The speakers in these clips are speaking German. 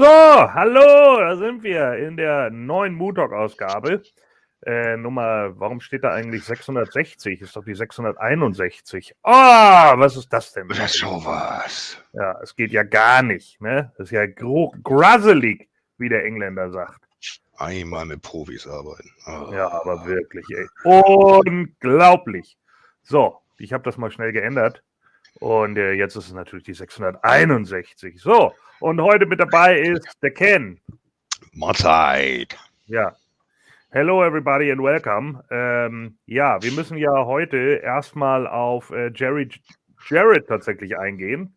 So, hallo, da sind wir in der neuen Moon Ausgabe. Äh, Nummer, warum steht da eigentlich 660? Ist doch die 661. Ah, oh, was ist das denn? Das ist sowas. Ja, es geht ja gar nicht, ne? Das ist ja gruselig, wie der Engländer sagt. Einmal mit Profis arbeiten. Oh. Ja, aber wirklich, ey. Unglaublich. So, ich habe das mal schnell geändert. Und äh, jetzt ist es natürlich die 661. So, und heute mit dabei ist der Ken. Mahlzeit. Ja. Hello everybody and welcome. Ähm, ja, wir müssen ja heute erstmal auf äh, Jerry Jarrett tatsächlich eingehen.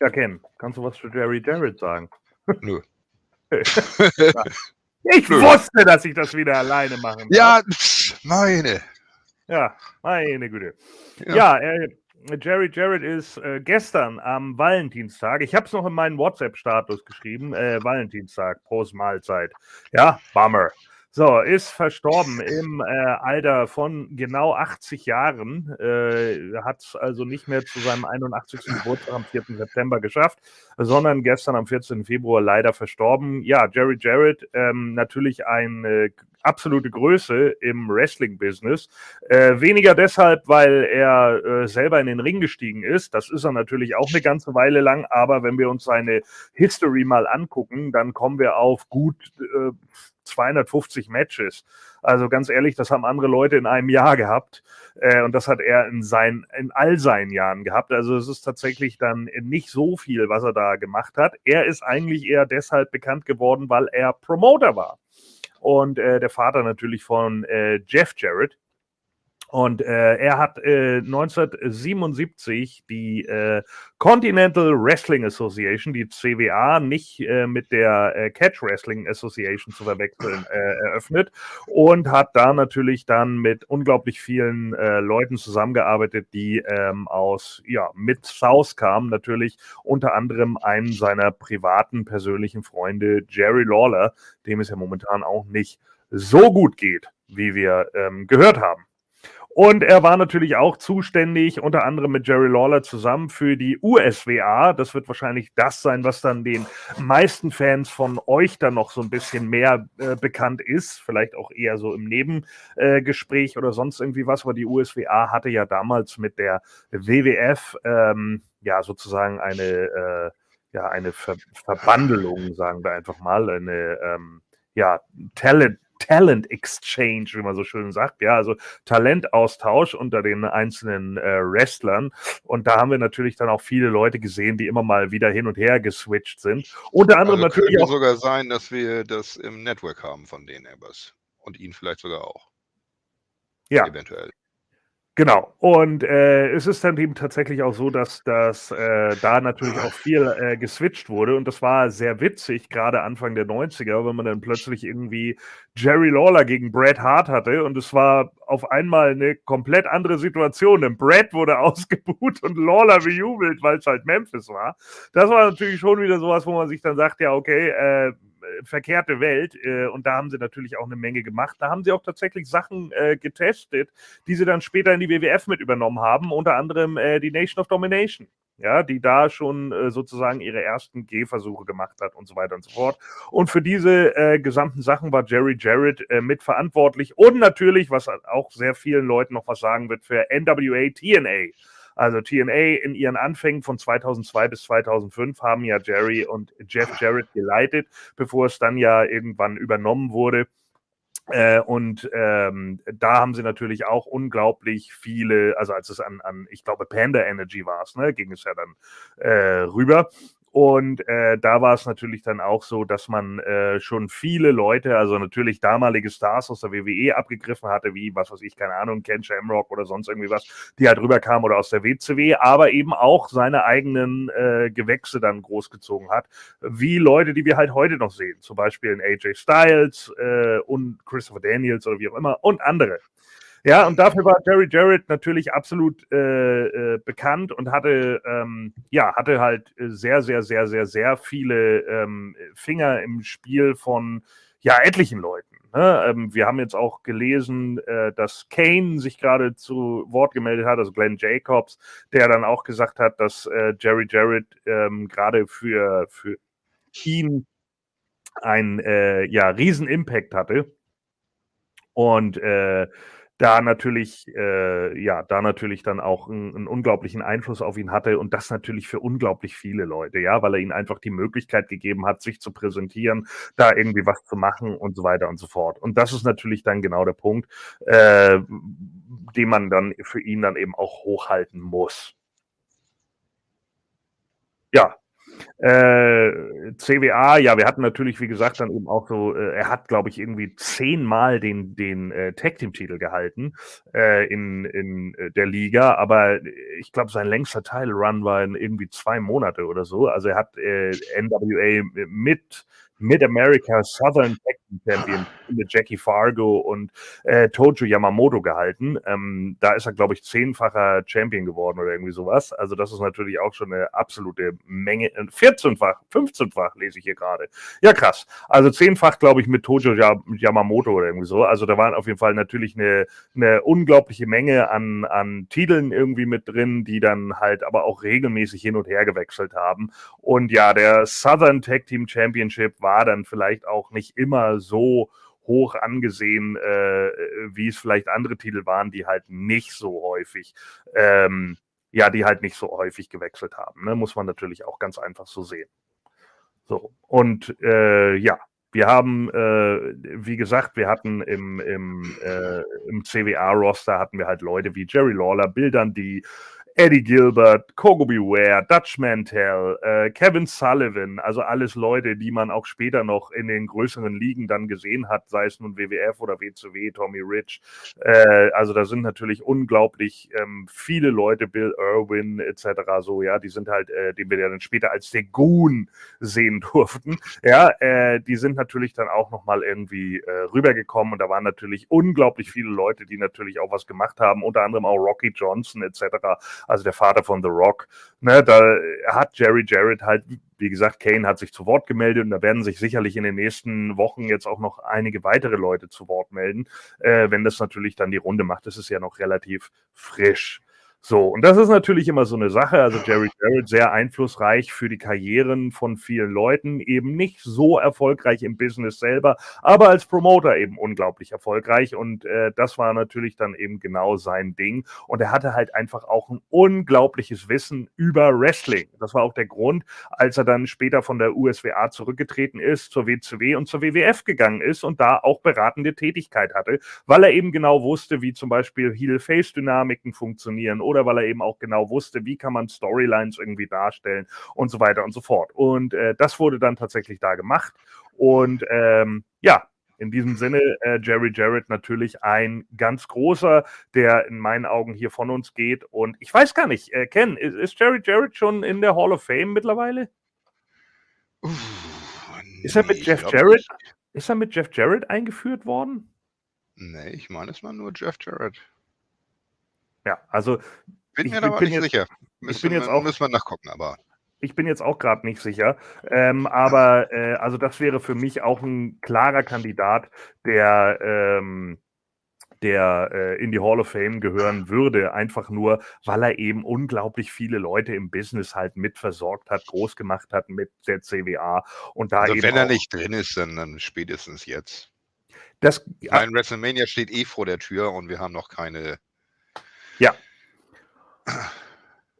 Ja, Ken, kannst du was zu Jerry Jarrett sagen? Nö. ich Nö. wusste, dass ich das wieder alleine machen Ja, meine. Ja, meine Güte. Ja, ja äh, Jerry Jarrett ist äh, gestern am Valentinstag. Ich habe es noch in meinen WhatsApp-Status geschrieben. Äh, Valentinstag, Prost Mahlzeit. Ja, Bummer. So, ist verstorben im äh, Alter von genau 80 Jahren. Äh, Hat es also nicht mehr zu seinem 81. Geburtstag am 4. September geschafft, sondern gestern am 14. Februar leider verstorben. Ja, Jerry Jarrett, ähm, natürlich eine absolute Größe im Wrestling-Business. Äh, weniger deshalb, weil er äh, selber in den Ring gestiegen ist. Das ist er natürlich auch eine ganze Weile lang. Aber wenn wir uns seine History mal angucken, dann kommen wir auf gut äh, 250 Matches. Also ganz ehrlich, das haben andere Leute in einem Jahr gehabt. Äh, und das hat er in, sein, in all seinen Jahren gehabt. Also es ist tatsächlich dann nicht so viel, was er da gemacht hat. Er ist eigentlich eher deshalb bekannt geworden, weil er Promoter war. Und äh, der Vater natürlich von äh, Jeff Jarrett. Und äh, er hat äh, 1977 die äh, Continental Wrestling Association, die CWA, nicht äh, mit der äh, Catch Wrestling Association zu verwechseln, äh, eröffnet und hat da natürlich dann mit unglaublich vielen Leuten zusammengearbeitet, die ähm, aus ja mit South kamen, natürlich unter anderem einen seiner privaten persönlichen Freunde Jerry Lawler, dem es ja momentan auch nicht so gut geht, wie wir ähm, gehört haben. Und er war natürlich auch zuständig, unter anderem mit Jerry Lawler zusammen für die USWA. Das wird wahrscheinlich das sein, was dann den meisten Fans von euch dann noch so ein bisschen mehr äh, bekannt ist. Vielleicht auch eher so im Nebengespräch äh, oder sonst irgendwie was. Aber die USWA hatte ja damals mit der WWF ähm, ja sozusagen eine, äh, ja, eine Ver Verbandelung, sagen wir einfach mal, eine ähm, ja, Talent Talent Exchange, wie man so schön sagt, ja, also Talentaustausch unter den einzelnen äh, Wrestlern. Und da haben wir natürlich dann auch viele Leute gesehen, die immer mal wieder hin und her geswitcht sind. Unter anderem also natürlich auch sogar sein, dass wir das im Network haben von den Ambers und ihn vielleicht sogar auch. Ja. Eventuell. Genau. Und äh, es ist dann eben tatsächlich auch so, dass, dass äh, da natürlich auch viel äh, geswitcht wurde. Und das war sehr witzig, gerade Anfang der 90er, wenn man dann plötzlich irgendwie Jerry Lawler gegen Brad Hart hatte. Und es war auf einmal eine komplett andere Situation. Denn Brad wurde ausgebuht und Lawler bejubelt, weil es halt Memphis war. Das war natürlich schon wieder sowas, wo man sich dann sagt, ja, okay, äh, verkehrte Welt. Äh, und da haben sie natürlich auch eine Menge gemacht. Da haben sie auch tatsächlich Sachen äh, getestet, die sie dann später in die WWF mit übernommen haben, unter anderem äh, die Nation of Domination. Ja, die da schon äh, sozusagen ihre ersten Gehversuche gemacht hat und so weiter und so fort. Und für diese äh, gesamten Sachen war Jerry Jarrett äh, mitverantwortlich und natürlich, was auch sehr vielen Leuten noch was sagen wird, für NWA TNA. Also TNA in ihren Anfängen von 2002 bis 2005 haben ja Jerry und Jeff Jarrett geleitet, bevor es dann ja irgendwann übernommen wurde. Äh, und ähm, da haben sie natürlich auch unglaublich viele, also als es an, an ich glaube, Panda Energy war es, ne, ging es ja dann äh, rüber. Und äh, da war es natürlich dann auch so, dass man äh, schon viele Leute, also natürlich damalige Stars aus der WWE abgegriffen hatte, wie, was weiß ich, keine Ahnung, Ken Shamrock oder sonst irgendwie was, die halt rüberkamen oder aus der WCW, aber eben auch seine eigenen äh, Gewächse dann großgezogen hat, wie Leute, die wir halt heute noch sehen, zum Beispiel in AJ Styles äh, und Christopher Daniels oder wie auch immer und andere. Ja, und dafür war Jerry Jarrett natürlich absolut äh, äh, bekannt und hatte, ähm, ja, hatte halt sehr, sehr, sehr, sehr, sehr viele ähm, Finger im Spiel von ja, etlichen Leuten. Ne? Ähm, wir haben jetzt auch gelesen, äh, dass Kane sich gerade zu Wort gemeldet hat, also Glenn Jacobs, der dann auch gesagt hat, dass äh, Jerry Jarrett ähm, gerade für, für ihn einen äh, ja, riesen Impact hatte. Und äh, da natürlich, äh, ja, da natürlich dann auch einen, einen, unglaublichen Einfluss auf ihn hatte und das natürlich für unglaublich viele Leute, ja, weil er ihnen einfach die Möglichkeit gegeben hat, sich zu präsentieren, da irgendwie was zu machen und so weiter und so fort. Und das ist natürlich dann genau der Punkt, äh, den man dann für ihn dann eben auch hochhalten muss. Ja, äh, CWA, ja, wir hatten natürlich, wie gesagt, dann eben auch so, äh, er hat, glaube ich, irgendwie zehnmal den, den äh, Tag-Team-Titel gehalten äh, in, in äh, der Liga, aber ich glaube, sein längster Title-Run war in irgendwie zwei Monate oder so. Also er hat äh, NWA mit Mid-America Southern Tag Champion mit Jackie Fargo und äh, Tojo Yamamoto gehalten. Ähm, da ist er, glaube ich, zehnfacher Champion geworden oder irgendwie sowas. Also das ist natürlich auch schon eine absolute Menge. 14-fach, äh, 15-fach lese ich hier gerade. Ja, krass. Also zehnfach, glaube ich, mit Tojo Yamamoto oder irgendwie so. Also da waren auf jeden Fall natürlich eine, eine unglaubliche Menge an, an Titeln irgendwie mit drin, die dann halt aber auch regelmäßig hin und her gewechselt haben. Und ja, der Southern Tag Team Championship war dann vielleicht auch nicht immer so hoch angesehen, äh, wie es vielleicht andere Titel waren, die halt nicht so häufig, ähm, ja, die halt nicht so häufig gewechselt haben. Ne? Muss man natürlich auch ganz einfach so sehen. So, und äh, ja, wir haben, äh, wie gesagt, wir hatten im, im, äh, im CWA-Roster hatten wir halt Leute wie Jerry Lawler, Bildern, die Eddie Gilbert, Kogo Beware, Dutch Mantel, äh, Kevin Sullivan, also alles Leute, die man auch später noch in den größeren Ligen dann gesehen hat, sei es nun WWF oder WCW, Tommy Rich. Äh, also da sind natürlich unglaublich ähm, viele Leute, Bill Irwin etc. so, ja, die sind halt, äh, den wir dann später als der Goon sehen durften. Ja, äh, die sind natürlich dann auch nochmal irgendwie äh, rübergekommen und da waren natürlich unglaublich viele Leute, die natürlich auch was gemacht haben, unter anderem auch Rocky Johnson etc also der Vater von The Rock. Ne, da hat Jerry Jarrett halt, wie gesagt, Kane hat sich zu Wort gemeldet und da werden sich sicherlich in den nächsten Wochen jetzt auch noch einige weitere Leute zu Wort melden, äh, wenn das natürlich dann die Runde macht. Das ist ja noch relativ frisch. So, und das ist natürlich immer so eine Sache. Also Jerry Jarrett sehr einflussreich für die Karrieren von vielen Leuten, eben nicht so erfolgreich im Business selber, aber als Promoter eben unglaublich erfolgreich. Und äh, das war natürlich dann eben genau sein Ding. Und er hatte halt einfach auch ein unglaubliches Wissen über Wrestling. Das war auch der Grund, als er dann später von der USWA zurückgetreten ist, zur WCW und zur WWF gegangen ist und da auch beratende Tätigkeit hatte, weil er eben genau wusste, wie zum Beispiel Heel-Face-Dynamiken funktionieren oder weil er eben auch genau wusste, wie kann man Storylines irgendwie darstellen und so weiter und so fort. Und äh, das wurde dann tatsächlich da gemacht. Und ähm, ja, in diesem Sinne, äh, Jerry Jarrett natürlich ein ganz großer, der in meinen Augen hier von uns geht. Und ich weiß gar nicht, äh, Ken, ist, ist, Jerry Jarrett schon in der Hall of Fame mittlerweile? Uff, ist er mit Jeff Jarrett? Ist er mit Jeff Jarrett eingeführt worden? Nee, ich meine, es war nur Jeff Jarrett. Ja, also. Bin ich, mir aber nicht jetzt, sicher. Müssen, ich bin jetzt auch, müssen wir nachgucken, aber. Ich bin jetzt auch gerade nicht sicher. Ähm, aber äh, also das wäre für mich auch ein klarer Kandidat, der. Ähm, der äh, in die Hall of Fame gehören würde, einfach nur, weil er eben unglaublich viele Leute im Business halt mit versorgt hat, groß gemacht hat mit der CWA und da also eben wenn er nicht drin ist, dann, dann spätestens jetzt. Das, Mein WrestleMania steht eh vor der Tür und wir haben noch keine ja.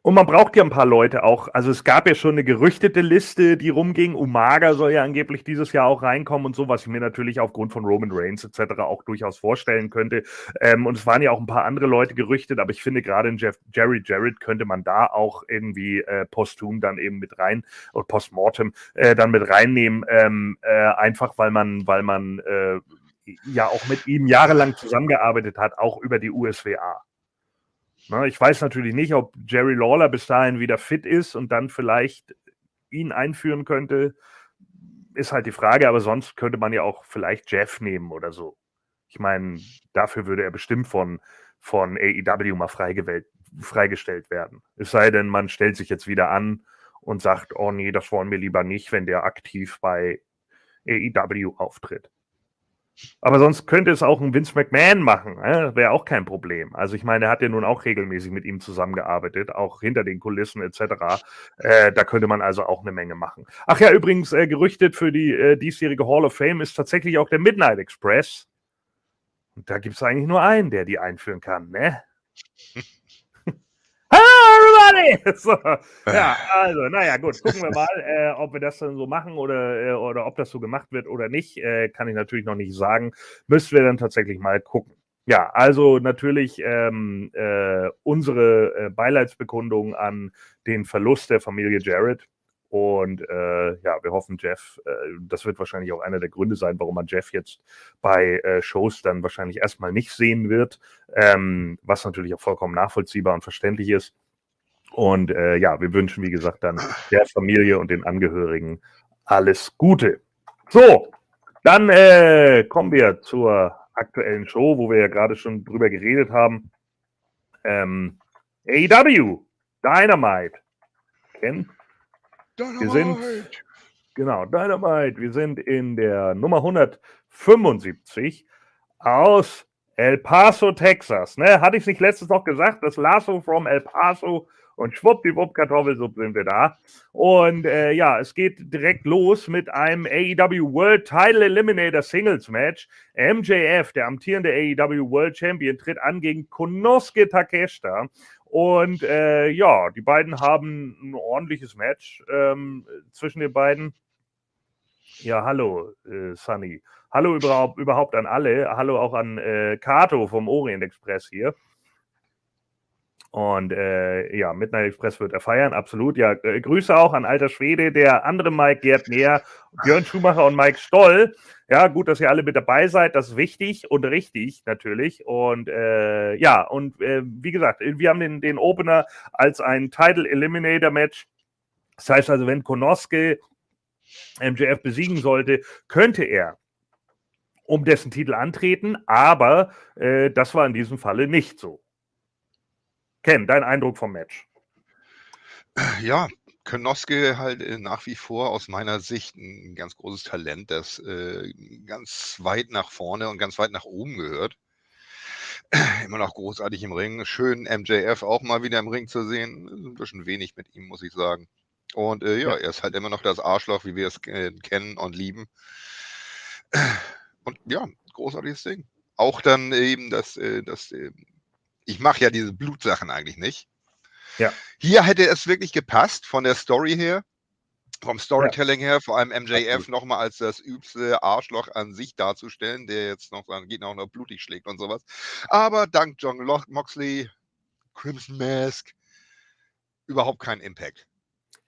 Und man braucht ja ein paar Leute auch. Also es gab ja schon eine gerüchtete Liste, die rumging. Umaga soll ja angeblich dieses Jahr auch reinkommen und so, was ich mir natürlich aufgrund von Roman Reigns etc. auch durchaus vorstellen könnte. Ähm, und es waren ja auch ein paar andere Leute gerüchtet, aber ich finde gerade in Jeff, Jerry Jarrett könnte man da auch irgendwie äh, posthum dann eben mit rein oder postmortem äh, dann mit reinnehmen, ähm, äh, einfach weil man, weil man äh, ja auch mit ihm jahrelang zusammengearbeitet hat, auch über die USWA. Ne, ich weiß natürlich nicht, ob Jerry Lawler bis dahin wieder fit ist und dann vielleicht ihn einführen könnte. Ist halt die Frage, aber sonst könnte man ja auch vielleicht Jeff nehmen oder so. Ich meine, dafür würde er bestimmt von, von AEW mal freigestellt werden. Es sei denn, man stellt sich jetzt wieder an und sagt, oh nee, das wollen wir lieber nicht, wenn der aktiv bei AEW auftritt. Aber sonst könnte es auch ein Vince McMahon machen. Äh? Wäre auch kein Problem. Also ich meine, er hat ja nun auch regelmäßig mit ihm zusammengearbeitet, auch hinter den Kulissen etc. Äh, da könnte man also auch eine Menge machen. Ach ja, übrigens, äh, gerüchtet für die äh, diesjährige Hall of Fame ist tatsächlich auch der Midnight Express. Und da gibt es eigentlich nur einen, der die einführen kann, ne? everybody! So, ja, also, naja, gut, gucken wir mal, äh, ob wir das dann so machen oder, äh, oder ob das so gemacht wird oder nicht, äh, kann ich natürlich noch nicht sagen. Müssen wir dann tatsächlich mal gucken. Ja, also natürlich ähm, äh, unsere äh, Beileidsbekundung an den Verlust der Familie Jared. Und äh, ja, wir hoffen, Jeff, äh, das wird wahrscheinlich auch einer der Gründe sein, warum man Jeff jetzt bei äh, Shows dann wahrscheinlich erstmal nicht sehen wird, ähm, was natürlich auch vollkommen nachvollziehbar und verständlich ist. Und äh, ja, wir wünschen, wie gesagt, dann der Familie und den Angehörigen alles Gute. So, dann äh, kommen wir zur aktuellen Show, wo wir ja gerade schon drüber geredet haben. Ähm, AEW, Dynamite. Kennen? Dynamite. Wir sind, genau, Dynamite. Wir sind in der Nummer 175 aus El Paso, Texas. Ne? Hatte ich es nicht letztens noch gesagt, das Lasso from El Paso und schwuppdiwupp Kartoffelsuppe sind wir da. Und äh, ja, es geht direkt los mit einem AEW World Title Eliminator Singles Match. MJF, der amtierende AEW World Champion, tritt an gegen Konosuke Takeshita. Und äh, ja, die beiden haben ein ordentliches Match ähm, zwischen den beiden. Ja, hallo, äh, Sunny. Hallo überhaupt, überhaupt an alle. Hallo auch an äh, Kato vom Orient Express hier. Und äh, ja, Midnight Express wird er feiern, absolut. Ja, äh, Grüße auch an alter Schwede, der andere Mike Gerd Näher, Björn Schumacher und Mike Stoll. Ja, gut, dass ihr alle mit dabei seid. Das ist wichtig und richtig natürlich. Und äh, ja, und äh, wie gesagt, wir haben den, den Opener als ein Title Eliminator Match. Das heißt also, wenn Konoske MJF besiegen sollte, könnte er um dessen Titel antreten, aber äh, das war in diesem Falle nicht so. Ken, dein Eindruck vom Match? Ja, Konoske halt äh, nach wie vor aus meiner Sicht ein ganz großes Talent, das äh, ganz weit nach vorne und ganz weit nach oben gehört. Immer noch großartig im Ring. Schön MJF auch mal wieder im Ring zu sehen. Ein bisschen wenig mit ihm, muss ich sagen. Und äh, ja, ja, er ist halt immer noch das Arschloch, wie wir es äh, kennen und lieben. Und ja, großartiges Ding. Auch dann eben das, äh, das äh, ich mache ja diese Blutsachen eigentlich nicht. Ja. Hier hätte es wirklich gepasst von der Story her, vom Storytelling ja. her, vor allem MJF nochmal als das übste Arschloch an sich darzustellen, der jetzt noch seinen Gegner auch noch blutig schlägt und sowas. Aber dank John Moxley, Crimson Mask, überhaupt kein Impact.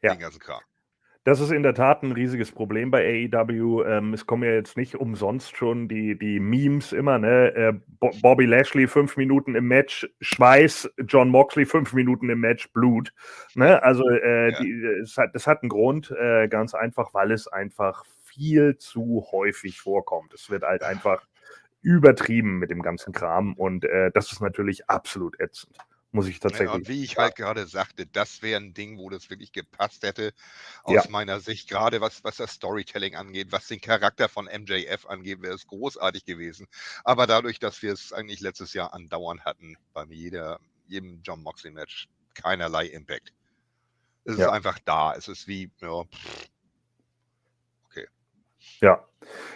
Ja. Den ganzen Kram. Das ist in der Tat ein riesiges Problem bei AEW. Ähm, es kommen ja jetzt nicht umsonst schon die, die Memes immer, ne? Äh, Bobby Lashley fünf Minuten im Match, Schweiß, John Moxley fünf Minuten im Match, Blut. Ne? Also äh, ja. die, das, hat, das hat einen Grund, äh, ganz einfach, weil es einfach viel zu häufig vorkommt. Es wird halt einfach übertrieben mit dem ganzen Kram und äh, das ist natürlich absolut ätzend muss ich tatsächlich. Ja, und wie ich halt gerade sagte, das wäre ein Ding, wo das wirklich gepasst hätte, aus ja. meiner Sicht, gerade was, was das Storytelling angeht, was den Charakter von MJF angeht, wäre es großartig gewesen. Aber dadurch, dass wir es eigentlich letztes Jahr andauernd hatten, bei jeder, jedem John Moxley-Match, keinerlei Impact. Es ja. ist einfach da. Es ist wie, ja, okay. Ja,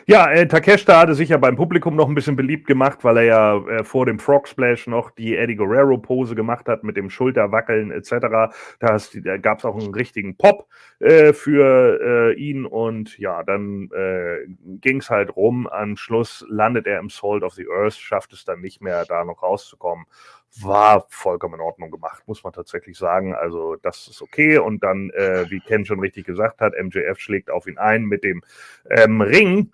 ja, äh, Takeshita hatte sich ja beim Publikum noch ein bisschen beliebt gemacht, weil er ja äh, vor dem Frog Splash noch die Eddie Guerrero Pose gemacht hat mit dem Schulterwackeln etc. Da, da gab es auch einen richtigen Pop äh, für äh, ihn und ja, dann äh, ging es halt rum. Am Schluss landet er im Salt of the Earth, schafft es dann nicht mehr, da noch rauszukommen war vollkommen in Ordnung gemacht, muss man tatsächlich sagen. Also das ist okay. Und dann, äh, wie Ken schon richtig gesagt hat, MJF schlägt auf ihn ein mit dem ähm, Ring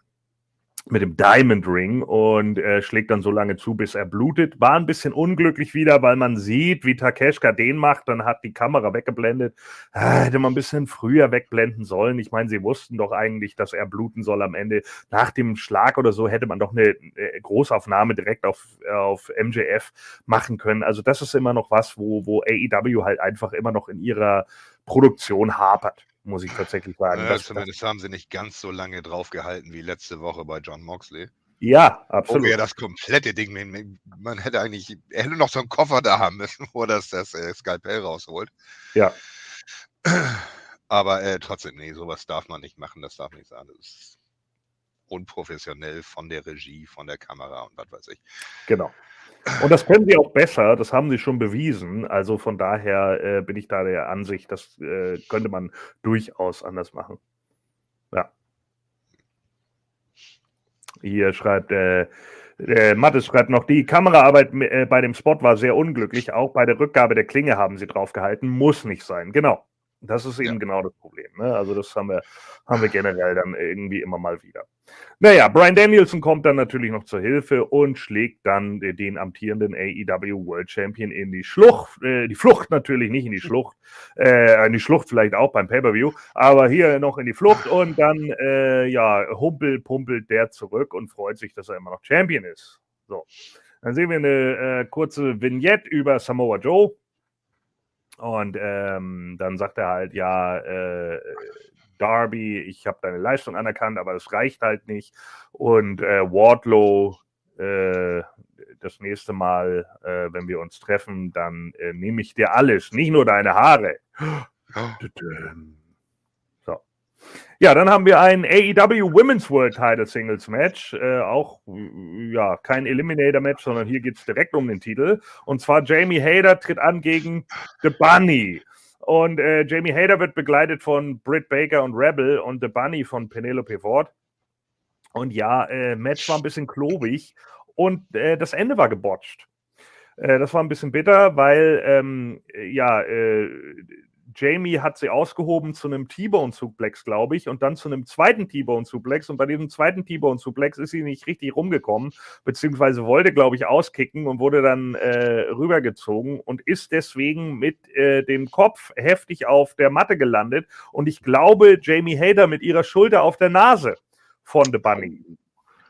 mit dem Diamond Ring und äh, schlägt dann so lange zu, bis er blutet. War ein bisschen unglücklich wieder, weil man sieht, wie Takeshka den macht. Dann hat die Kamera weggeblendet. Ah, hätte man ein bisschen früher wegblenden sollen. Ich meine, sie wussten doch eigentlich, dass er bluten soll am Ende. Nach dem Schlag oder so hätte man doch eine, eine Großaufnahme direkt auf, auf MJF machen können. Also das ist immer noch was, wo, wo AEW halt einfach immer noch in ihrer Produktion hapert muss ich tatsächlich sagen. Ja, das, zumindest das, haben sie nicht ganz so lange draufgehalten wie letzte Woche bei John Moxley. Ja, absolut. Oh, wäre das komplette Ding. Man hätte eigentlich, er hätte noch so einen Koffer da haben müssen, wo das, das äh, Skalpell rausholt. Ja. Aber äh, trotzdem, nee, sowas darf man nicht machen, das darf nicht sein. Das ist unprofessionell von der Regie, von der Kamera und was weiß ich. Genau. Und das können sie auch besser, das haben sie schon bewiesen. Also von daher äh, bin ich da der Ansicht, das äh, könnte man durchaus anders machen. Ja. Hier schreibt äh, äh, Mattes schreibt noch, die Kameraarbeit äh, bei dem Spot war sehr unglücklich. Auch bei der Rückgabe der Klinge haben sie draufgehalten. Muss nicht sein. Genau. Das ist eben ja. genau das Problem. Ne? Also das haben wir, haben wir generell dann irgendwie immer mal wieder. Naja, Brian Danielson kommt dann natürlich noch zur Hilfe und schlägt dann den amtierenden AEW World Champion in die Schlucht, äh, die Flucht natürlich nicht in die Schlucht, äh, in die Schlucht vielleicht auch beim Pay-Per-View, aber hier noch in die Flucht und dann, äh, ja, humpel, pumpelt der zurück und freut sich, dass er immer noch Champion ist. So. Dann sehen wir eine äh, kurze Vignette über Samoa Joe, und ähm, dann sagt er halt, ja, äh, Darby, ich habe deine Leistung anerkannt, aber das reicht halt nicht. Und äh, Wardlow, äh, das nächste Mal, äh, wenn wir uns treffen, dann äh, nehme ich dir alles, nicht nur deine Haare. Ja, dann haben wir ein AEW Women's World Title Singles Match. Äh, auch, ja, kein Eliminator Match, sondern hier geht es direkt um den Titel. Und zwar Jamie Hader tritt an gegen The Bunny. Und äh, Jamie Hader wird begleitet von Britt Baker und Rebel und The Bunny von Penelope Ford. Und ja, äh, Match war ein bisschen klobig und äh, das Ende war gebotcht. Äh, das war ein bisschen bitter, weil ähm, ja, äh, Jamie hat sie ausgehoben zu einem T-Bone-Suplex, glaube ich, und dann zu einem zweiten T-Bone-Suplex. Und bei diesem zweiten T-Bone-Suplex ist sie nicht richtig rumgekommen, beziehungsweise wollte, glaube ich, auskicken und wurde dann äh, rübergezogen und ist deswegen mit äh, dem Kopf heftig auf der Matte gelandet. Und ich glaube, Jamie Hader mit ihrer Schulter auf der Nase von The Bunny.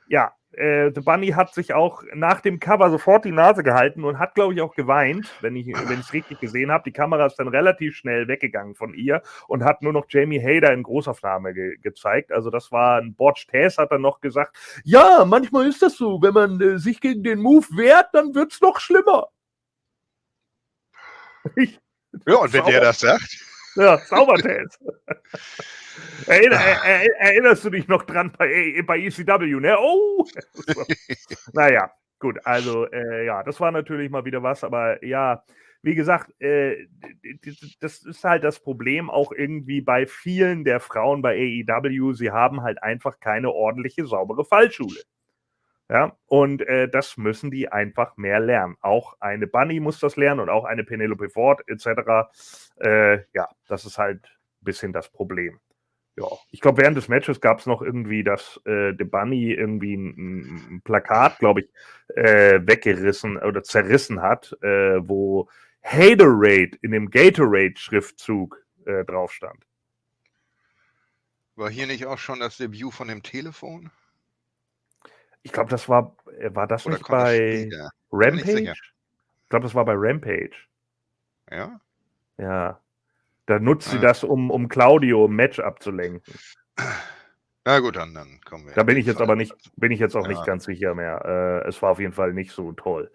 Ja, äh, The Bunny hat sich auch nach dem Cover sofort die Nase gehalten und hat, glaube ich, auch geweint, wenn ich es richtig gesehen habe. Die Kamera ist dann relativ schnell weggegangen von ihr und hat nur noch Jamie Hader in Großaufnahme ge gezeigt. Also das war ein Botch Tess, hat dann noch gesagt, ja, manchmal ist das so, wenn man äh, sich gegen den Move wehrt, dann wird es noch schlimmer. Ich, ja, und wenn der das sagt. Ja, Saubertest. Erinner, er, erinnerst du dich noch dran bei, bei ECW, ne? Oh! naja, gut, also äh, ja, das war natürlich mal wieder was, aber ja, wie gesagt, äh, das ist halt das Problem auch irgendwie bei vielen der Frauen bei AEW. Sie haben halt einfach keine ordentliche, saubere Fallschule. Ja, und äh, das müssen die einfach mehr lernen. Auch eine Bunny muss das lernen und auch eine Penelope Ford etc. Äh, ja, das ist halt ein bisschen das Problem ja, ich glaube, während des Matches gab es noch irgendwie, dass äh, The Bunny irgendwie ein, ein Plakat, glaube ich, äh, weggerissen oder zerrissen hat, äh, wo Haterade in dem Gatorade-Schriftzug äh, drauf stand. War hier nicht auch schon das Debüt von dem Telefon? Ich glaube, das war, äh, war das oder nicht bei Rampage? Ich glaube, das war bei Rampage. Ja? Ja. Da nutzt ah. sie das, um, um Claudio im Match abzulenken. Na gut, dann, dann kommen wir. Da bin ich jetzt Fall. aber nicht, bin ich jetzt auch ja. nicht ganz sicher mehr. Äh, es war auf jeden Fall nicht so toll.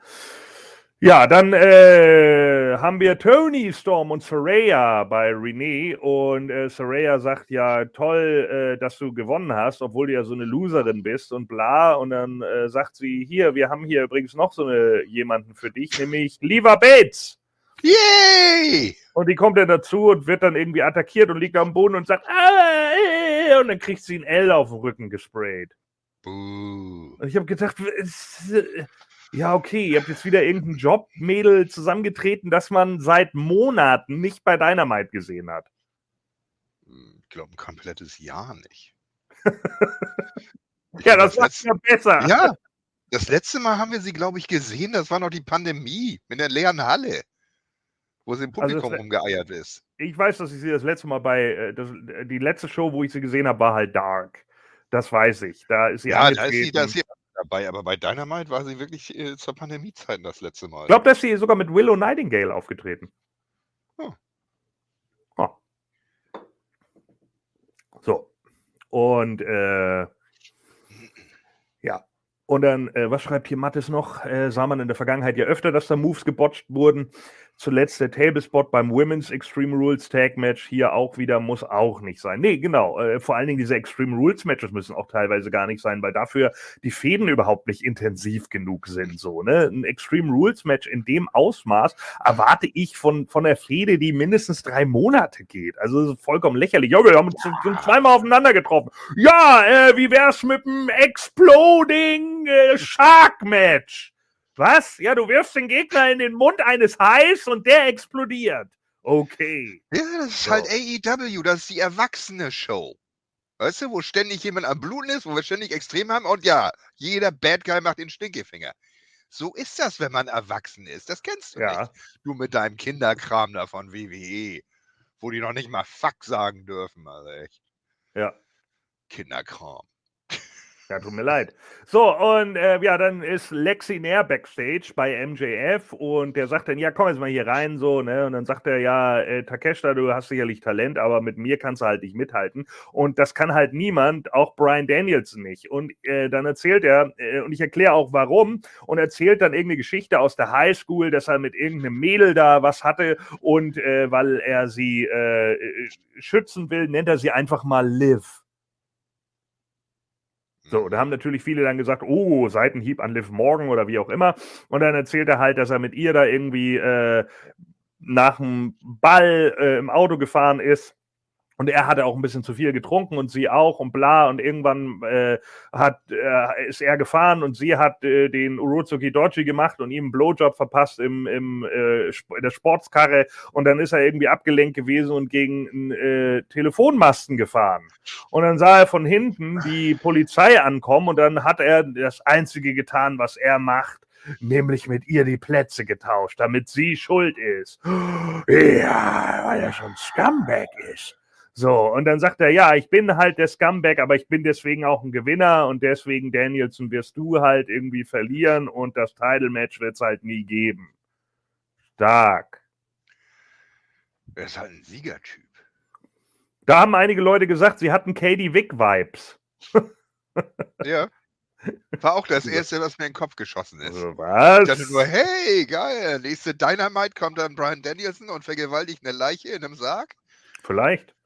Ja, dann äh, haben wir Tony Storm und Saraya bei Renee und äh, Saraya sagt ja toll, äh, dass du gewonnen hast, obwohl du ja so eine Loserin bist und bla. Und dann äh, sagt sie hier, wir haben hier übrigens noch so eine jemanden für dich, nämlich Liva Bates. Yay! Und die kommt dann dazu und wird dann irgendwie attackiert und liegt am Boden und sagt, ah, und dann kriegt sie ein L auf den Rücken gesprayt. Buh. Und ich habe gedacht, ja, okay, ihr habt jetzt wieder irgendein Jobmädel zusammengetreten, das man seit Monaten nicht bei Dynamite gesehen hat. Hm, ich glaube, ein komplettes Jahr nicht. ja, das war ja besser. Ja, das letzte Mal haben wir sie, glaube ich, gesehen. Das war noch die Pandemie mit der leeren Halle wo sie im also Publikum also rumgeeiert ist. Ich weiß, dass ich sie das letzte Mal bei, äh, das, äh, die letzte Show, wo ich sie gesehen habe, war halt Dark. Das weiß ich. Da ist sie Ja, da ist sie, da ist sie dabei, aber bei Dynamite war sie wirklich äh, zur Pandemiezeit das letzte Mal. Ich glaube, dass sie sogar mit Willow Nightingale aufgetreten. Oh. oh. So. Und äh, ja. Und dann, äh, was schreibt hier Mattes noch? Äh, sah man in der Vergangenheit ja öfter, dass da Moves gebotcht wurden. Zuletzt der Tablespot beim Women's Extreme Rules Tag Match hier auch wieder muss auch nicht sein. Nee, genau. Äh, vor allen Dingen diese Extreme Rules Matches müssen auch teilweise gar nicht sein, weil dafür die Fäden überhaupt nicht intensiv genug sind. So, ne? Ein Extreme Rules Match in dem Ausmaß erwarte ich von, von der Fäde, die mindestens drei Monate geht. Also vollkommen lächerlich. Ja, wir haben uns ja. zweimal aufeinander getroffen. Ja, äh, wie wär's mit dem Exploding äh, Shark Match? Was? Ja, du wirfst den Gegner in den Mund eines Hais und der explodiert. Okay. Ja, das ist so. halt AEW, das ist die erwachsene Show. Weißt du, wo ständig jemand am Bluten ist, wo wir ständig extrem haben und ja, jeder Bad Guy macht den Stinkefinger. So ist das, wenn man erwachsen ist. Das kennst du ja. nicht. Du mit deinem Kinderkram da von WWE, wo die noch nicht mal Fuck sagen dürfen, also echt. Ja. Kinderkram. Ja, tut mir leid. So, und äh, ja, dann ist Lexi näher backstage bei MJF und der sagt dann, ja, komm jetzt mal hier rein, so, ne? Und dann sagt er, ja, äh, Takeshita, du hast sicherlich Talent, aber mit mir kannst du halt nicht mithalten. Und das kann halt niemand, auch Brian Danielson nicht. Und äh, dann erzählt er, äh, und ich erkläre auch warum, und erzählt dann irgendeine Geschichte aus der Highschool, dass er mit irgendeinem Mädel da was hatte und äh, weil er sie äh, schützen will, nennt er sie einfach mal Liv. So, da haben natürlich viele dann gesagt, oh, Seitenhieb an Liv Morgan oder wie auch immer. Und dann erzählt er halt, dass er mit ihr da irgendwie äh, nach dem Ball äh, im Auto gefahren ist und er hatte auch ein bisschen zu viel getrunken und sie auch und bla. Und irgendwann äh, hat, äh, ist er gefahren und sie hat äh, den Urozuki Doji gemacht und ihm einen Blowjob verpasst im, im, äh, in der Sportskarre. Und dann ist er irgendwie abgelenkt gewesen und gegen äh, Telefonmasten gefahren. Und dann sah er von hinten die Polizei ankommen und dann hat er das Einzige getan, was er macht nämlich mit ihr die Plätze getauscht, damit sie schuld ist. Ja, weil er schon Scumbag ist. So, und dann sagt er, ja, ich bin halt der Scumbag, aber ich bin deswegen auch ein Gewinner und deswegen, Danielson, wirst du halt irgendwie verlieren und das Title-Match wird es halt nie geben. Stark. Er ist halt ein Siegertyp. Da haben einige Leute gesagt, sie hatten Katie Wick-Vibes. ja. War auch das Erste, was mir in den Kopf geschossen ist. Also was? Ich dachte nur, hey, geil, nächste Dynamite kommt dann Brian Danielson und vergewaltigt eine Leiche in einem Sarg. Vielleicht.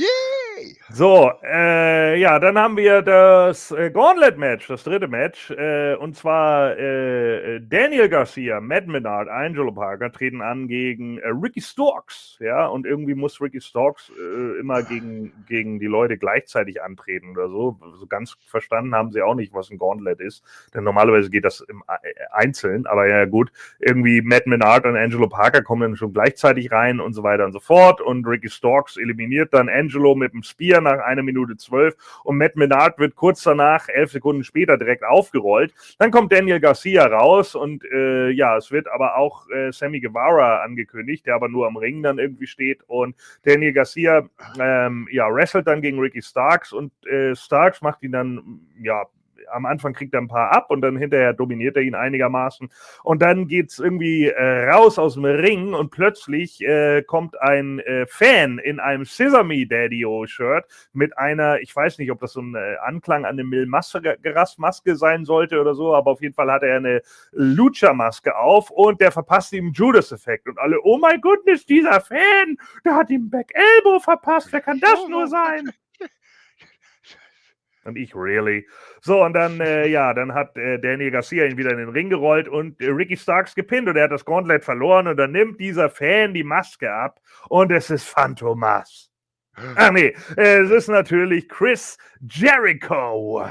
Yay! So, äh, ja, dann haben wir das äh, Gauntlet-Match, das dritte Match. Äh, und zwar äh, Daniel Garcia, Matt Menard, Angelo Parker treten an gegen äh, Ricky Storks. Ja, und irgendwie muss Ricky Storks äh, immer gegen, gegen die Leute gleichzeitig antreten oder so. So ganz verstanden haben sie auch nicht, was ein Gauntlet ist. Denn normalerweise geht das im Einzelnen. Aber ja, gut, irgendwie Matt Menard und Angelo Parker kommen dann schon gleichzeitig rein und so weiter und so fort. Und Ricky Storks eliminiert dann Angelo mit dem Spear nach einer Minute zwölf und Matt Menard wird kurz danach, elf Sekunden später, direkt aufgerollt. Dann kommt Daniel Garcia raus und äh, ja, es wird aber auch äh, Sammy Guevara angekündigt, der aber nur am Ring dann irgendwie steht und Daniel Garcia ähm, ja, wrestelt dann gegen Ricky Starks und äh, Starks macht ihn dann ja am Anfang kriegt er ein paar ab und dann hinterher dominiert er ihn einigermaßen. Und dann geht es irgendwie äh, raus aus dem Ring und plötzlich äh, kommt ein äh, Fan in einem Sesame Daddy-O-Shirt mit einer, ich weiß nicht, ob das so ein äh, Anklang an eine Mil-Maske sein sollte oder so, aber auf jeden Fall hat er eine Lucha-Maske auf und der verpasst ihm Judas-Effekt. Und alle, oh mein Gott, dieser Fan, der hat ihm Back Elbow verpasst, wer kann das nur sein? Und ich, really? So, und dann, äh, ja, dann hat äh, Daniel Garcia ihn wieder in den Ring gerollt und äh, Ricky Starks gepinnt und er hat das Gauntlet verloren und dann nimmt dieser Fan die Maske ab und es ist Phantomas. Ach nee, es ist natürlich Chris Jericho.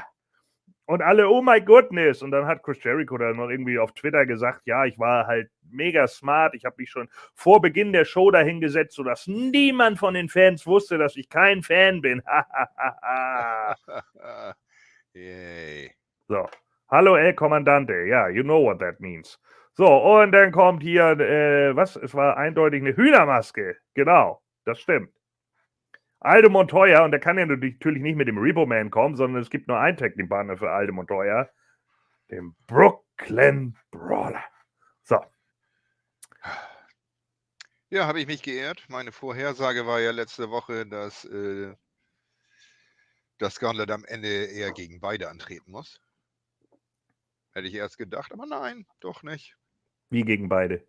Und alle, oh my goodness. Und dann hat Chris Jericho dann noch irgendwie auf Twitter gesagt, ja, ich war halt mega smart. Ich habe mich schon vor Beginn der Show dahingesetzt, sodass niemand von den Fans wusste, dass ich kein Fan bin. Yay. So. Hallo, El Kommandante. Ja, you know what that means. So, und dann kommt hier, äh, was? Es war eindeutig eine Hühnermaske. Genau, das stimmt. Aldo Montoya, und der kann ja natürlich nicht mit dem Repo Man kommen, sondern es gibt nur einen Tag Partner für Aldo Montoya, den Brooklyn Brawler. So. Ja, habe ich mich geehrt. Meine Vorhersage war ja letzte Woche, dass äh, das Gauntlet am Ende eher gegen beide antreten muss. Hätte ich erst gedacht, aber nein, doch nicht. Wie gegen beide?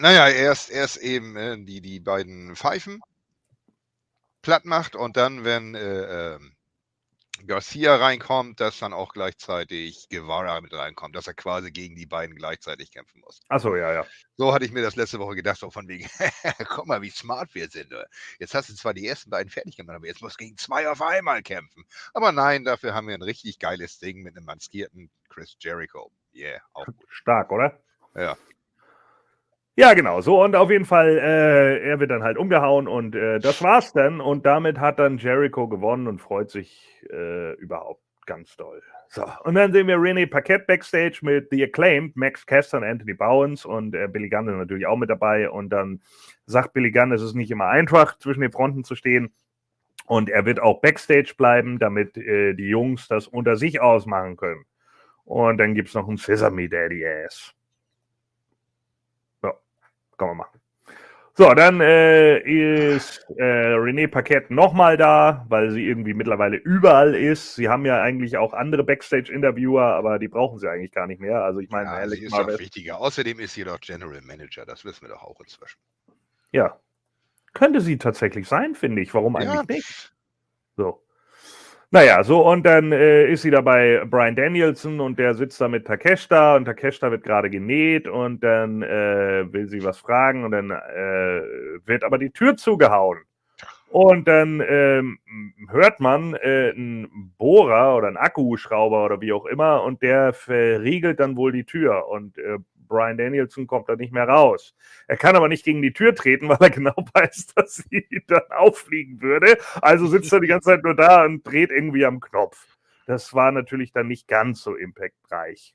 Naja, erst, erst eben äh, die, die beiden Pfeifen platt macht und dann, wenn äh, äh, Garcia reinkommt, dass dann auch gleichzeitig Guevara mit reinkommt, dass er quasi gegen die beiden gleichzeitig kämpfen muss. Achso, ja, ja. So hatte ich mir das letzte Woche gedacht, so von wegen, guck mal, wie smart wir sind. Oder? Jetzt hast du zwar die ersten beiden fertig gemacht, aber jetzt musst du gegen zwei auf einmal kämpfen. Aber nein, dafür haben wir ein richtig geiles Ding mit einem maskierten Chris Jericho. Yeah, auch gut. Stark, oder? Ja. Ja, genau. So, und auf jeden Fall, äh, er wird dann halt umgehauen und äh, das war's dann. Und damit hat dann Jericho gewonnen und freut sich äh, überhaupt ganz doll. So, und dann sehen wir René Paquette backstage mit The Acclaimed, Max Caster und Anthony Bowens und äh, Billy Gunn ist natürlich auch mit dabei. Und dann sagt Billy Gunn, es ist nicht immer einfach, zwischen den Fronten zu stehen. Und er wird auch backstage bleiben, damit äh, die Jungs das unter sich ausmachen können. Und dann gibt es noch ein Sesame Daddy Ass kann man machen. So, dann äh, ist äh, René Paquette nochmal da, weil sie irgendwie mittlerweile überall ist. Sie haben ja eigentlich auch andere Backstage-Interviewer, aber die brauchen sie eigentlich gar nicht mehr. Also ich meine, ja, sie ist doch wichtiger. Außerdem ist sie doch General Manager, das wissen wir doch auch inzwischen. Ja. Könnte sie tatsächlich sein, finde ich. Warum eigentlich ja. nicht? So. Naja, so und dann äh, ist sie da bei Brian Danielson und der sitzt da mit Takeshita und Takeshita wird gerade genäht und dann äh, will sie was fragen und dann äh, wird aber die Tür zugehauen. Und dann ähm, hört man äh, einen Bohrer oder einen Akkuschrauber oder wie auch immer und der verriegelt dann wohl die Tür und äh, Brian Danielson kommt da nicht mehr raus. Er kann aber nicht gegen die Tür treten, weil er genau weiß, dass sie dann auffliegen würde. Also sitzt er die ganze Zeit nur da und dreht irgendwie am Knopf. Das war natürlich dann nicht ganz so impactreich.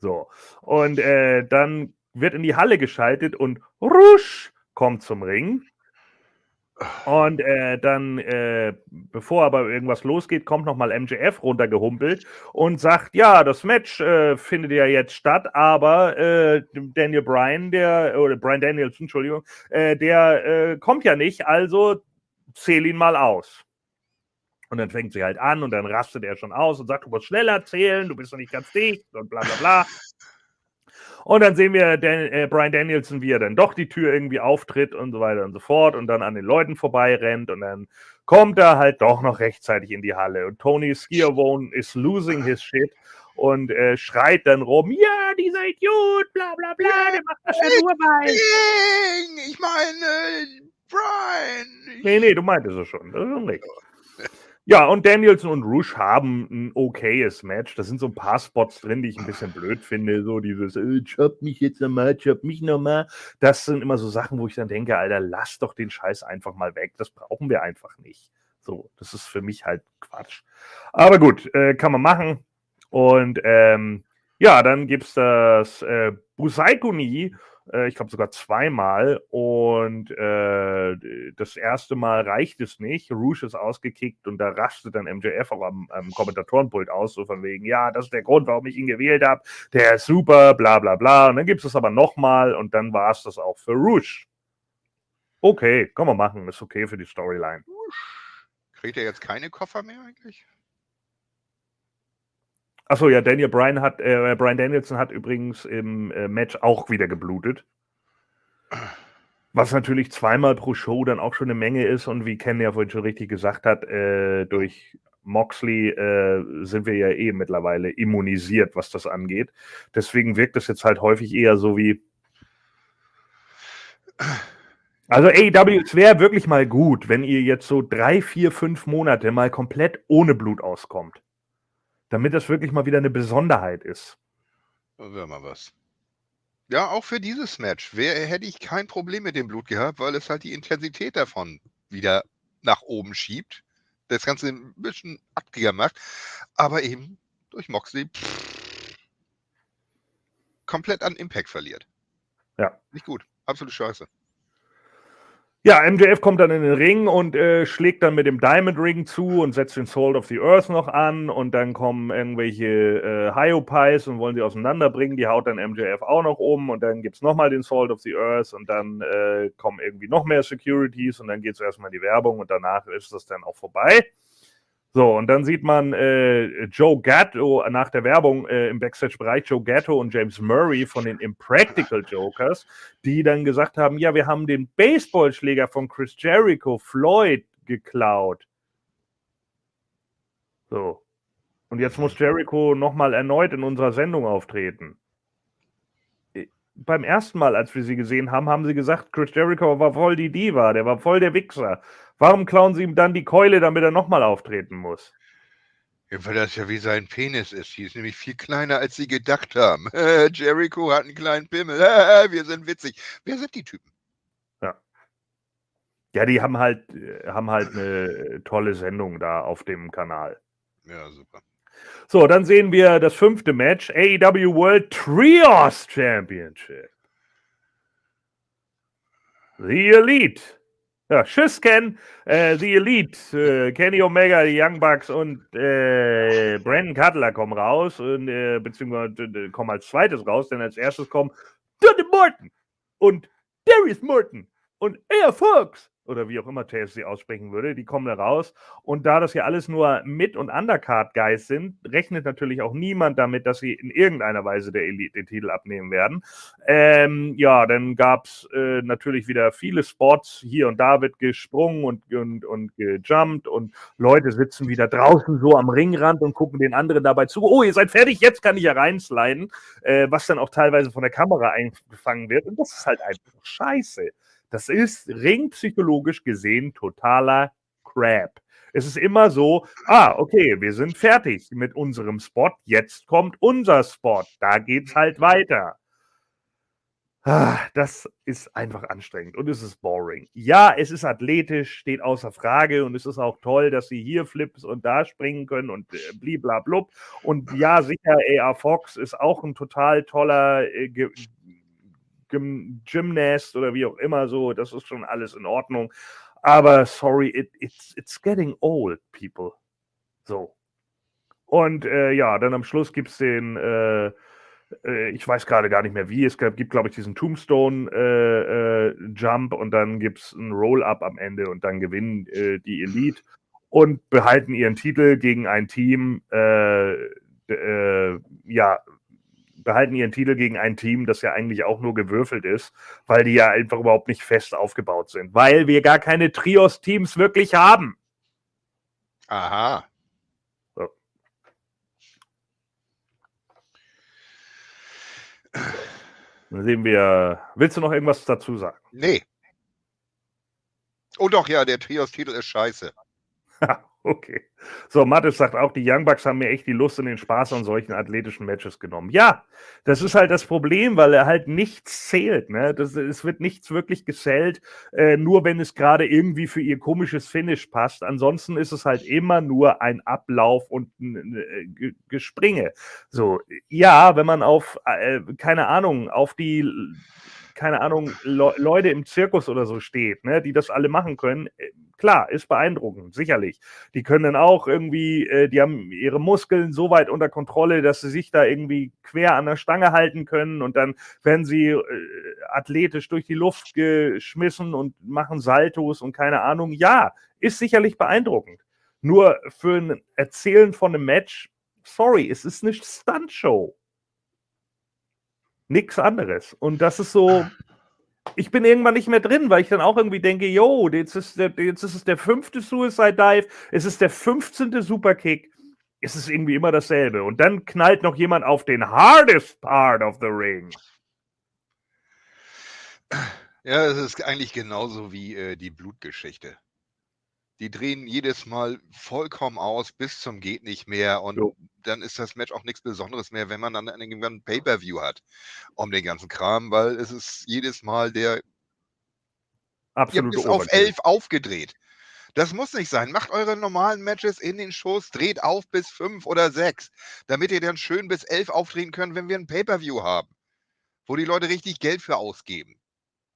So, und äh, dann wird in die Halle geschaltet und Rusch kommt zum Ring. Und äh, dann, äh, bevor aber irgendwas losgeht, kommt nochmal MJF runtergehumpelt und sagt, ja, das Match äh, findet ja jetzt statt, aber äh, Daniel Bryan, der, oder Brian Daniels, Entschuldigung, äh, der äh, kommt ja nicht, also zähl ihn mal aus. Und dann fängt sie halt an und dann rastet er schon aus und sagt, du musst schneller zählen, du bist doch nicht ganz dicht und bla bla bla. Und dann sehen wir Dan, äh, Brian Danielson, wie er dann doch die Tür irgendwie auftritt und so weiter und so fort und dann an den Leuten vorbeirennt und dann kommt er halt doch noch rechtzeitig in die Halle. Und Tony Skiavone is losing his shit und äh, schreit dann rum, ja, dieser Idiot, bla bla bla, der macht das ja nur bei. Ich meine, Brian. Nee, nee, du meintest es schon. Das ist schon richtig. Ja, und Danielson und Rush haben ein okayes Match. Da sind so ein paar Spots drin, die ich ein bisschen blöd finde. So dieses, äh, chop mich jetzt nochmal, chop mich nochmal. Das sind immer so Sachen, wo ich dann denke, Alter, lass doch den Scheiß einfach mal weg. Das brauchen wir einfach nicht. So, das ist für mich halt Quatsch. Aber gut, äh, kann man machen. Und ähm, ja, dann gibt es das äh, Busaikuni ich glaube sogar zweimal. Und äh, das erste Mal reicht es nicht. Rouge ist ausgekickt und da rastet dann MJF auch am, am Kommentatorenpult aus, so von wegen, ja, das ist der Grund, warum ich ihn gewählt habe. Der ist super, bla bla bla. Und dann gibt es das aber nochmal und dann war es das auch für Rouge. Okay, kann man machen, ist okay für die Storyline. Kriegt er jetzt keine Koffer mehr eigentlich? Achso, ja, Daniel Bryan hat, äh, Brian Danielson hat übrigens im äh, Match auch wieder geblutet. Was natürlich zweimal pro Show dann auch schon eine Menge ist und wie Ken ja vorhin schon richtig gesagt hat, äh, durch Moxley äh, sind wir ja eh mittlerweile immunisiert, was das angeht. Deswegen wirkt es jetzt halt häufig eher so wie. Also AEW, es wäre wirklich mal gut, wenn ihr jetzt so drei, vier, fünf Monate mal komplett ohne Blut auskommt damit das wirklich mal wieder eine Besonderheit ist. Das wäre mal was. Ja, auch für dieses Match wär, hätte ich kein Problem mit dem Blut gehabt, weil es halt die Intensität davon wieder nach oben schiebt. Das Ganze ein bisschen aktiger macht. Aber eben durch Moxley pff, komplett an Impact verliert. Ja. Nicht gut. Absolut scheiße. Ja, MJF kommt dann in den Ring und äh, schlägt dann mit dem Diamond Ring zu und setzt den Salt of the Earth noch an und dann kommen irgendwelche äh, Hyopies und wollen sie auseinanderbringen. Die haut dann MJF auch noch um und dann gibt es nochmal den Salt of the Earth und dann äh, kommen irgendwie noch mehr Securities und dann geht es erstmal in die Werbung und danach ist das dann auch vorbei. So, und dann sieht man äh, Joe Gatto nach der Werbung äh, im Backstage-Bereich, Joe Gatto und James Murray von den Impractical Jokers, die dann gesagt haben, ja, wir haben den Baseballschläger von Chris Jericho, Floyd, geklaut. So. Und jetzt muss Jericho nochmal erneut in unserer Sendung auftreten. Beim ersten Mal, als wir sie gesehen haben, haben sie gesagt, Chris Jericho war voll die Diva, der war voll der Wichser. Warum klauen sie ihm dann die Keule, damit er nochmal auftreten muss? Ja, weil das ja wie sein Penis ist. Die ist nämlich viel kleiner, als sie gedacht haben. Jericho hat einen kleinen Pimmel. wir sind witzig. Wer sind die Typen? Ja. Ja, die haben halt, äh, haben halt eine tolle Sendung da auf dem Kanal. Ja, super. So, dann sehen wir das fünfte Match: AEW World Trios Championship. The Elite ja, tschüss, Ken. Äh, The Elite, äh, Kenny Omega, die Young Bucks und äh, Brandon Cutler kommen raus, und, äh, beziehungsweise kommen als zweites raus, denn als erstes kommen Dudley Morton und Darius Morton und Air Fox oder wie auch immer Taves sie aussprechen würde, die kommen da raus. Und da das ja alles nur Mit- und Undercard-Guys sind, rechnet natürlich auch niemand damit, dass sie in irgendeiner Weise der Elite den Titel abnehmen werden. Ähm, ja, dann gab es äh, natürlich wieder viele Spots. Hier und da wird gesprungen und, und, und gejumpt und Leute sitzen wieder draußen so am Ringrand und gucken den anderen dabei zu. Oh, ihr seid fertig, jetzt kann ich ja reinsliden, äh, was dann auch teilweise von der Kamera eingefangen wird. Und das ist halt einfach scheiße. Das ist ringpsychologisch gesehen totaler Crap. Es ist immer so, ah, okay, wir sind fertig mit unserem Spot, jetzt kommt unser Spot, da geht's halt weiter. Ah, das ist einfach anstrengend und es ist boring. Ja, es ist athletisch, steht außer Frage und es ist auch toll, dass sie hier Flips und da springen können und äh, bliblablub. Und ja, sicher, AR Fox ist auch ein total toller äh, Gym Gymnast oder wie auch immer so, das ist schon alles in Ordnung. Aber sorry, it, it's, it's getting old, people. So. Und äh, ja, dann am Schluss gibt es den, äh, äh, ich weiß gerade gar nicht mehr wie, es gibt, glaube ich, diesen Tombstone äh, äh, und dann gibt es ein Roll-Up am Ende und dann gewinnen äh, die Elite und behalten ihren Titel gegen ein Team, ja, behalten ihren Titel gegen ein Team, das ja eigentlich auch nur gewürfelt ist, weil die ja einfach überhaupt nicht fest aufgebaut sind, weil wir gar keine Trios-Teams wirklich haben. Aha. So. Dann sehen wir. Willst du noch irgendwas dazu sagen? Nee. Oh doch, ja, der Trios-Titel ist scheiße. Okay. So, Mattes sagt auch, die Young Bucks haben mir echt die Lust und den Spaß an solchen athletischen Matches genommen. Ja, das ist halt das Problem, weil er halt nichts zählt. Ne? Das, es wird nichts wirklich gesellt, äh, nur wenn es gerade irgendwie für ihr komisches Finish passt. Ansonsten ist es halt immer nur ein Ablauf und ein äh, Gespringe. So, ja, wenn man auf, äh, keine Ahnung, auf die keine Ahnung, Le Leute im Zirkus oder so steht, ne, die das alle machen können, äh, klar, ist beeindruckend, sicherlich. Die können dann auch irgendwie, äh, die haben ihre Muskeln so weit unter Kontrolle, dass sie sich da irgendwie quer an der Stange halten können und dann werden sie äh, athletisch durch die Luft geschmissen und machen Saltos und keine Ahnung. Ja, ist sicherlich beeindruckend. Nur für ein Erzählen von einem Match, sorry, es ist nicht Stuntshow. Nichts anderes. Und das ist so, ich bin irgendwann nicht mehr drin, weil ich dann auch irgendwie denke, yo, jetzt ist, der, jetzt ist es der fünfte Suicide Dive, es ist der 15. Superkick, es ist irgendwie immer dasselbe. Und dann knallt noch jemand auf den hardest part of the ring. Ja, es ist eigentlich genauso wie äh, die Blutgeschichte. Die drehen jedes Mal vollkommen aus bis zum geht nicht mehr und jo. dann ist das Match auch nichts Besonderes mehr, wenn man dann irgendwann ein Pay-per-View hat um den ganzen Kram, weil es ist jedes Mal der Absolut bis auf elf aufgedreht. Das muss nicht sein. Macht eure normalen Matches in den Shows, dreht auf bis fünf oder sechs, damit ihr dann schön bis elf aufdrehen könnt, wenn wir ein Pay-per-View haben, wo die Leute richtig Geld für ausgeben.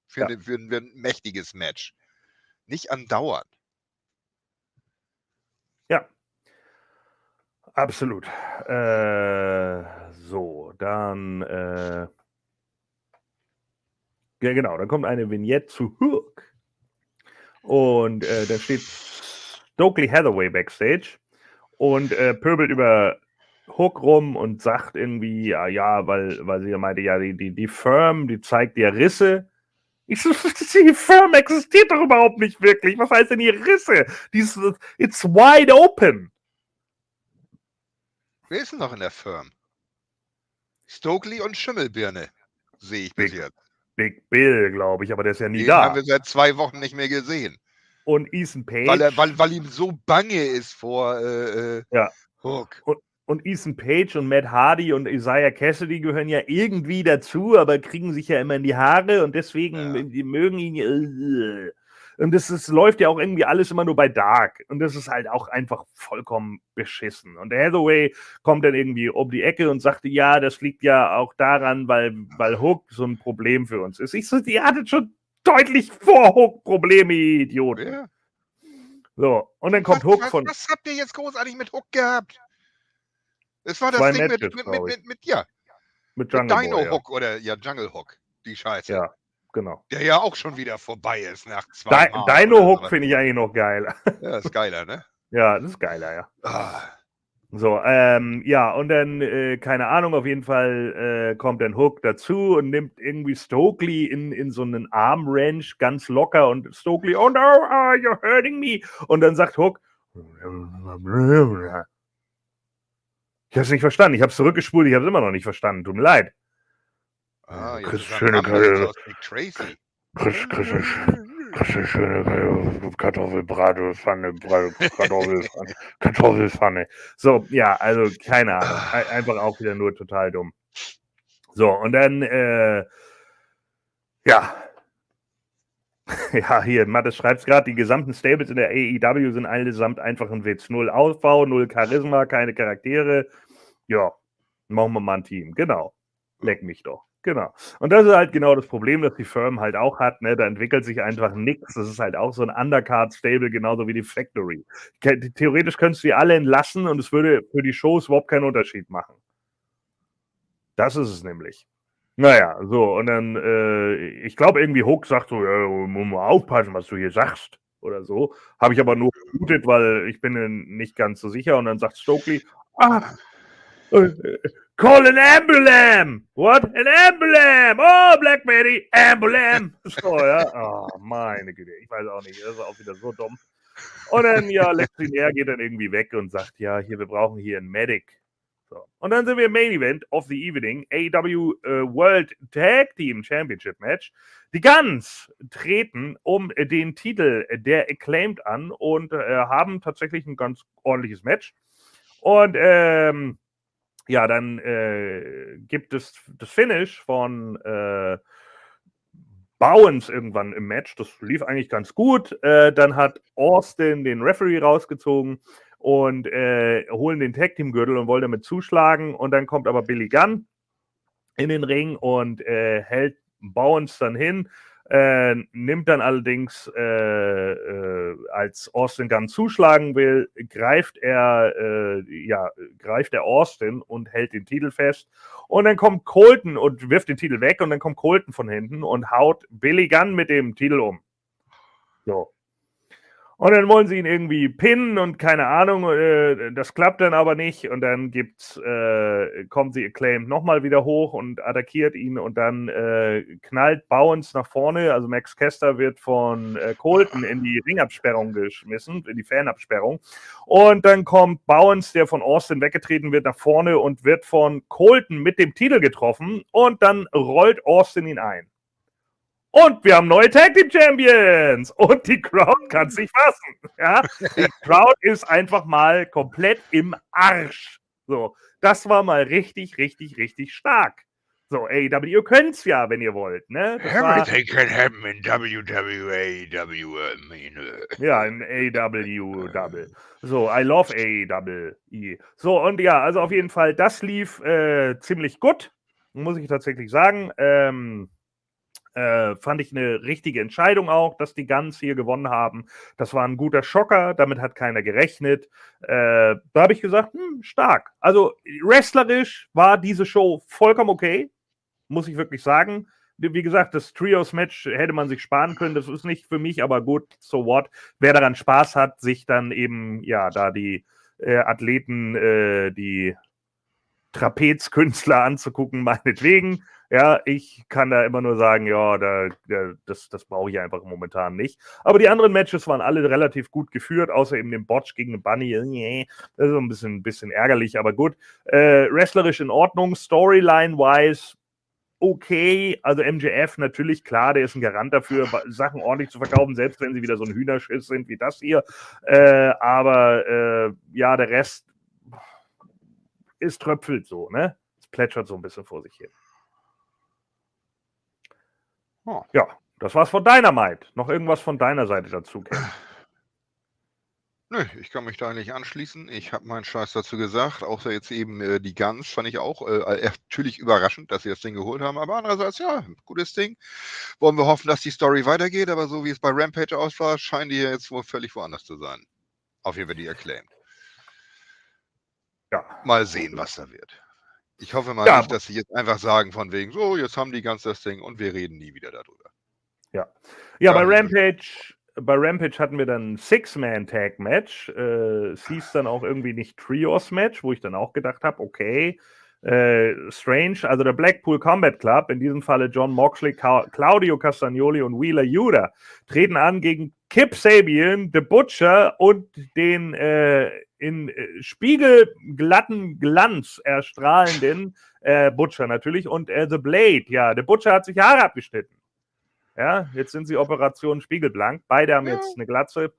Für, ja. eine, für, ein, für ein mächtiges Match. Nicht andauernd. Ja. Absolut. Äh, so, dann. Äh, ja, genau, dann kommt eine Vignette zu Hook. Und äh, da steht Stokely Hathaway backstage. und äh, pöbelt über Hook rum und sagt irgendwie, ja, ja, weil, weil sie ja meinte, ja, die, die, die Firm, die zeigt dir Risse. Ich so, die Firm existiert doch überhaupt nicht wirklich. Was heißt denn die Risse? Die it's wide open. Wer ist denn noch in der Firm? Stokely und Schimmelbirne, sehe ich bis jetzt. Big Bill, glaube ich, aber der ist ja nie Den da. haben wir seit zwei Wochen nicht mehr gesehen. Und Ethan Page. Weil, er, weil, weil ihm so bange ist vor äh, äh ja. Hook. Und, und Ethan Page und Matt Hardy und Isaiah Cassidy gehören ja irgendwie dazu, aber kriegen sich ja immer in die Haare und deswegen, ja. die mögen ihn. Äh, und das ist, läuft ja auch irgendwie alles immer nur bei Dark. Und das ist halt auch einfach vollkommen beschissen. Und der Hathaway kommt dann irgendwie um die Ecke und sagte, ja, das liegt ja auch daran, weil, weil Hook so ein Problem für uns ist. Ich so, ihr hattet schon deutlich vor Hook Probleme, Idiot. Ja. So, und dann kommt was, Hook von. Was habt ihr jetzt großartig mit Hook gehabt? Es war das Ding Matches, mit, mit, mit, mit, mit, ja. Mit Jungle mit Dino Boy, Hook ja. oder ja, Jungle Hook. Die Scheiße. Ja, genau. Der ja auch schon wieder vorbei ist nach zwei Di Jahren Dino Hook finde ich eigentlich noch geil. Ja, ist geiler, ne? ja, das ist geiler, ja. Ah. So, ähm, ja, und dann, äh, keine Ahnung, auf jeden Fall äh, kommt dann Hook dazu und nimmt irgendwie Stokely in, in so einen Armwrench ganz locker und Stokely, oh no, oh, you're hurting me. Und dann sagt Hook, ich habe es nicht verstanden. Ich habe es zurückgespult, ich habe es immer noch nicht verstanden. Tut mir leid. Ah, Chris, schöne Chris, Chris, Chris, schöne Kartoffelbratpfanne, Kartoffelpfanne, Kartoffelpfanne. So, ja, also keine Ahnung. Einfach auch wieder nur total dumm. So, und dann, äh, ja, ja, hier, Mattes schreibt es gerade, die gesamten Stables in der AEW sind allesamt einfach ein Witz. Null Aufbau, null Charisma, keine Charaktere. Ja, machen wir mal ein Team. Genau. Leck mich doch. Genau. Und das ist halt genau das Problem, das die Firm halt auch hat. Ne? Da entwickelt sich einfach nichts. Das ist halt auch so ein Undercard-Stable, genauso wie die Factory. Theoretisch könntest du die alle entlassen und es würde für die Shows überhaupt keinen Unterschied machen. Das ist es nämlich. Naja, so, und dann, äh, ich glaube, irgendwie Hook sagt so, ja, muss mal aufpassen, was du hier sagst oder so. Habe ich aber nur vermutet, weil ich bin nicht ganz so sicher. Und dann sagt Stokely, ah, äh, call an Ambulam! What? An Ambulam! Oh, Black Betty, Ambulam! So, ja. Oh, meine Güte, ich weiß auch nicht, das ist auch wieder so dumm. Und dann, ja, Lexinär geht dann irgendwie weg und sagt, ja, hier, wir brauchen hier einen Medic. So. Und dann sind wir im Main Event of the Evening, AEW uh, World Tag Team Championship Match. Die Guns treten um den Titel der Acclaimed an und äh, haben tatsächlich ein ganz ordentliches Match. Und ähm, ja, dann äh, gibt es das Finish von äh, Bowens irgendwann im Match. Das lief eigentlich ganz gut. Äh, dann hat Austin den Referee rausgezogen und äh, holen den Tag Team Gürtel und wollen damit zuschlagen. Und dann kommt aber Billy Gunn in den Ring und äh, hält Bowens dann hin. Äh, nimmt dann allerdings, äh, äh, als Austin Gunn zuschlagen will, greift er, äh, ja, greift er Austin und hält den Titel fest. Und dann kommt Colton und wirft den Titel weg und dann kommt Colton von hinten und haut Billy Gunn mit dem Titel um. So. Und dann wollen sie ihn irgendwie pinnen und keine Ahnung, äh, das klappt dann aber nicht. Und dann gibt's, äh, kommt sie Acclaimed nochmal wieder hoch und attackiert ihn und dann äh, knallt Bowens nach vorne. Also Max Kester wird von äh, Colton in die Ringabsperrung geschmissen, in die Fanabsperrung. Und dann kommt Bowens, der von Austin weggetreten wird, nach vorne und wird von Colton mit dem Titel getroffen. Und dann rollt Austin ihn ein. Und wir haben neue Tag Team Champions. Und die Crowd kann sich fassen. Ja? Die Crowd ist einfach mal komplett im Arsch. So, das war mal richtig, richtig, richtig stark. So, AEW, ihr könnt's ja, wenn ihr wollt, ne? Das Everything war, can happen in WWE, Ja, in AEW. So, I love AEW. So, und ja, also auf jeden Fall, das lief äh, ziemlich gut, muss ich tatsächlich sagen. Ähm, äh, fand ich eine richtige Entscheidung auch, dass die Guns hier gewonnen haben. Das war ein guter Schocker, damit hat keiner gerechnet. Äh, da habe ich gesagt, hm, stark. Also wrestlerisch war diese Show vollkommen okay, muss ich wirklich sagen. Wie gesagt, das Trios-Match hätte man sich sparen können. Das ist nicht für mich, aber gut, so what. Wer daran Spaß hat, sich dann eben, ja, da die äh, Athleten, äh, die Trapezkünstler anzugucken, meinetwegen. Ja, ich kann da immer nur sagen, ja, da, da, das, das brauche ich einfach momentan nicht. Aber die anderen Matches waren alle relativ gut geführt, außer eben dem Botch gegen Bunny. Das ist ein bisschen, bisschen ärgerlich, aber gut. Äh, wrestlerisch in Ordnung, Storyline-wise okay. Also MJF natürlich, klar, der ist ein Garant dafür, Sachen ordentlich zu verkaufen, selbst wenn sie wieder so ein Hühnerschiss sind wie das hier. Äh, aber äh, ja, der Rest ist tröpfelt so, ne? Es plätschert so ein bisschen vor sich hin. Oh. Ja, das war's von deiner Dynamite. Noch irgendwas von deiner Seite dazu, Ken? Nö, ich kann mich da eigentlich anschließen. Ich habe meinen Scheiß dazu gesagt, außer jetzt eben äh, die Guns fand ich auch äh, natürlich überraschend, dass sie das Ding geholt haben, aber andererseits, ja, gutes Ding. Wollen wir hoffen, dass die Story weitergeht, aber so wie es bei Rampage aussah, scheinen die jetzt wohl völlig woanders zu sein. Auf jeden Fall die Acclaimed. Ja. Mal sehen, was da wird. Ich hoffe mal ja, nicht, dass sie jetzt einfach sagen von wegen, so, jetzt haben die ganz das Ding und wir reden nie wieder darüber. Ja. Ja, bei Rampage, bei Rampage hatten wir dann ein Six-Man-Tag-Match. Äh, es hieß dann auch irgendwie nicht Trios-Match, wo ich dann auch gedacht habe, okay, äh, strange. Also der Blackpool Combat Club, in diesem Falle John Moxley, Ca Claudio Castagnoli und Wheeler Yuda, treten an gegen Kip Sabian, The Butcher und den äh, in äh, spiegelglatten Glanz erstrahlenden äh, Butcher natürlich und äh, The Blade. Ja, der Butcher hat sich Haare abgeschnitten. Ja, jetzt sind sie Operation Spiegelblank. Beide haben ja. jetzt eine Glatze.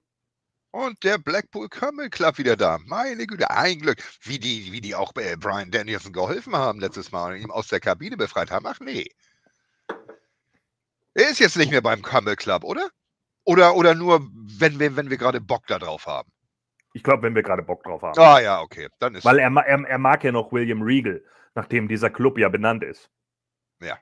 Und der Blackpool Camel Club wieder da. Meine Güte, ein Glück. Wie die, wie die auch äh, Brian Danielson geholfen haben letztes Mal und ihn aus der Kabine befreit haben. Ach nee. Er ist jetzt nicht mehr beim Camel Club, oder? Oder, oder nur, wenn wir, wenn wir gerade Bock da drauf haben? Ich glaube, wenn wir gerade Bock drauf haben. Ah ja, okay. Dann ist Weil er, er, er mag ja noch William Regal, nachdem dieser Club ja benannt ist. Ja.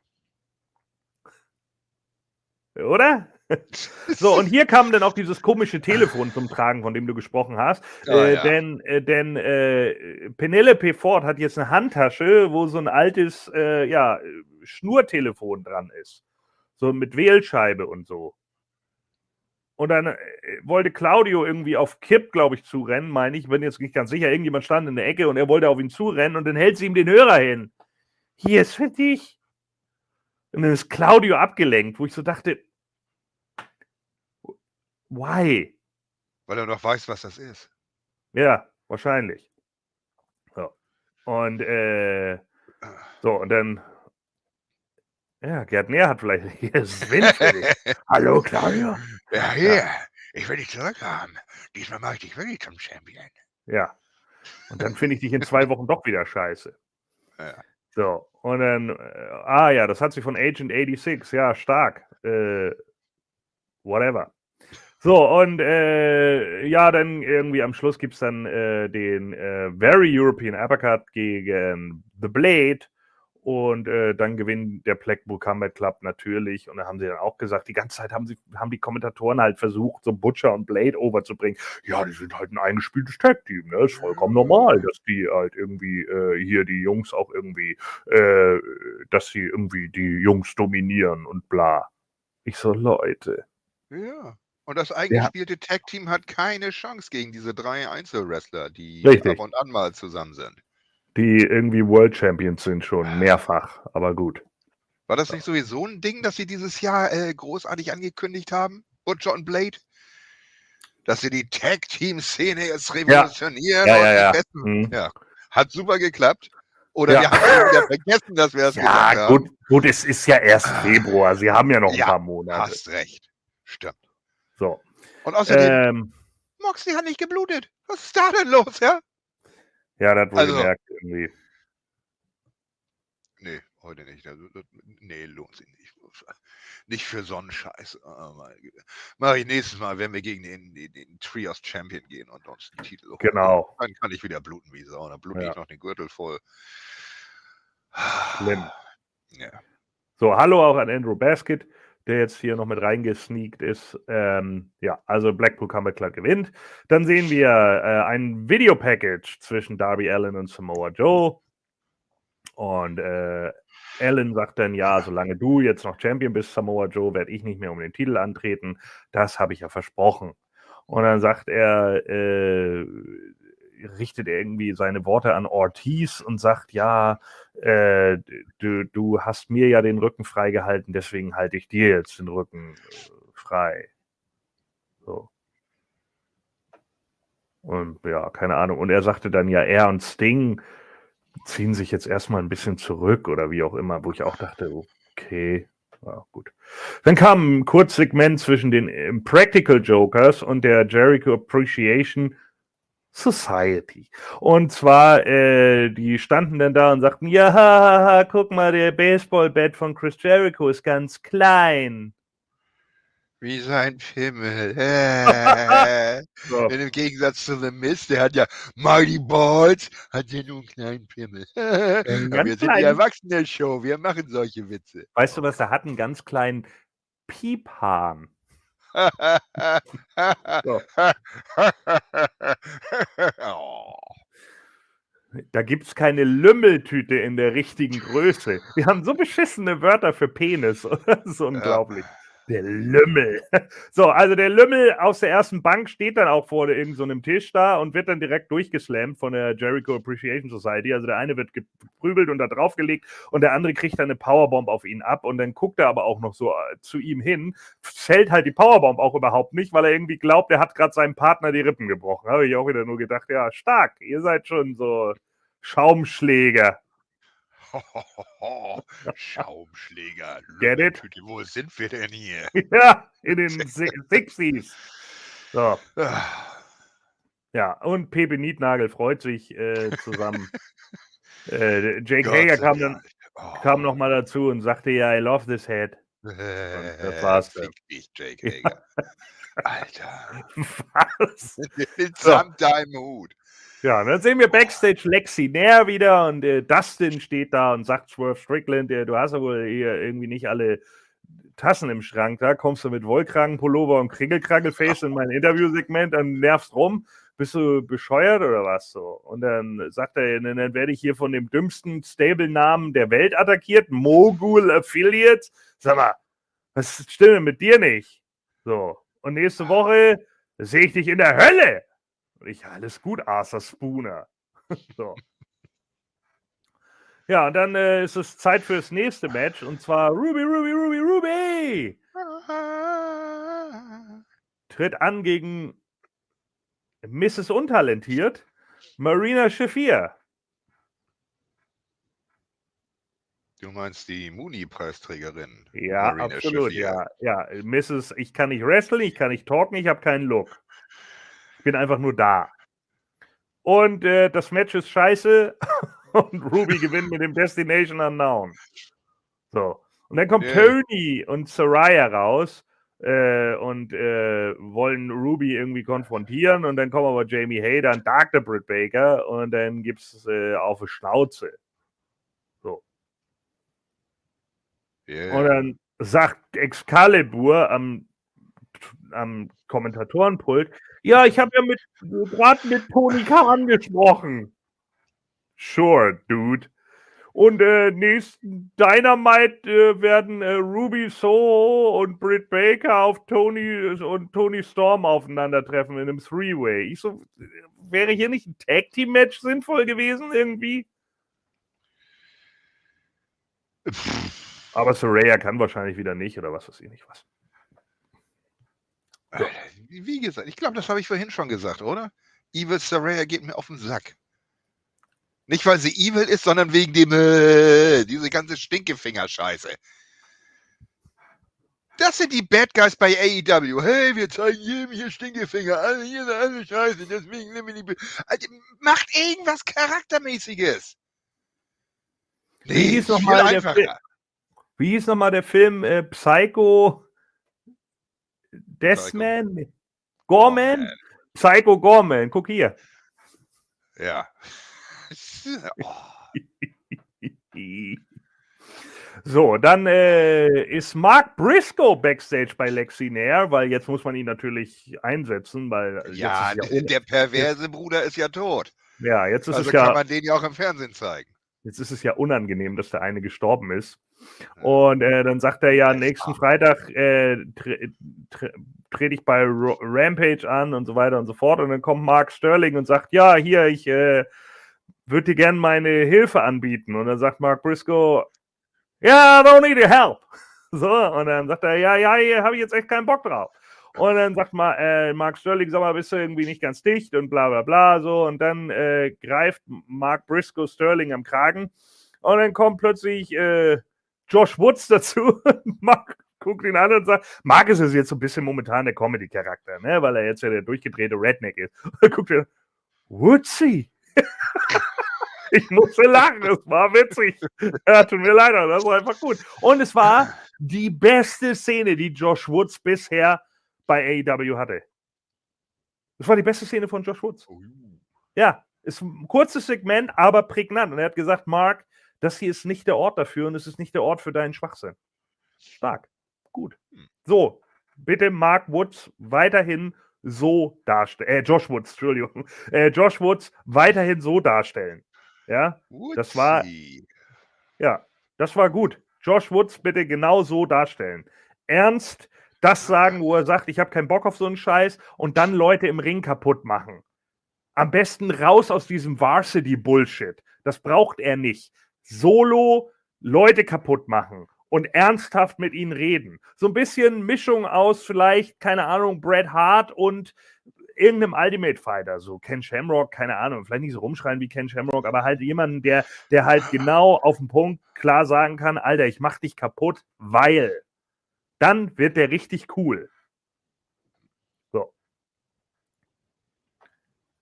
Oder? So, und hier kam dann auch dieses komische Telefon zum Tragen, von dem du gesprochen hast. Oh, äh, ja. Denn, äh, denn äh, Penelope Ford hat jetzt eine Handtasche, wo so ein altes äh, ja, Schnurtelefon dran ist. So mit Wählscheibe und so. Und dann äh, wollte Claudio irgendwie auf Kipp, glaube ich, zurennen, meine ich. Bin jetzt nicht ganz sicher. Irgendjemand stand in der Ecke und er wollte auf ihn zurennen und dann hält sie ihm den Hörer hin. Hier ist für dich. Und dann ist Claudio abgelenkt, wo ich so dachte, why? Weil er noch weiß, was das ist. Ja, wahrscheinlich. So. Und äh, so, und dann ja, Gerd Nehr hat vielleicht hier ist Wind für dich. Hallo, Claudio. Ja, hier. Ja. Ich will dich zurückhaben. Diesmal mache ich dich wirklich zum Champion. Ja. Und dann finde ich dich in zwei Wochen doch wieder scheiße. Ja. So, und dann, äh, ah ja, das hat sich von Agent 86, ja, stark. Äh, whatever. So, und äh, ja, dann irgendwie am Schluss gibt es dann äh, den äh, Very European Uppercut gegen The Blade. Und äh, dann gewinnt der Blackpool Combat Club natürlich. Und da haben sie dann auch gesagt, die ganze Zeit haben, sie, haben die Kommentatoren halt versucht, so Butcher und Blade overzubringen. Ja, die sind halt ein eingespieltes Tag-Team. Ne? Ist vollkommen normal, dass die halt irgendwie äh, hier die Jungs auch irgendwie, äh, dass sie irgendwie die Jungs dominieren und bla. Ich so, Leute. Ja. Und das eingespielte ja. Tag-Team hat keine Chance gegen diese drei Einzelwrestler, die Richtig. ab und an mal zusammen sind die irgendwie World Champions sind schon mehrfach, aber gut. War das nicht sowieso ein Ding, dass sie dieses Jahr äh, großartig angekündigt haben, Butcher und Blade? Dass sie die Tag-Team-Szene jetzt revolutionieren. Ja, ja, ja, ja. Mhm. ja. Hat super geklappt. Oder ja. wir haben wieder vergessen, dass wir das ja, gesagt haben. Gut, gut, es ist ja erst Februar. Sie haben ja noch ein ja, paar Monate. Hast recht. Stimmt. So. Und außerdem, ähm, Moxley hat nicht geblutet. Was ist da denn los, ja? Ja, das wurde also, gemerkt irgendwie. Nee, heute nicht. Also, nee, lohnt sich nicht. Nicht für Sonnenscheiß. Oh, Mache ich nächstes Mal, wenn wir gegen den, den, den, Trios Champion gehen und uns den Titel holen. Genau. Dann kann ich wieder bluten wie Sau. Dann blute ja. ich noch den Gürtel voll. Schlimm. Ja. So, hallo auch an Andrew Basket der jetzt hier noch mit reingesneakt ist. Ähm, ja, also Blackpool Combat Club gewinnt. Dann sehen wir äh, ein Videopackage zwischen Darby Allen und Samoa Joe. Und äh, Allen sagt dann, ja, solange du jetzt noch Champion bist, Samoa Joe, werde ich nicht mehr um den Titel antreten. Das habe ich ja versprochen. Und dann sagt er, äh, richtet er irgendwie seine Worte an Ortiz und sagt, ja, äh, du, du hast mir ja den Rücken freigehalten, deswegen halte ich dir jetzt den Rücken äh, frei. So. Und ja, keine Ahnung. Und er sagte dann ja, er und Sting ziehen sich jetzt erstmal ein bisschen zurück oder wie auch immer, wo ich auch dachte, okay, ja, gut. Dann kam ein Kurzsegment zwischen den Practical Jokers und der Jericho Appreciation Society. Und zwar, äh, die standen dann da und sagten, ja, guck mal, der Baseballbat von Chris Jericho ist ganz klein. Wie sein Pimmel. Äh. so. Im Gegensatz zu The Mist, der hat ja Mighty Balls, hat ja nur einen kleinen Pimmel. wir sind die Erwachsene-Show, wir machen solche Witze. Weißt du was, er hat einen ganz kleinen Piephahn. Oh. Da gibt es keine Lümmeltüte in der richtigen Größe. Wir haben so beschissene Wörter für Penis. Das ist unglaublich. Ja. Der Lümmel. So, also der Lümmel aus der ersten Bank steht dann auch vor irgendeinem so Tisch da und wird dann direkt durchgeslammt von der Jericho Appreciation Society. Also der eine wird geprügelt und da draufgelegt und der andere kriegt dann eine Powerbomb auf ihn ab und dann guckt er aber auch noch so äh, zu ihm hin, fällt halt die Powerbomb auch überhaupt nicht, weil er irgendwie glaubt, er hat gerade seinem Partner die Rippen gebrochen. Habe ich auch wieder nur gedacht, ja, stark, ihr seid schon so Schaumschläger. Schaumschläger. Get it? Wo sind wir denn hier? Ja, in den Sixties. So. Ah. Ja, und Pepe Nietnagel freut sich äh, zusammen. äh, Jake Gott Hager kam dann oh. kam noch mal dazu und sagte ja, I love this head. Und das war's. Fick dich, Jake Hager. Alter. Was? Samt deinem Hut. Ja, dann sehen wir Backstage Lexi Nair wieder und äh, Dustin steht da und sagt Swerve Strickland, äh, du hast ja wohl hier irgendwie nicht alle Tassen im Schrank, da kommst du mit Wollkragenpullover und Kringelkragelface in mein Interviewsegment, dann nervst rum, bist du bescheuert oder was so? Und dann sagt er, dann werde ich hier von dem dümmsten Stable-Namen der Welt attackiert, Mogul Affiliate. Sag mal, was stimmt mit dir nicht? So, und nächste Woche sehe ich dich in der Hölle. Und ich, alles gut, Arthur Spooner. so. Ja, und dann äh, ist es Zeit für das nächste Match und zwar Ruby, Ruby, Ruby, Ruby! Tritt an gegen Mrs. Untalentiert, Marina Shafir. Du meinst die Mooney-Preisträgerin? Ja, Marina absolut, Shafir. ja. Ja, Mrs. Ich kann nicht wrestlen, ich kann nicht talken, ich habe keinen Look. Ich bin einfach nur da. Und äh, das Match ist scheiße und Ruby gewinnt mit dem Destination Unknown. So. Und dann kommt yeah. Tony und Soraya raus äh, und äh, wollen Ruby irgendwie konfrontieren und dann kommen aber Jamie Hayter und Dr. Britt Baker und dann gibt es äh, auf die Schnauze. So. Yeah. Und dann sagt Excalibur am, am Kommentatorenpult, ja, ich habe ja mit gerade mit Tony Khan gesprochen. Sure, dude. Und äh, nächsten Dynamite äh, werden äh, Ruby So und Britt Baker auf Tony und Tony Storm aufeinandertreffen in einem Three-Way. Ich so, wäre hier nicht ein Tag Team Match sinnvoll gewesen irgendwie? Aber Soraya kann wahrscheinlich wieder nicht oder was weiß ich nicht was. Wie gesagt, ich glaube, das habe ich vorhin schon gesagt, oder? Evil Saraya geht mir auf den Sack. Nicht, weil sie evil ist, sondern wegen dem, äh, diese ganze Stinkefinger-Scheiße. Das sind die Bad Guys bei AEW. Hey, wir zeigen jedem hier Stinkefinger. Alle hier sind alle scheiße. Deswegen nehmen wir die. Also, macht irgendwas Charaktermäßiges. Nee, wie hieß nochmal der, Film, wie hieß noch mal der Film äh, Psycho? Deathman? Gorman? Psycho Gorman, guck hier. Ja. So, dann äh, ist Mark Briscoe backstage bei Lexi Nair, weil jetzt muss man ihn natürlich einsetzen, weil ja, ja der perverse Bruder ist ja tot. Ja, jetzt ist also es ja. kann man den ja auch im Fernsehen zeigen. Jetzt ist es ja unangenehm, dass der eine gestorben ist. Und äh, dann sagt er ja nächsten Freitag äh, trete ich bei Rampage an und so weiter und so fort. Und dann kommt Mark Sterling und sagt, ja, hier, ich äh, würde dir gerne meine Hilfe anbieten. Und dann sagt Mark Briscoe, ja, yeah, I don't need your help. So, und dann sagt er, ja, ja, hier habe ich jetzt echt keinen Bock drauf. Und dann sagt mal, äh, Mark Sterling, sag mal, bist du irgendwie nicht ganz dicht und bla bla bla so. Und dann äh, greift Mark Briscoe Sterling am Kragen. Und dann kommt plötzlich äh, Josh Woods dazu. Mark guckt ihn an und sagt, Mark ist jetzt so ein bisschen momentan der Comedy-Charakter, ne? weil er jetzt ja der durchgedrehte Redneck ist. Und dann guckt er, Woodsy. ich musste lachen, es war witzig. Ja, tut mir leid, das war einfach gut. Und es war die beste Szene, die Josh Woods bisher bei AEW hatte. Das war die beste Szene von Josh Woods. Oh. Ja, ist ein kurzes Segment, aber prägnant. Und er hat gesagt, Mark, das hier ist nicht der Ort dafür und es ist nicht der Ort für deinen Schwachsinn. Stark. Gut. Hm. So, bitte Mark Woods weiterhin so darstellen. Äh, Josh Woods, Entschuldigung. Äh, Josh Woods weiterhin so darstellen. Ja, Woodsie. das war. Ja, das war gut. Josh Woods bitte genau so darstellen. Ernst, das sagen, wo er sagt, ich habe keinen Bock auf so einen Scheiß und dann Leute im Ring kaputt machen. Am besten raus aus diesem Varsity-Bullshit. Das braucht er nicht. Solo Leute kaputt machen und ernsthaft mit ihnen reden. So ein bisschen Mischung aus vielleicht, keine Ahnung, Bret Hart und irgendeinem Ultimate Fighter, so Ken Shamrock, keine Ahnung, vielleicht nicht so rumschreien wie Ken Shamrock, aber halt jemanden, der, der halt genau auf den Punkt klar sagen kann, Alter, ich mach dich kaputt, weil dann wird der richtig cool.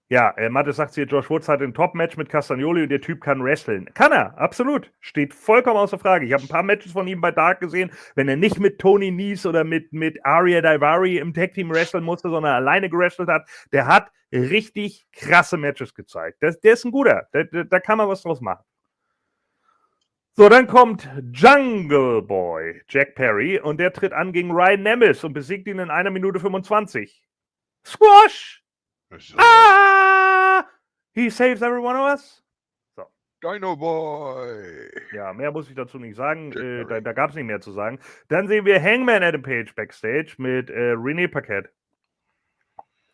Ja, äh, Mathe sagt hier, Josh Woods hat ein Top-Match mit Castagnoli und der Typ kann wresteln. Kann er, absolut. Steht vollkommen außer Frage. Ich habe ein paar Matches von ihm bei Dark gesehen. Wenn er nicht mit Tony Nies oder mit, mit Aria Daivari im Tag-Team wresteln musste, sondern alleine gewrestelt hat, der hat richtig krasse Matches gezeigt. Das, der ist ein guter. Da, da kann man was draus machen. So, dann kommt Jungle Boy, Jack Perry, und der tritt an gegen Ryan Nemes und besiegt ihn in einer Minute 25. Squash! Ah! He saves every one of us. So. Dino Boy. Ja, mehr muss ich dazu nicht sagen. Äh, da da gab es nicht mehr zu sagen. Dann sehen wir Hangman Adam Page backstage mit äh, René Paquette.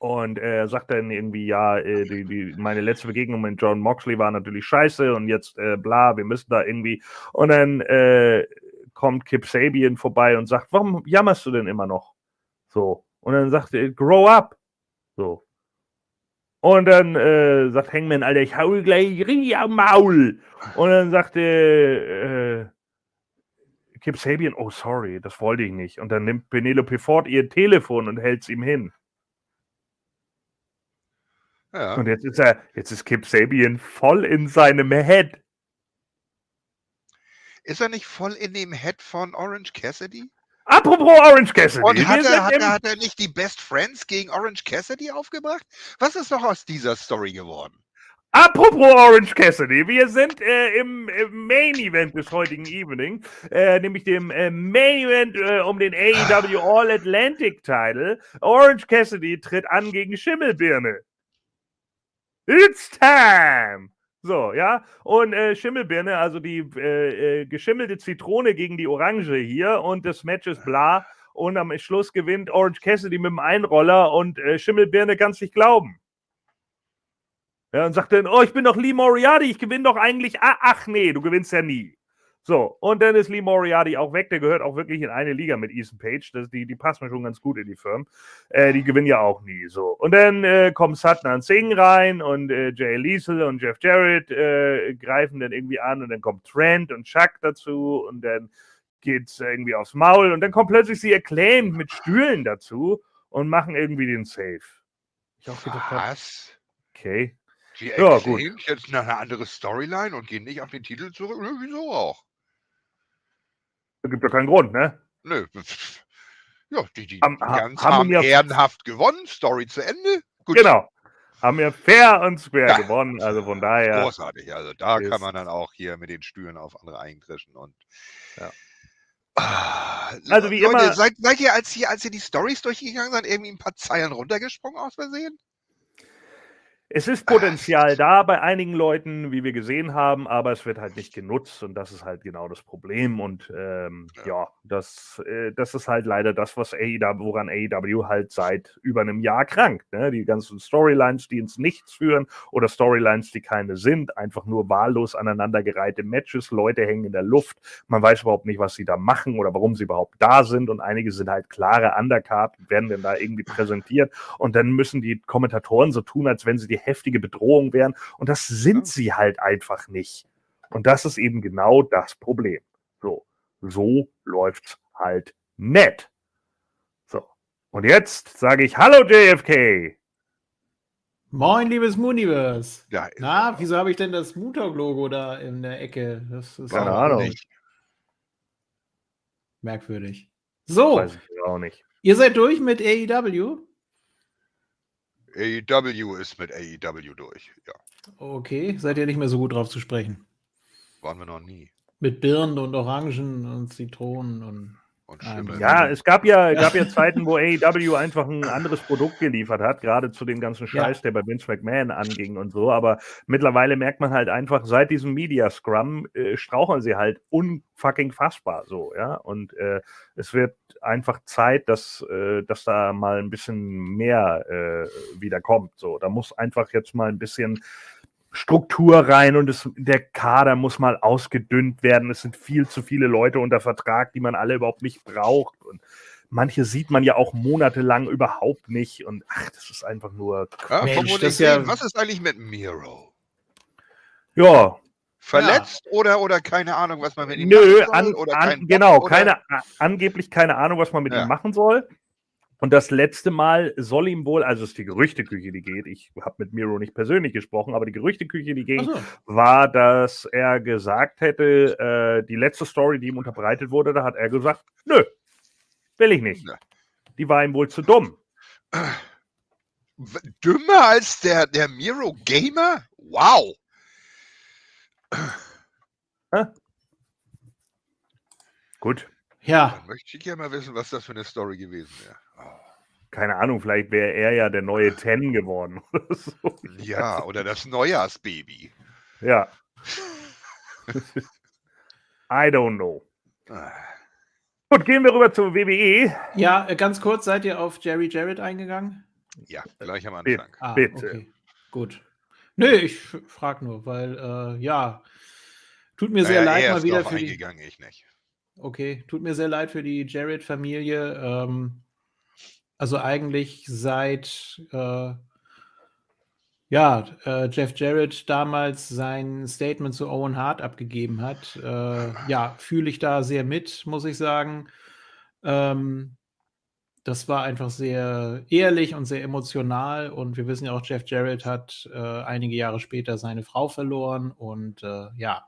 Und er sagt dann irgendwie, ja, äh, die, die, meine letzte Begegnung mit John Moxley war natürlich scheiße und jetzt äh, bla, wir müssen da irgendwie. Und dann äh, kommt Kip Sabian vorbei und sagt, warum jammerst du denn immer noch? So. Und dann sagt er, grow up. So. Und dann äh, sagt Hangman, Alter, ich hau gleich richtig am Maul. Und dann sagt äh, Kip Sabian, oh sorry, das wollte ich nicht. Und dann nimmt Penelope Ford ihr Telefon und hält es ihm hin. Ja. Und jetzt ist er, jetzt ist Kip Sabian voll in seinem Head. Ist er nicht voll in dem Head von Orange Cassidy? Apropos Orange Cassidy. Und hat er, hat, er, hat er nicht die Best Friends gegen Orange Cassidy aufgebracht? Was ist noch aus dieser Story geworden? Apropos Orange Cassidy, wir sind äh, im, im, Main Event des heutigen Evening, äh, nämlich dem äh, Main Event äh, um den AEW All Atlantic Title. Orange Cassidy tritt an gegen Schimmelbirne. It's time! So, ja. Und äh, Schimmelbirne, also die äh, äh, geschimmelte Zitrone gegen die Orange hier und das Match ist bla. Und am Schluss gewinnt Orange Cassidy mit dem Einroller und äh, Schimmelbirne kann es nicht glauben. Ja, und sagt dann, oh, ich bin doch Lee Moriarty, ich gewinne doch eigentlich. Ah, ach nee, du gewinnst ja nie. So, und dann ist Lee Moriarty auch weg. Der gehört auch wirklich in eine Liga mit Ethan Page. Das, die, die passen mir schon ganz gut in die Firmen. Äh, die gewinnen ja auch nie. So. Und dann äh, kommen Satnam Singh rein und äh, Jay Liesel und Jeff Jarrett äh, greifen dann irgendwie an. Und dann kommt Trent und Chuck dazu. Und dann geht's irgendwie aufs Maul. Und dann kommt plötzlich sie Acclaimed mit Stühlen dazu und machen irgendwie den Safe. Ich auch gedacht Was? Okay. Die ja, gut. jetzt eine andere Storyline und gehen nicht auf den Titel zurück. Wieso auch? Da gibt ja keinen Grund, ne? Nö. Ja, die, die, haben, ganz haben, haben ehrenhaft gewonnen, Story zu Ende. Gut. Genau. Haben wir fair und square ja. gewonnen, also von daher. Großartig, also da kann man dann auch hier mit den Stühlen auf andere eindreschen und. Ja. Ah, also wie Leute, immer. Seid, seid, ihr, als, hier, als ihr die Stories durchgegangen seid, irgendwie ein paar Zeilen runtergesprungen aus Versehen? Es ist Potenzial da bei einigen Leuten, wie wir gesehen haben, aber es wird halt nicht genutzt und das ist halt genau das Problem. Und ähm, ja. ja, das, äh, das ist halt leider das, was AEW, woran AEW halt seit über einem Jahr krankt. Ne? Die ganzen Storylines, die ins Nichts führen oder Storylines, die keine sind, einfach nur wahllos aneinandergereihte Matches, Leute hängen in der Luft, man weiß überhaupt nicht, was sie da machen oder warum sie überhaupt da sind und einige sind halt klare Undercard, werden dann da irgendwie präsentiert und dann müssen die Kommentatoren so tun, als wenn sie die heftige Bedrohung wären. Und das sind sie halt einfach nicht. Und das ist eben genau das Problem. So, so läuft's halt nett. So. Und jetzt sage ich Hallo JFK. Moin, liebes Mooniverse. Ja, Na, wieso habe ich denn das Moontalk-Logo da in der Ecke? Das ist Keine Ahnung. Nicht. Merkwürdig. So. Weiß ich auch nicht. Ihr seid durch mit AEW? AEW ist mit AEW durch, ja. Okay, seid ihr nicht mehr so gut drauf zu sprechen? Waren wir noch nie. Mit Birnen und Orangen und Zitronen und. Und ja, es gab ja, gab ja Zeiten, wo AEW einfach ein anderes Produkt geliefert hat, gerade zu dem ganzen Scheiß, ja. der bei Vince McMahon anging und so. Aber mittlerweile merkt man halt einfach, seit diesem Media Scrum äh, straucheln sie halt unfucking fassbar so, ja. Und äh, es wird einfach Zeit, dass, äh, dass da mal ein bisschen mehr äh, wieder kommt. So, da muss einfach jetzt mal ein bisschen Struktur rein und es, der Kader muss mal ausgedünnt werden. Es sind viel zu viele Leute unter Vertrag, die man alle überhaupt nicht braucht. Und manche sieht man ja auch monatelang überhaupt nicht. Und ach, das ist einfach nur. Ja, Mensch, das ja, was ist eigentlich mit Miro? Ja, Verletzt ja. oder, oder keine Ahnung, was man mit ihm Nö, machen soll? An, an, genau, Bock, keine, angeblich keine Ahnung, was man mit ja. ihm machen soll. Und das letzte Mal soll ihm wohl, also es ist die Gerüchteküche, die geht, ich habe mit Miro nicht persönlich gesprochen, aber die Gerüchteküche, die ging, so. war, dass er gesagt hätte, äh, die letzte Story, die ihm unterbreitet wurde, da hat er gesagt, nö, will ich nicht. Die war ihm wohl zu dumm. Dümmer als der, der Miro Gamer? Wow. Gut. Ja. Dann möchte ich ja mal wissen, was das für eine Story gewesen wäre. Keine Ahnung, vielleicht wäre er ja der neue Ten geworden. Oder so. Ja, oder das Neujahrsbaby. Ja. I don't know. Ah. Gut, gehen wir rüber zur WWE. Ja, äh, ganz kurz, seid ihr auf Jerry Jarrett eingegangen? Ja, gleich am Anfang. Ah, Bitte. Okay. Gut. Nö, ich frage nur, weil, äh, ja, tut mir sehr leid mal wieder für die. Ich nicht. Okay, tut mir sehr leid für die Jared-Familie. Ähm, also eigentlich seit äh, ja, äh, Jeff Jarrett damals sein Statement zu Owen Hart abgegeben hat, äh, ja, fühle ich da sehr mit, muss ich sagen. Ähm, das war einfach sehr ehrlich und sehr emotional. Und wir wissen ja auch, Jeff Jarrett hat äh, einige Jahre später seine Frau verloren. Und äh, ja,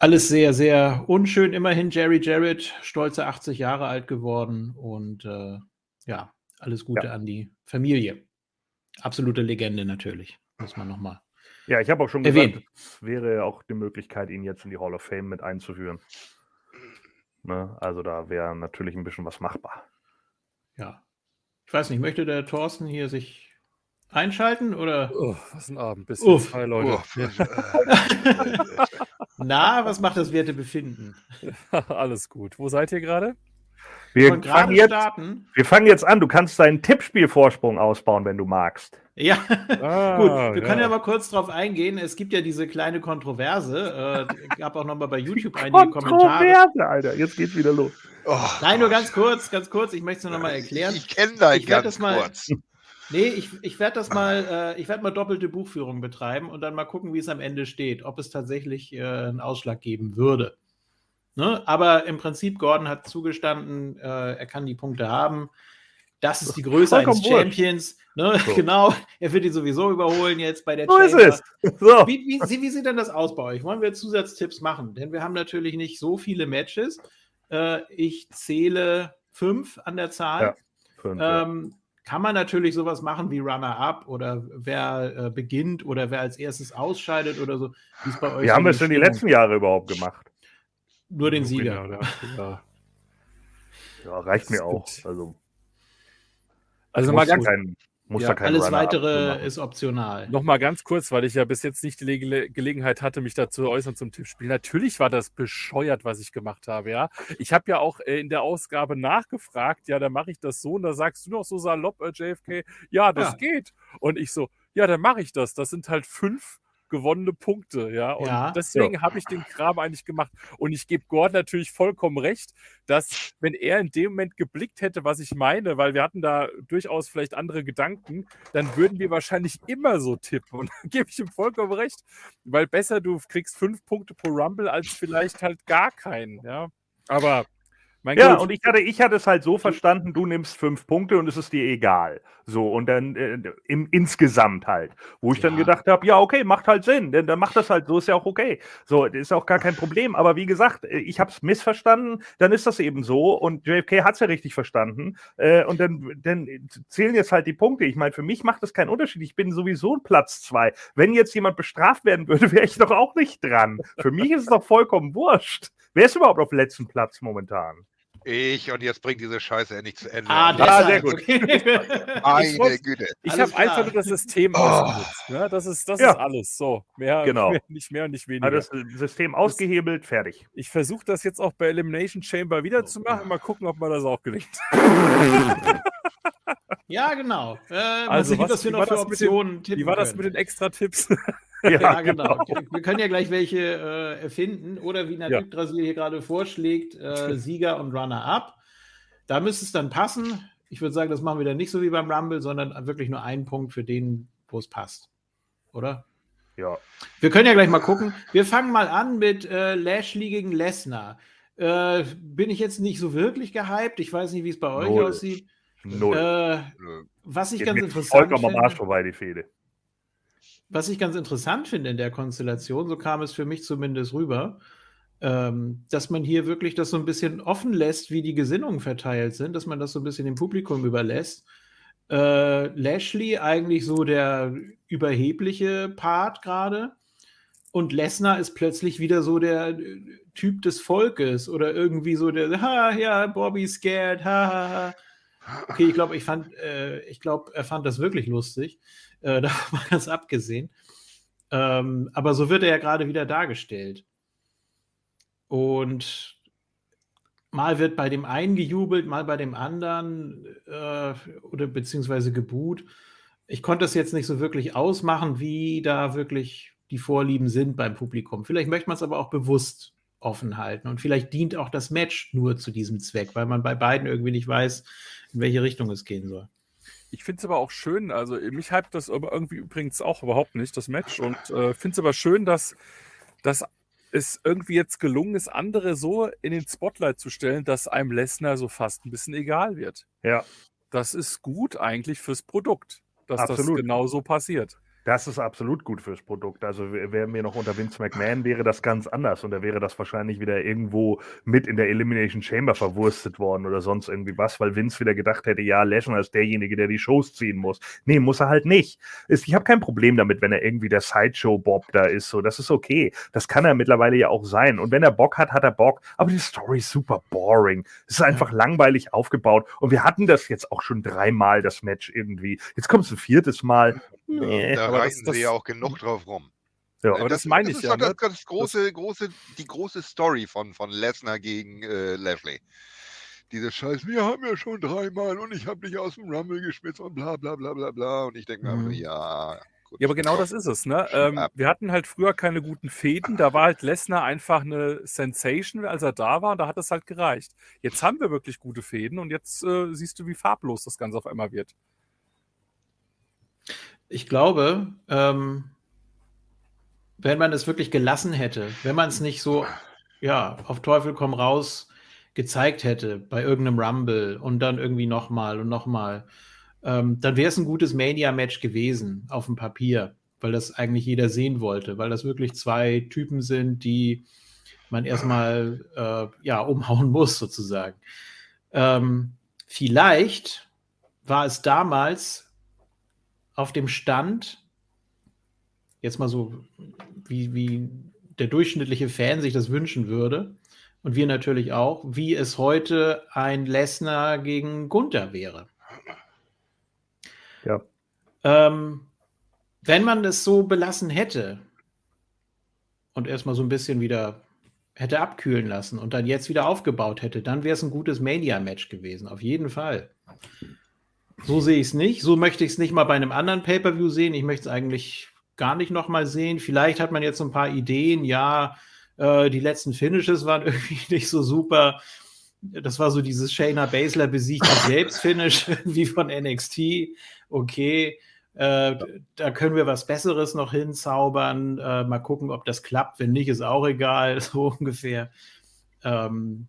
alles sehr, sehr unschön. Immerhin Jerry Jarrett, stolze 80 Jahre alt geworden. Und äh, ja, alles Gute ja. an die Familie. Absolute Legende natürlich, muss man nochmal. Ja, ich habe auch schon erwähnt. gesagt, es wäre auch die Möglichkeit, ihn jetzt in die Hall of Fame mit einzuführen. Ne? Also da wäre natürlich ein bisschen was machbar. Ja. Ich weiß nicht, möchte der Thorsten hier sich einschalten oder? Oh, was ein Abend. Bis jetzt zwei Leute. Na, was macht das Wertebefinden? Alles gut. Wo seid ihr gerade? Wir, fangen jetzt, wir fangen jetzt an. Du kannst deinen Tippspielvorsprung ausbauen, wenn du magst. Ja, ah, gut. Wir ja. können ja mal kurz drauf eingehen. Es gibt ja diese kleine Kontroverse. Äh, gab auch nochmal bei YouTube einige Kommentare. Kontroverse, Alter. Jetzt geht's wieder los. Oh, Nein, nur ganz kurz, ganz kurz. Ich möchte es nur nochmal erklären. Ich, ich kenne da ganz das mal, kurz. Nee, ich, ich werde das mal, äh, ich werde mal doppelte Buchführung betreiben und dann mal gucken, wie es am Ende steht, ob es tatsächlich äh, einen Ausschlag geben würde. Ne? Aber im Prinzip, Gordon hat zugestanden, äh, er kann die Punkte haben. Das ist die Größe eines Champions. Ne? So. Genau, er wird ihn sowieso überholen jetzt bei der so Chamber. Ist es. So. Wie, wie, wie, sieht denn das aus bei euch? Wollen wir Zusatztipps machen? Denn wir haben natürlich nicht so viele Matches. Äh, ich zähle fünf an der Zahl. Ja, fünf, ähm, kann man natürlich sowas machen wie Runner-Up oder wer äh, beginnt oder wer als erstes ausscheidet oder so. Wie bei euch Wie haben wir es denn die letzten Jahre überhaupt gemacht? Nur den Sieger. Ja, ja reicht mir auch. Also, also mal ganz, kein... Muss ja, alles Runner weitere ist optional. Nochmal ganz kurz, weil ich ja bis jetzt nicht die Ge Gelegenheit hatte, mich dazu zu äußern zum Tippspiel. Natürlich war das bescheuert, was ich gemacht habe, ja. Ich habe ja auch äh, in der Ausgabe nachgefragt, ja, dann mache ich das so und da sagst du noch so salopp, äh, JFK, ja, das ja. geht. Und ich so, ja, dann mache ich das. Das sind halt fünf gewonnene Punkte, ja. Und ja, deswegen ja. habe ich den Kram eigentlich gemacht. Und ich gebe Gordon natürlich vollkommen recht, dass wenn er in dem Moment geblickt hätte, was ich meine, weil wir hatten da durchaus vielleicht andere Gedanken, dann würden wir wahrscheinlich immer so tippen. Und da gebe ich ihm vollkommen recht, weil besser du kriegst fünf Punkte pro Rumble als vielleicht halt gar keinen, ja. Aber mein ja, Gott. und ich hatte, ich hatte es halt so verstanden, du nimmst fünf Punkte und es ist dir egal. So, und dann äh, im, insgesamt halt. Wo ich ja. dann gedacht habe, ja, okay, macht halt Sinn, denn dann macht das halt, so ist ja auch okay. So, ist auch gar kein Problem. Aber wie gesagt, äh, ich habe es missverstanden, dann ist das eben so und JFK hat es ja richtig verstanden. Äh, und dann, dann zählen jetzt halt die Punkte. Ich meine, für mich macht das keinen Unterschied. Ich bin sowieso Platz zwei. Wenn jetzt jemand bestraft werden würde, wäre ich doch auch nicht dran. Für mich ist es doch vollkommen wurscht. Wer ist überhaupt auf letzten Platz momentan? Ich und jetzt bringt diese Scheiße endlich zu Ende. Ah, ah sehr gut. Meine Güte. Ich habe einfach nur das System oh. ausgenutzt. Ja, das ist, das ja. ist alles. So, mehr, genau. mehr, nicht mehr und nicht weniger. das System ausgehebelt, das, fertig. Ich versuche das jetzt auch bei Elimination Chamber wieder zu machen. Mal gucken, ob man das auch gelingt. ja, genau. Äh, also, was, was wir noch für Optionen den, Wie war das mit den extra Tipps? Ja, ja genau. genau. Wir können ja gleich welche äh, erfinden oder wie Nadik ja. Brasil hier gerade vorschlägt, äh, Sieger und Runner-up. Da müsste es dann passen. Ich würde sagen, das machen wir dann nicht so wie beim Rumble, sondern wirklich nur einen Punkt für den, wo es passt. Oder? Ja. Wir können ja gleich mal gucken. Wir fangen mal an mit äh, Lashley gegen Lesnar. Äh, bin ich jetzt nicht so wirklich gehypt. Ich weiß nicht, wie es bei euch Null. aussieht. Null. Äh, was ich Geht ganz interessant vollkommen finde. am Arsch vorbei, die Fehde was ich ganz interessant finde in der Konstellation, so kam es für mich zumindest rüber, ähm, dass man hier wirklich das so ein bisschen offen lässt, wie die Gesinnungen verteilt sind, dass man das so ein bisschen dem Publikum überlässt. Äh, Lashley eigentlich so der überhebliche Part gerade und Lesnar ist plötzlich wieder so der äh, Typ des Volkes oder irgendwie so der, ha, ja, Bobby scared, ha, ha, ha. Okay, ich glaube, ich fand, äh, ich glaube, er fand das wirklich lustig. Äh, davon mal ganz abgesehen. Ähm, aber so wird er ja gerade wieder dargestellt. Und mal wird bei dem einen gejubelt, mal bei dem anderen äh, oder beziehungsweise gebuht. Ich konnte es jetzt nicht so wirklich ausmachen, wie da wirklich die Vorlieben sind beim Publikum. Vielleicht möchte man es aber auch bewusst offen halten. Und vielleicht dient auch das Match nur zu diesem Zweck, weil man bei beiden irgendwie nicht weiß, in welche Richtung es gehen soll. Ich finde es aber auch schön, also mich hypt das aber irgendwie übrigens auch überhaupt nicht, das Match. Und äh, finde es aber schön, dass, dass es irgendwie jetzt gelungen ist, andere so in den Spotlight zu stellen, dass einem Lesnar so fast ein bisschen egal wird. Ja. Das ist gut eigentlich fürs Produkt, dass Absolut. das genau so passiert. Das ist absolut gut fürs Produkt. Also wären wir noch unter Vince McMahon, wäre das ganz anders und da wäre das wahrscheinlich wieder irgendwo mit in der Elimination Chamber verwurstet worden oder sonst irgendwie was, weil Vince wieder gedacht hätte, ja, Lesnar ist derjenige, der die Shows ziehen muss. Nee, muss er halt nicht. Ich habe kein Problem damit, wenn er irgendwie der Sideshow-Bob da ist. So, das ist okay. Das kann er mittlerweile ja auch sein. Und wenn er Bock hat, hat er Bock. Aber die Story ist super boring. Es ist einfach langweilig aufgebaut. Und wir hatten das jetzt auch schon dreimal, das Match irgendwie. Jetzt kommt es ein viertes Mal. Nee, da reiten das, sie ja auch genug drauf rum. Ja, aber das, das meine ich das ja. Das, ne? das große, große, die große Story von, von Lesnar gegen äh, Lashley. Diese Scheiße, wir haben ja schon dreimal und ich habe dich aus dem Rumble geschmitzt und bla bla bla bla bla. Und ich denke mir, mhm. ja. Gut, ja, aber genau das ist es. Ne? Ähm, wir hatten halt früher keine guten Fäden. Da war halt Lesnar einfach eine Sensation, als er da war. Und da hat es halt gereicht. Jetzt haben wir wirklich gute Fäden und jetzt äh, siehst du, wie farblos das Ganze auf einmal wird ich glaube, ähm, wenn man es wirklich gelassen hätte, wenn man es nicht so, ja, auf Teufel komm raus gezeigt hätte bei irgendeinem Rumble und dann irgendwie nochmal und nochmal, ähm, dann wäre es ein gutes Mania-Match gewesen auf dem Papier, weil das eigentlich jeder sehen wollte, weil das wirklich zwei Typen sind, die man erstmal äh, ja, umhauen muss, sozusagen. Ähm, vielleicht war es damals auf dem Stand, jetzt mal so, wie, wie der durchschnittliche Fan sich das wünschen würde, und wir natürlich auch, wie es heute ein Lesnar gegen Gunther wäre. Ja. Ähm, wenn man es so belassen hätte und erstmal so ein bisschen wieder hätte abkühlen lassen und dann jetzt wieder aufgebaut hätte, dann wäre es ein gutes Mania-Match gewesen, auf jeden Fall. So sehe ich es nicht. So möchte ich es nicht mal bei einem anderen Pay-Per-View sehen. Ich möchte es eigentlich gar nicht nochmal sehen. Vielleicht hat man jetzt ein paar Ideen. Ja, äh, die letzten Finishes waren irgendwie nicht so super. Das war so dieses Shayna Baszler besiegt Selbstfinish wie von NXT. Okay, äh, da können wir was Besseres noch hinzaubern. Äh, mal gucken, ob das klappt. Wenn nicht, ist auch egal, so ungefähr. Ähm,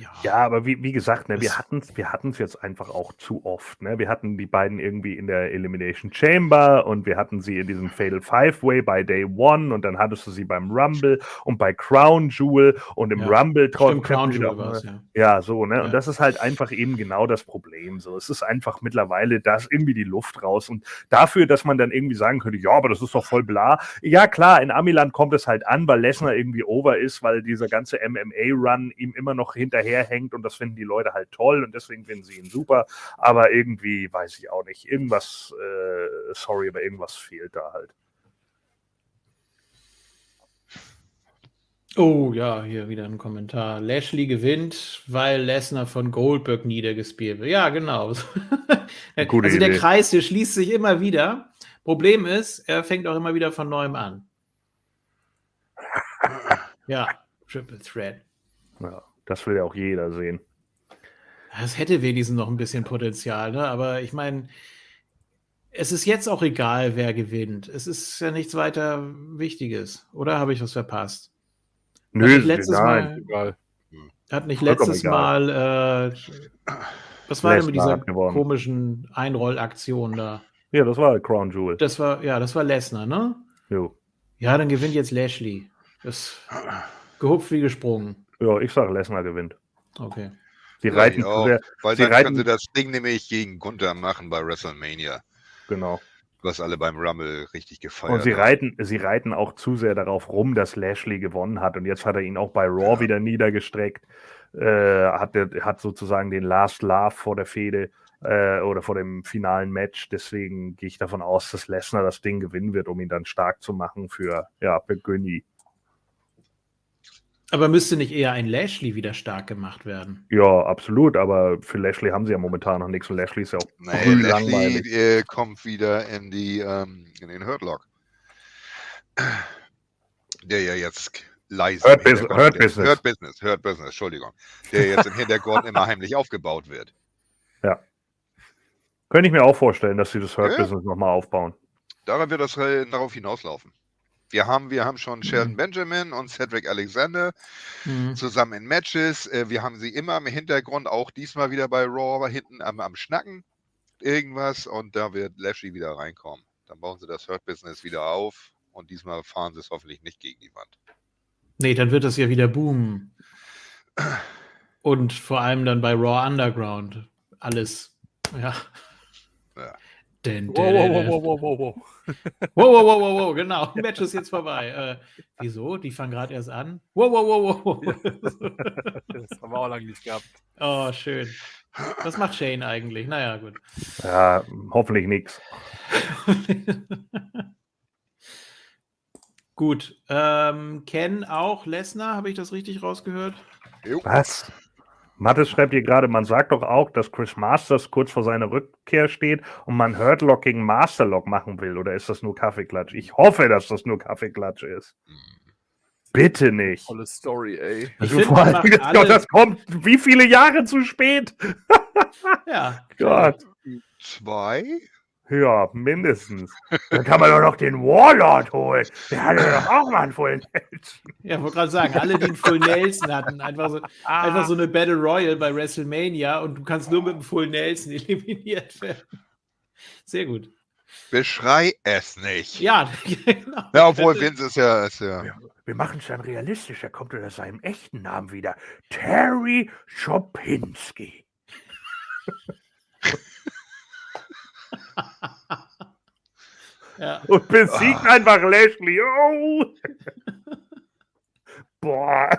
ja. ja, aber wie, wie gesagt, ne, wir hatten es wir jetzt einfach auch zu oft. Ne? Wir hatten die beiden irgendwie in der Elimination Chamber und wir hatten sie in diesem Fatal Five-Way bei Day One und dann hattest du sie beim Rumble und bei Crown Jewel und im ja. Rumble trotzdem. Crown Jewel war's, ja. ja, so, ne? Ja. Und das ist halt einfach eben genau das Problem. So, es ist einfach mittlerweile, da ist irgendwie die Luft raus. Und dafür, dass man dann irgendwie sagen könnte, ja, aber das ist doch voll bla. Ja, klar, in Amiland kommt es halt an, weil Lesnar irgendwie over ist, weil dieser ganze MMA-Run ihm immer noch hinterher hinterherhängt und das finden die Leute halt toll und deswegen finden sie ihn super. Aber irgendwie weiß ich auch nicht. Irgendwas, äh, sorry, aber irgendwas fehlt da halt. Oh ja, hier wieder ein Kommentar. Lashley gewinnt, weil Lesnar von Goldberg niedergespielt wird. Ja, genau. Gute also der Idee. Kreis hier schließt sich immer wieder. Problem ist, er fängt auch immer wieder von neuem an. Ja, Triple Threat. Ja. Das will ja auch jeder sehen. Das hätte wenigstens noch ein bisschen Potenzial, ne? aber ich meine, es ist jetzt auch egal, wer gewinnt. Es ist ja nichts weiter Wichtiges. Oder habe ich was verpasst? Nö, hat nicht letztes nein, Mal, egal. Hat nicht letztes Mal, äh, was war denn mit dieser komischen Einrollaktion da? Ja, das war Crown Jewel. Das war, ja, das war Lesnar, ne? Jo. Ja, dann gewinnt jetzt Lashley. Das gehupft wie gesprungen. Ja, ich sage, Lesnar gewinnt. Okay. Sie reiten ja, sehr, Weil sie dann reiten, können sie das Ding nämlich gegen Gunther machen bei WrestleMania. Genau. Was alle beim Rumble richtig gefeiert Und sie haben. reiten, sie reiten auch zu sehr darauf rum, dass Lashley gewonnen hat. Und jetzt hat er ihn auch bei Raw ja. wieder niedergestreckt. Äh, hat, hat sozusagen den Last Laugh vor der Fehde äh, oder vor dem finalen Match. Deswegen gehe ich davon aus, dass Lesnar das Ding gewinnen wird, um ihn dann stark zu machen für ja, Begünni. Aber müsste nicht eher ein Lashley wieder stark gemacht werden? Ja, absolut. Aber für Lashley haben sie ja momentan noch nichts. Und Lashley ist ja auch nee, Lashley langweilig. Äh, kommt wieder in, die, ähm, in den Hurtlock. Der ja jetzt leise. Hurt, Bus Hurt Business. Hurt Business. Hurt Business, Entschuldigung. Der jetzt im Hintergrund immer heimlich aufgebaut wird. Ja. Könnte ich mir auch vorstellen, dass sie das Hurt ja. Business nochmal aufbauen. Daran wird das äh, darauf hinauslaufen. Wir haben, wir haben schon Sheldon mhm. Benjamin und Cedric Alexander mhm. zusammen in Matches. Äh, wir haben sie immer im Hintergrund, auch diesmal wieder bei Raw, hinten am, am Schnacken irgendwas und da wird Lashley wieder reinkommen. Dann bauen sie das Hurt Business wieder auf und diesmal fahren sie es hoffentlich nicht gegen die Wand. Nee, dann wird das ja wieder boomen. Und vor allem dann bei Raw Underground. Alles, ja. ja. Wow, wow, wow, wow, wow. Wow, wow, wow, wow, wow, genau. Match ist jetzt vorbei. Äh, wieso? Die fangen gerade erst an. Wow, wow, wow, wow. das haben wir auch lange nicht gehabt. Oh, schön. Was macht Shane eigentlich? Naja, gut. Ja, hoffentlich nichts. Gut. Ähm, Ken auch Lesnar, habe ich das richtig rausgehört? Was? Mattes schreibt hier gerade, man sagt doch auch, dass Chris Masters kurz vor seiner Rückkehr steht und man Hurtlock gegen Masterlock machen will. Oder ist das nur Kaffeeklatsch? Ich hoffe, dass das nur Kaffeeklatsch ist. Bitte nicht. Tolle Story, ey. Ich also vor allem, das, das kommt wie viele Jahre zu spät? ja. Gott. Zwei? Ja, mindestens. Dann kann man doch noch den Warlord holen. Der hatte doch auch mal einen Full Nelson. Ja, wollte gerade sagen, alle, die einen Full Nelson hatten, einfach so, ah. einfach so eine Battle Royal bei WrestleMania und du kannst nur mit einem Full Nelson eliminiert werden. Sehr gut. Beschrei es nicht. Ja, genau. Ja, obwohl Vince ist ja. Ist ja. Wir, wir machen es dann realistisch. Er kommt unter seinem echten Namen wieder. Terry Schopinski. ja. Und besiegt oh. einfach Lashley. Oh. Boah.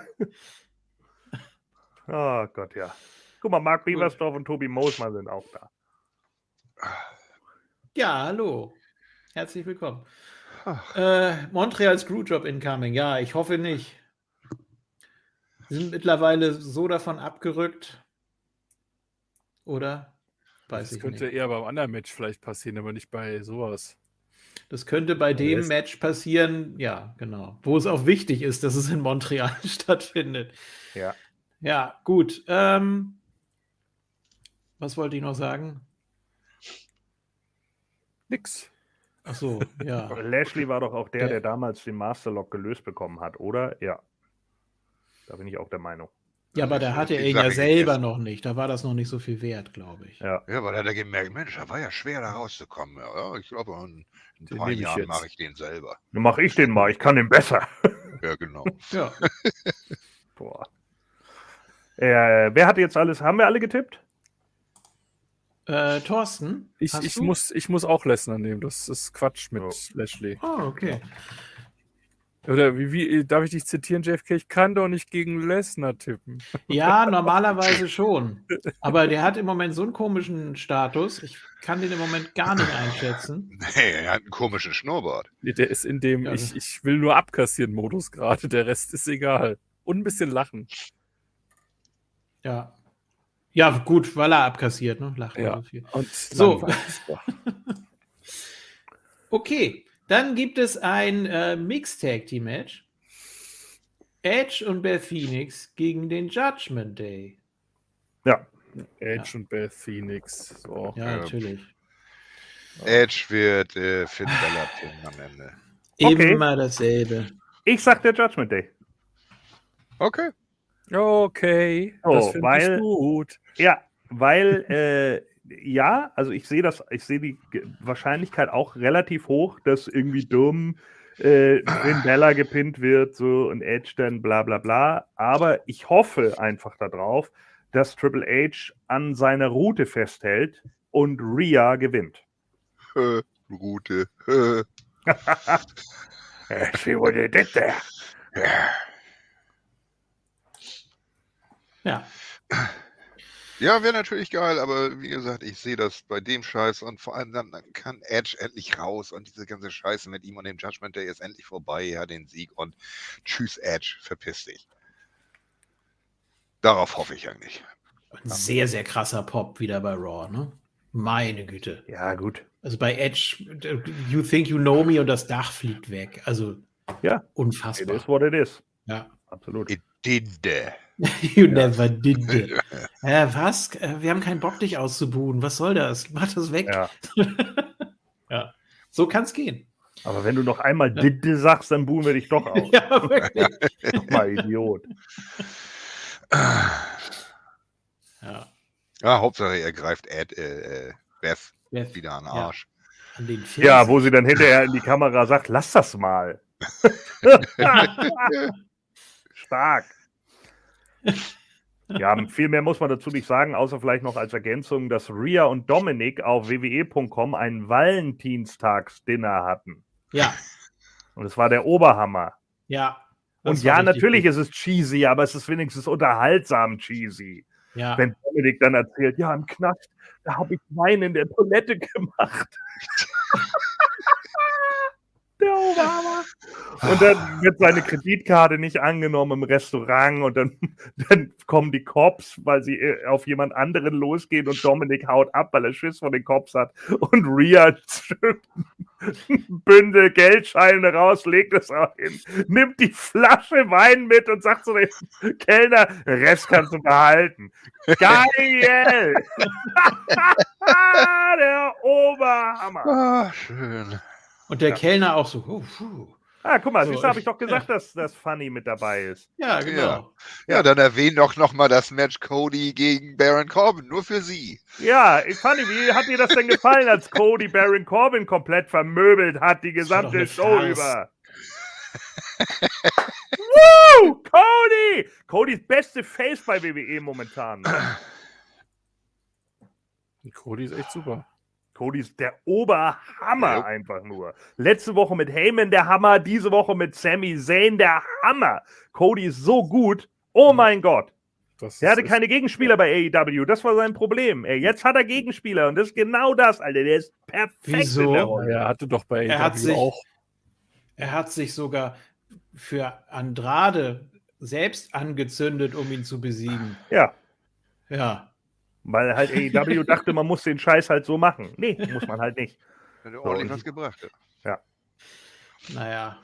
Oh Gott, ja. Guck mal, Mark Biebersdorf und Tobi Moosmann sind auch da. Ja, hallo. Herzlich willkommen. Äh, Montreal Screwjob incoming. Ja, ich hoffe nicht. Sie sind mittlerweile so davon abgerückt. Oder? Weiß das ich könnte nicht. eher beim anderen Match vielleicht passieren, aber nicht bei sowas. Das könnte bei dem Match passieren, ja, genau. Wo es auch wichtig ist, dass es in Montreal stattfindet. Ja. Ja, gut. Ähm, was wollte ich noch sagen? Nix. Ach so, ja. Lashley war doch auch der, der, der damals den Masterlock gelöst bekommen hat, oder? Ja. Da bin ich auch der Meinung. Ja, aber da hatte er ihn ja selber gegessen. noch nicht. Da war das noch nicht so viel wert, glaube ich. Ja. ja, weil er da gemerkt, Mensch, da war ja schwer, da rauszukommen. Ja, ich glaube, in ein den paar Jahren mache ich den selber. Dann mache ich den mal, ich kann den besser. Ja, genau. ja. Boah. Äh, wer hat jetzt alles? Haben wir alle getippt? Äh, Thorsten? Ich, ich muss, ich muss auch Lesnar nehmen. Das ist Quatsch mit oh. Lashley. Oh, okay. Oder wie, wie, darf ich dich zitieren, JFK? Ich kann doch nicht gegen Lesnar tippen. Ja, normalerweise schon. Aber der hat im Moment so einen komischen Status. Ich kann den im Moment gar nicht einschätzen. Nee, er hat einen komischen Schnurrbart. Nee, der ist in dem ja, ich, ich will nur abkassieren Modus gerade. Der Rest ist egal. Und ein bisschen lachen. Ja. Ja, gut, weil er abkassiert, ne? Lachen ja. so viel. Und so. okay. Dann gibt es ein äh, Mixed Team Match. Edge und Beth Phoenix gegen den Judgment Day. Ja. Edge ja. und Beth Phoenix. So. Ja, natürlich. Edge wird äh, Finn Balor am Ende. Okay. Immer dasselbe. Ich sag der Judgment Day. Okay. Okay. Oh, das finde ich gut. Ja, weil äh, ja, also ich sehe das, ich sehe die Wahrscheinlichkeit auch relativ hoch, dass irgendwie dumm äh, Finn Bella gepinnt wird, so und Edge dann bla bla bla. Aber ich hoffe einfach darauf, dass Triple H an seiner Route festhält und Rhea gewinnt. Route. See what they did there. Ja. Ja, wäre natürlich geil, aber wie gesagt, ich sehe das bei dem Scheiß und vor allem dann, dann, kann Edge endlich raus und diese ganze Scheiße mit ihm und dem Judgment Day ist endlich vorbei, ja, den Sieg und tschüss Edge, verpiss dich. Darauf hoffe ich eigentlich. Ein sehr, sehr krasser Pop wieder bei Raw, ne? Meine Güte. Ja, gut. Also bei Edge, you think you know me und das Dach fliegt weg. Also ja, unfassbar. It is what it is. Ja. Absolut. It did. You ja. never did. äh, was? Wir haben keinen Bock, dich auszubuhen. Was soll das? Mach das weg. Ja. ja. So kann es gehen. Aber wenn du noch einmal ja. Didde sagst, dann buhen wir dich doch aus. ja, wirklich. Mal Idiot. ja. Ja, Hauptsache er greift Ed, äh, äh Beth, Beth, wieder an den Arsch. Ja. An ja, wo sie dann hinterher in die Kamera sagt, lass das mal. Stark. Ja, viel mehr muss man dazu nicht sagen, außer vielleicht noch als Ergänzung, dass Ria und Dominik auf wwe.com ein Valentinstagsdinner hatten. Ja. Und es war der Oberhammer. Ja. Und ja, natürlich gut. ist es cheesy, aber es ist wenigstens unterhaltsam cheesy. Ja. Wenn Dominik dann erzählt, ja, im Knast, da habe ich Wein in der Toilette gemacht. der Obama. Und dann wird seine Kreditkarte nicht angenommen im Restaurant und dann, dann kommen die Cops, weil sie äh, auf jemand anderen losgehen und Dominik haut ab, weil er Schiss vor den Cops hat und Ria Bündel Geldscheine raus, legt es auch hin, nimmt die Flasche Wein mit und sagt zu dem Kellner, Rest kannst du behalten. Geil! der Oberhammer. Ah, schön. Und der ja. Kellner auch so. Uh, uh. Ah, guck mal, so, habe ich doch gesagt, ja. dass das Funny mit dabei ist. Ja, genau. Ja, ja dann erwähnen doch nochmal das Match Cody gegen Baron Corbin, nur für Sie. Ja, Funny, wie hat dir das denn gefallen, als Cody Baron Corbin komplett vermöbelt hat, die gesamte Show über? Woo! Cody! Codys beste Face bei WWE momentan. Cody ist echt super. Cody ist der Oberhammer ja. einfach nur. Letzte Woche mit Heyman der Hammer, diese Woche mit Sami Zayn der Hammer. Cody ist so gut. Oh mein Gott. Das er hatte keine Gegenspieler bei AEW, das war sein Problem. Ey, jetzt hat er Gegenspieler und das ist genau das, Alter. Der ist perfekt. Wieso? Er hatte doch bei AEW er hat sich, auch. Er hat sich sogar für Andrade selbst angezündet, um ihn zu besiegen. Ja. Ja. Weil halt AEW dachte, man muss den Scheiß halt so machen. Nee, muss man halt nicht. Hat er ordentlich so, was gebracht. Ja. Naja.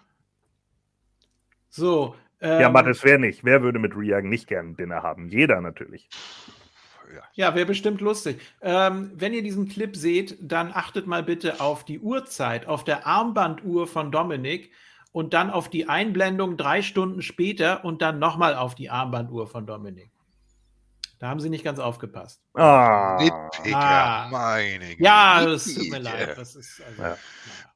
So. Ähm, ja, Mattes, wer nicht? Wer würde mit Reagan nicht gern Dinner haben? Jeder natürlich. Ja, ja wäre bestimmt lustig. Ähm, wenn ihr diesen Clip seht, dann achtet mal bitte auf die Uhrzeit, auf der Armbanduhr von Dominik und dann auf die Einblendung drei Stunden später und dann nochmal auf die Armbanduhr von Dominik. Da haben sie nicht ganz aufgepasst. Ah, ah. meine Güte. Ja, das tut mir leid. Das ist also, ja.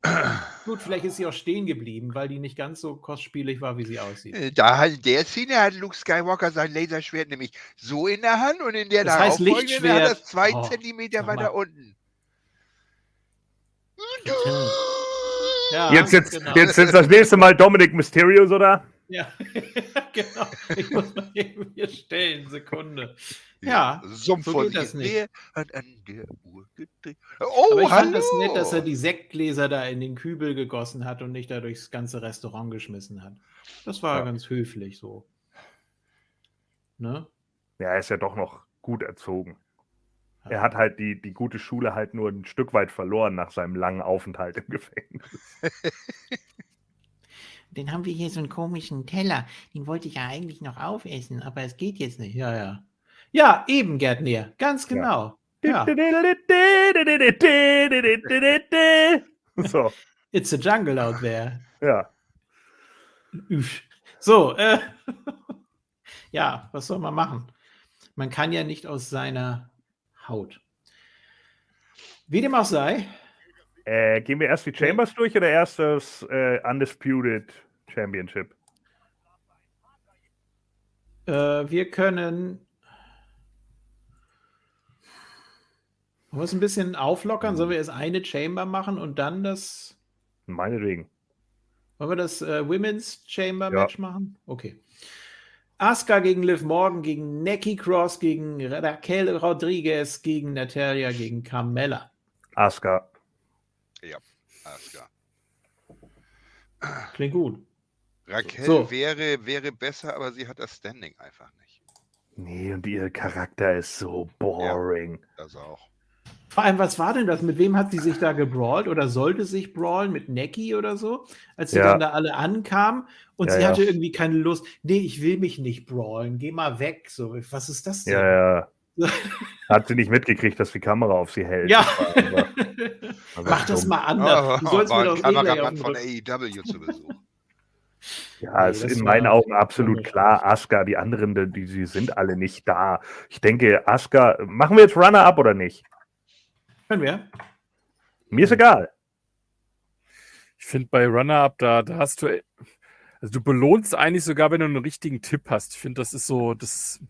naja. Gut, vielleicht ist sie auch stehen geblieben, weil die nicht ganz so kostspielig war, wie sie aussieht. Äh, da in der Szene hat Luke Skywalker sein Laserschwert nämlich so in der Hand und in der das heißt Lichtschwert. hat das zwei oh, Zentimeter weiter unten. Ja, jetzt, jetzt, genau. jetzt, jetzt das nächste Mal Dominic Mysterios, oder? Ja, genau. Ich muss mal eben hier stellen, Sekunde. Ja, so, so geht das nicht. Hat an der Uhr Oh, Aber ich hallo. fand das nett, dass er die Sektgläser da in den Kübel gegossen hat und nicht da durchs ganze Restaurant geschmissen hat. Das war ja. ganz höflich so. Ne? Ja, er ist ja doch noch gut erzogen. Ja. Er hat halt die, die gute Schule halt nur ein Stück weit verloren nach seinem langen Aufenthalt im Gefängnis. den haben wir hier so einen komischen Teller. Den wollte ich ja eigentlich noch aufessen, aber es geht jetzt nicht. Ja, ja. Ja, eben, Gerd Näher. Ganz genau. Ja. So. It's a jungle out there. Ja. So, äh, ja, was soll man machen? Man kann ja nicht aus seiner Haut. Wie dem auch sei, äh, gehen wir erst die Chambers durch oder erst das äh, Undisputed Championship? Äh, wir können. Wollen wir es ein bisschen auflockern? Sollen wir erst eine Chamber machen und dann das. Meinetwegen. Wollen wir das äh, Women's Chamber Match ja. machen? Okay. Asuka gegen Liv Morgan, gegen Neki Cross, gegen Raquel Rodriguez, gegen Natalia, gegen Carmella. Asuka. Ja, alles klar. Klingt gut. Raquel so. wäre, wäre besser, aber sie hat das Standing einfach nicht. Nee, und ihr Charakter ist so boring. Ja, das auch. Vor allem, was war denn das? Mit wem hat sie sich da gebrawlt oder sollte sich brawlen? Mit Neki oder so? Als sie ja. dann da alle ankamen und ja, sie hatte irgendwie keine Lust. Nee, ich will mich nicht brawlen. Geh mal weg. So, was ist das denn? Ja, ja. Hat sie nicht mitgekriegt, dass die Kamera auf sie hält. Ja. Mach das mal anders. Oh, du sollst war mir ein Kameramann von AEW zu Besuch. Ja, nee, ist in meinen Augen absolut klar. Asuka, die anderen, die, die sind alle nicht da. Ich denke, Asuka, machen wir jetzt Runner-Up oder nicht? Können wir. Mir ist egal. Ich finde bei Runner-Up, da, da hast du, also du belohnst eigentlich sogar, wenn du einen richtigen Tipp hast. Ich finde, das ist so, das,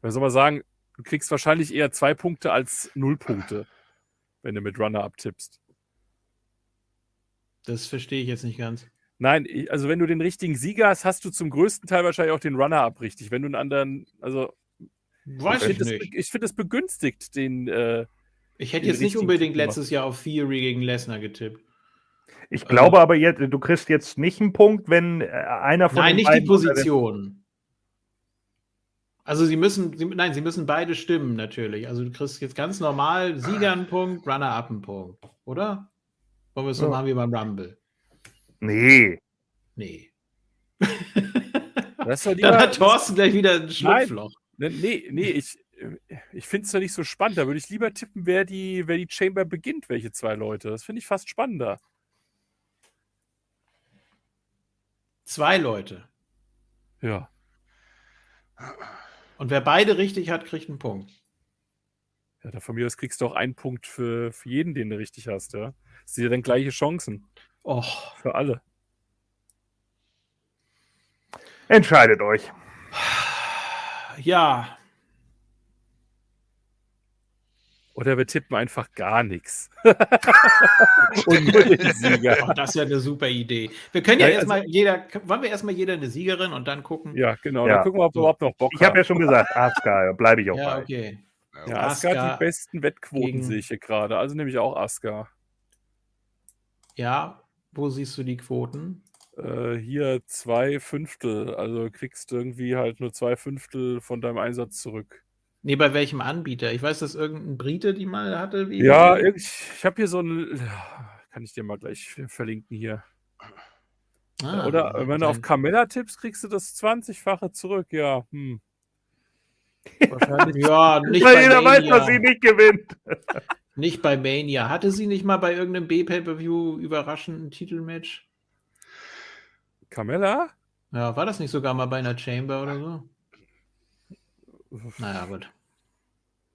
was soll man sagen, Du kriegst wahrscheinlich eher zwei Punkte als null Punkte, wenn du mit Runner abtippst. Das verstehe ich jetzt nicht ganz. Nein, also wenn du den richtigen Sieger hast, hast du zum größten Teil wahrscheinlich auch den Runner-up richtig. Wenn du einen anderen, also Weiß ich, finde es begünstigt den. Äh, ich hätte jetzt nicht unbedingt letztes Jahr auf Theory gegen Lesnar getippt. Ich glaube ähm, aber jetzt, du kriegst jetzt nicht einen Punkt, wenn äh, einer von Nein, nicht die Position. Also sie müssen, sie, nein, sie müssen beide stimmen natürlich. Also du kriegst jetzt ganz normal Sieger einen Punkt, Runner-up einen Punkt, oder? Wollen wir es so ja. machen wie beim Rumble? Nee. Nee. Das Dann hat Thorsten gleich wieder ein Schlupfloch. Nein, nee, nee, ich, ich finde es ja nicht so spannend. Da würde ich lieber tippen, wer die, wer die Chamber beginnt, welche zwei Leute. Das finde ich fast spannender. Zwei Leute. Ja. Und wer beide richtig hat, kriegt einen Punkt. Ja, da von mir aus kriegst du auch einen Punkt für, für jeden, den du richtig hast, ja. Das sind ja dann gleiche Chancen. Och. Für alle. Entscheidet euch. Ja. Oder wir tippen einfach gar nichts. Und nur den Sieger. Oh, das ist ja eine super Idee. Wir können ja, ja erstmal also, jeder, wollen wir erstmal jeder eine Siegerin und dann gucken? Ja, genau. Ja. Dann gucken wir, ob wir überhaupt noch Bock Ich habe ja schon gesagt, Aska, bleibe ich auch ja, bei. Okay. Ja, Aska hat die besten Wettquoten, sehe ich hier gerade. Also nehme ich auch Aska. Ja, wo siehst du die Quoten? Äh, hier zwei Fünftel. Also kriegst du irgendwie halt nur zwei Fünftel von deinem Einsatz zurück. Nee, bei welchem Anbieter? Ich weiß, dass irgendein Brite die mal hatte. ja, ich, ich habe hier so ein. Kann ich dir mal gleich verlinken hier. Ah, Oder wenn du auf Camilla tippst, kriegst du das 20-fache zurück. Ja, hm. Wahrscheinlich. ja, nicht Weil jeder Mania. weiß, dass sie nicht gewinnt. Nicht bei Mania. Hatte sie nicht mal bei irgendeinem B-Pay-Per-View überraschend ein Titelmatch? Camilla? Ja, war das nicht sogar mal bei einer Chamber oder so? Naja, gut.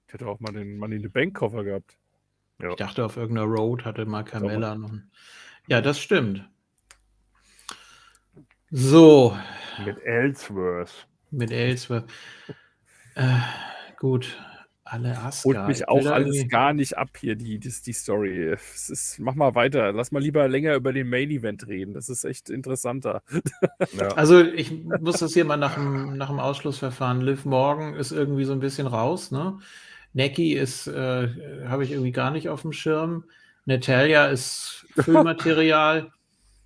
Ich hätte auch mal den Money in the Bank Koffer gehabt. Ja. Ich dachte, auf irgendeiner Road hatte mal Carmella noch. Ja, das stimmt. So. Mit Ellsworth. Mit Ellsworth. Äh, gut alle Asuka. Holt mich auch alles irgendwie... gar nicht ab hier, die, die, die Story. Es ist, mach mal weiter. Lass mal lieber länger über den Main Event reden. Das ist echt interessanter. Ja. Also, ich muss das hier mal nach dem, nach dem Ausschlussverfahren. Liv Morgan ist irgendwie so ein bisschen raus. Ne? Neki ist, äh, habe ich irgendwie gar nicht auf dem Schirm. Natalia ist Füllmaterial.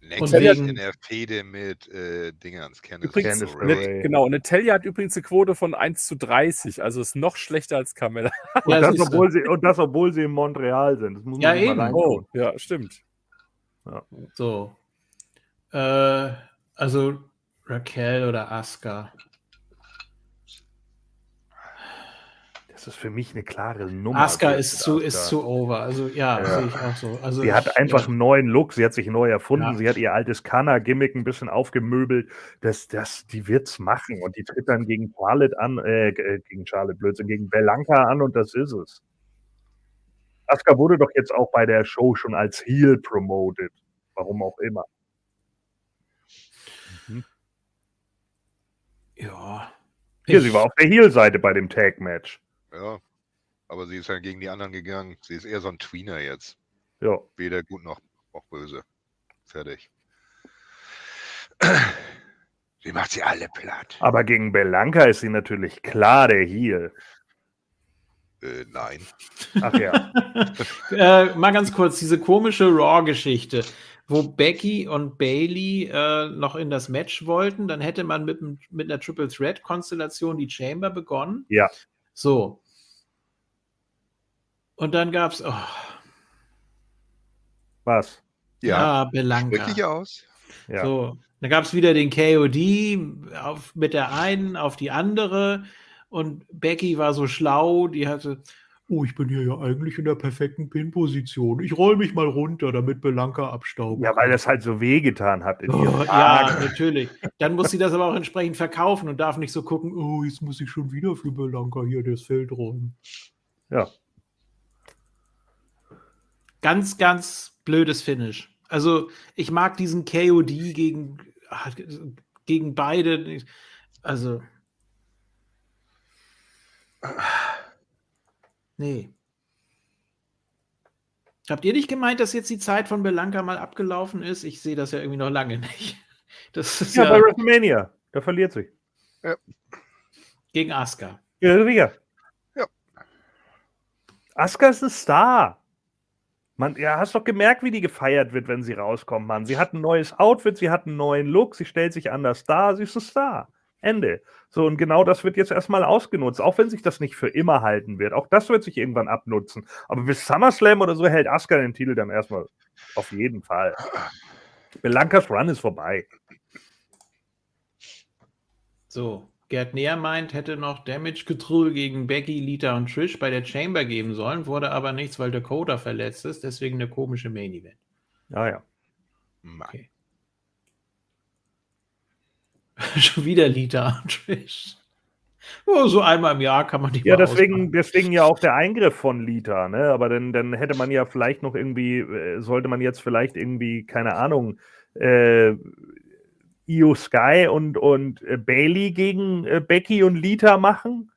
Next und wegen, in der Fehde mit äh, Dingerns, Candice übrigens, Net, Genau, Natalia hat übrigens eine Quote von 1 zu 30, also ist noch schlechter als Carmella. und, ja, das, obwohl sie, und das, obwohl sie in Montreal sind. ja, eben. Oh, ja, stimmt. Ja. So. Äh, also Raquel oder Asuka. Das ist für mich eine klare Nummer. Asuka ist zu, ist zu over. Also ja, ja. sehe ich auch so. Also sie ich, hat einfach einen neuen Look, sie hat sich neu erfunden, ja. sie hat ihr altes Kana-Gimmick ein bisschen aufgemöbelt. Das, das, die wird's machen. Und die tritt dann gegen Charlotte an, äh, äh, gegen Charlotte Blödsinn, gegen Belanca an und das ist es. Asuka wurde doch jetzt auch bei der Show schon als Heel promoted. Warum auch immer. Mhm. Ja. Hier, sie war auf der Heel-Seite bei dem Tag-Match. Ja, aber sie ist ja gegen die anderen gegangen. Sie ist eher so ein Tweener jetzt. Ja. Weder gut noch, noch böse. Fertig. Sie macht sie alle platt. Aber gegen Belanca ist sie natürlich klar der Heel. Äh, nein. Ach ja. äh, mal ganz kurz, diese komische Raw-Geschichte, wo Becky und Bailey äh, noch in das Match wollten, dann hätte man mit, mit einer Triple Threat-Konstellation die Chamber begonnen. Ja. So. Und dann gab es. Oh. Was? Ja, ja Belanca. Wirklich aus. Ja. So. Dann gab es wieder den KOD auf, mit der einen auf die andere. Und Becky war so schlau, die hatte, oh, ich bin hier ja eigentlich in der perfekten Pin-Position. Ich roll mich mal runter, damit Belanca abstauben. Ja, weil das halt so wehgetan hat. In oh, ja, natürlich. Dann muss sie das aber auch entsprechend verkaufen und darf nicht so gucken, oh, jetzt muss ich schon wieder für Belanca hier das Feld räumen. Ja. Ganz, ganz blödes Finish. Also, ich mag diesen KOD gegen, gegen beide. Also. Nee. Habt ihr nicht gemeint, dass jetzt die Zeit von Belanca mal abgelaufen ist? Ich sehe das ja irgendwie noch lange nicht. Das ist ja, ja bei WrestleMania. Da verliert sie. Ja. Gegen Asuka. Ja, sicher. Ja. Asuka ist ein Star. Man, ja, hast doch gemerkt, wie die gefeiert wird, wenn sie rauskommt, Mann. Sie hat ein neues Outfit, sie hat einen neuen Look, sie stellt sich anders dar, sie ist ein Star. Ende. So, und genau das wird jetzt erstmal ausgenutzt, auch wenn sich das nicht für immer halten wird. Auch das wird sich irgendwann abnutzen. Aber bis SummerSlam oder so hält Asuka den Titel dann erstmal auf jeden Fall. Belankas Run ist vorbei. So, Gerd Näher meint, hätte noch Damage Control gegen Becky, Lita und Trish bei der Chamber geben sollen, wurde aber nichts, weil Dakota verletzt ist, deswegen eine komische Main Event. Ah ja. Okay. Schon wieder Lita und Trish. Oh, so einmal im Jahr kann man die Ja, deswegen, deswegen ja auch der Eingriff von Lita, ne? Aber dann, dann hätte man ja vielleicht noch irgendwie, äh, sollte man jetzt vielleicht irgendwie, keine Ahnung, äh, Io Sky und, und äh, Bailey gegen äh, Becky und Lita machen.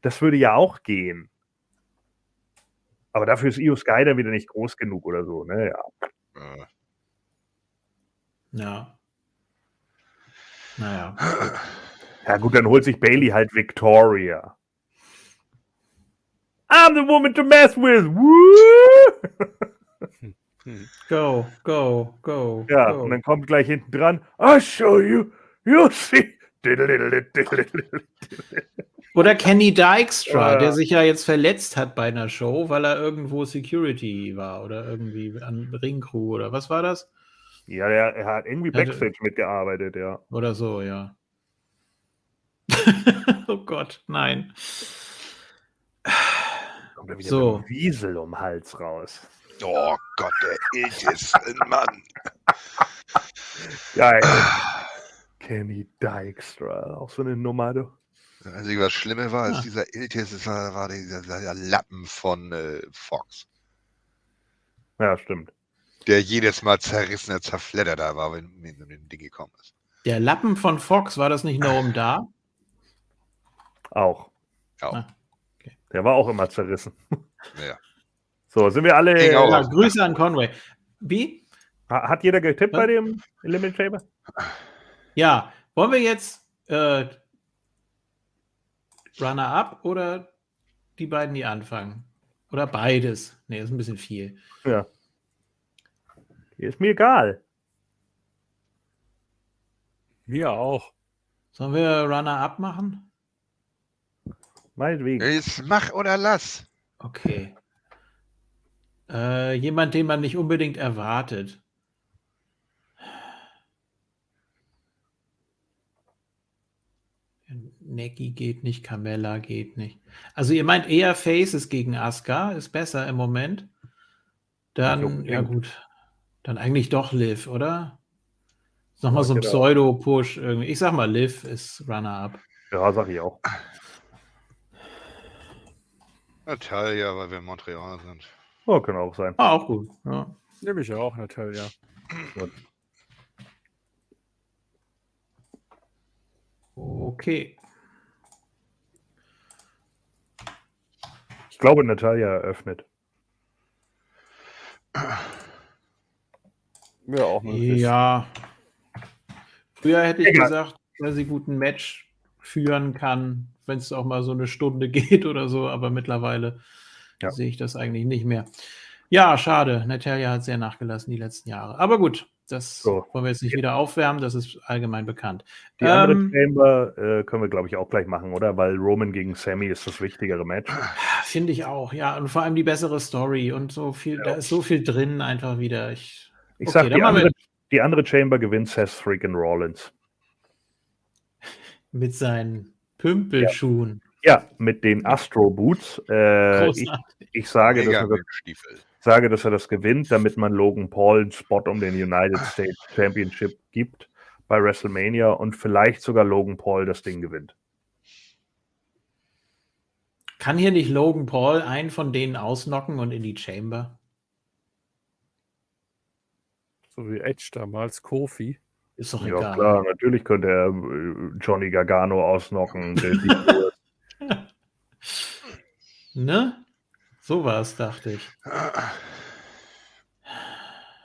Das würde ja auch gehen. Aber dafür ist Io Sky dann wieder nicht groß genug oder so, ne? Ja. Ja. Naja. Ja, gut, dann holt sich Bailey halt Victoria. I'm the woman to mess with. Woo! Go, go, go. Ja, go. und dann kommt gleich hinten dran, I'll show you, you'll see. Oder Kenny Dykstra, Ja. der sich ja jetzt verletzt hat bei einer Show, weil er irgendwo Security war oder irgendwie an Ringcrew oder was war das? Ja, der, er hat irgendwie Ja, Backstage mitgearbeitet, ja. Oder so, ja. oh Gott, nein. Kommt er wieder So. mit Wiesel um den Hals raus. Oh Gott, der Iltis, Mann. Geil. Kenny Dykstra, auch so eine Nummer, du. Das Einzige, was Schlimme war, ist Ah. dieser Iltis, das war, war dieser, dieser Lappen von äh, Fox. Ja, stimmt. Der jedes Mal zerrissener Zerfledder da war, wenn wenn so ein Ding gekommen ist. Der Lappen von Fox, war das nicht Noam da? Auch. Ja. Ah, okay. Der war auch immer zerrissen. Ja. So, sind wir alle. Auch Ja. Grüße an Conway. Wie? Ha- Hat jeder getippt Was? bei dem Limit Chamber? Ja, wollen wir jetzt äh, Runner-up oder die beiden, die anfangen? Oder beides? Nee, ist ein bisschen viel. Ja. Ist mir egal. Mir auch. Sollen wir Runner-up machen? Meinetwegen. Jetzt mach oder lass. Okay. Äh, jemand, den man nicht unbedingt erwartet. Neki geht nicht, Carmella geht nicht. Also ihr meint eher Faces gegen Asuka, ist besser im Moment. Dann, Nicht ja gut. Dann eigentlich doch Liv, oder? Nochmal so ein genau. Pseudo-Push irgendwie. Ich sag mal, Liv ist Runner-up. Ja, sag ich auch. Natalia, weil wir in Montreal sind. Oh, kann auch sein. Ah, auch gut. Ja. Nehme ich auch, Natalia. Okay. Ich glaube, Natalia eröffnet. Mir auch möglich. Ja. Früher hätte ich Egal. gesagt, dass sie gut ein Match führen kann, wenn es auch mal so eine Stunde geht oder so, aber mittlerweile Ja. sehe ich das eigentlich nicht mehr. Ja, schade. Natalia hat sehr nachgelassen die letzten Jahre. Aber gut, das So. wollen wir jetzt nicht wieder aufwärmen, das ist allgemein bekannt. Die andere Ähm, Chamber äh, können wir, glaube ich, auch gleich machen, oder? Weil Roman gegen Sammy ist das wichtigere Match. Finde ich auch, ja. Und vor allem die bessere Story und so viel, da ist so viel drin einfach wieder. Ich, Ich Okay, sag, die andere, die andere Chamber gewinnt Seth freaking Rollins. mit seinen Pümpelschuhen. Ja, mit den Astro Boots. Äh, ich, ich sage, dass er das, sage, dass er das gewinnt, damit man Logan Paul einen Spot um den United States Championship gibt bei WrestleMania und vielleicht sogar Logan Paul das Ding gewinnt. Kann hier nicht Logan Paul einen von denen ausnocken und in die Chamber? So wie Edge damals, Kofi. Ist doch Ja, egal. klar, natürlich könnte er äh, Johnny Gargano ausnocken. Ne? So war es, dachte ich.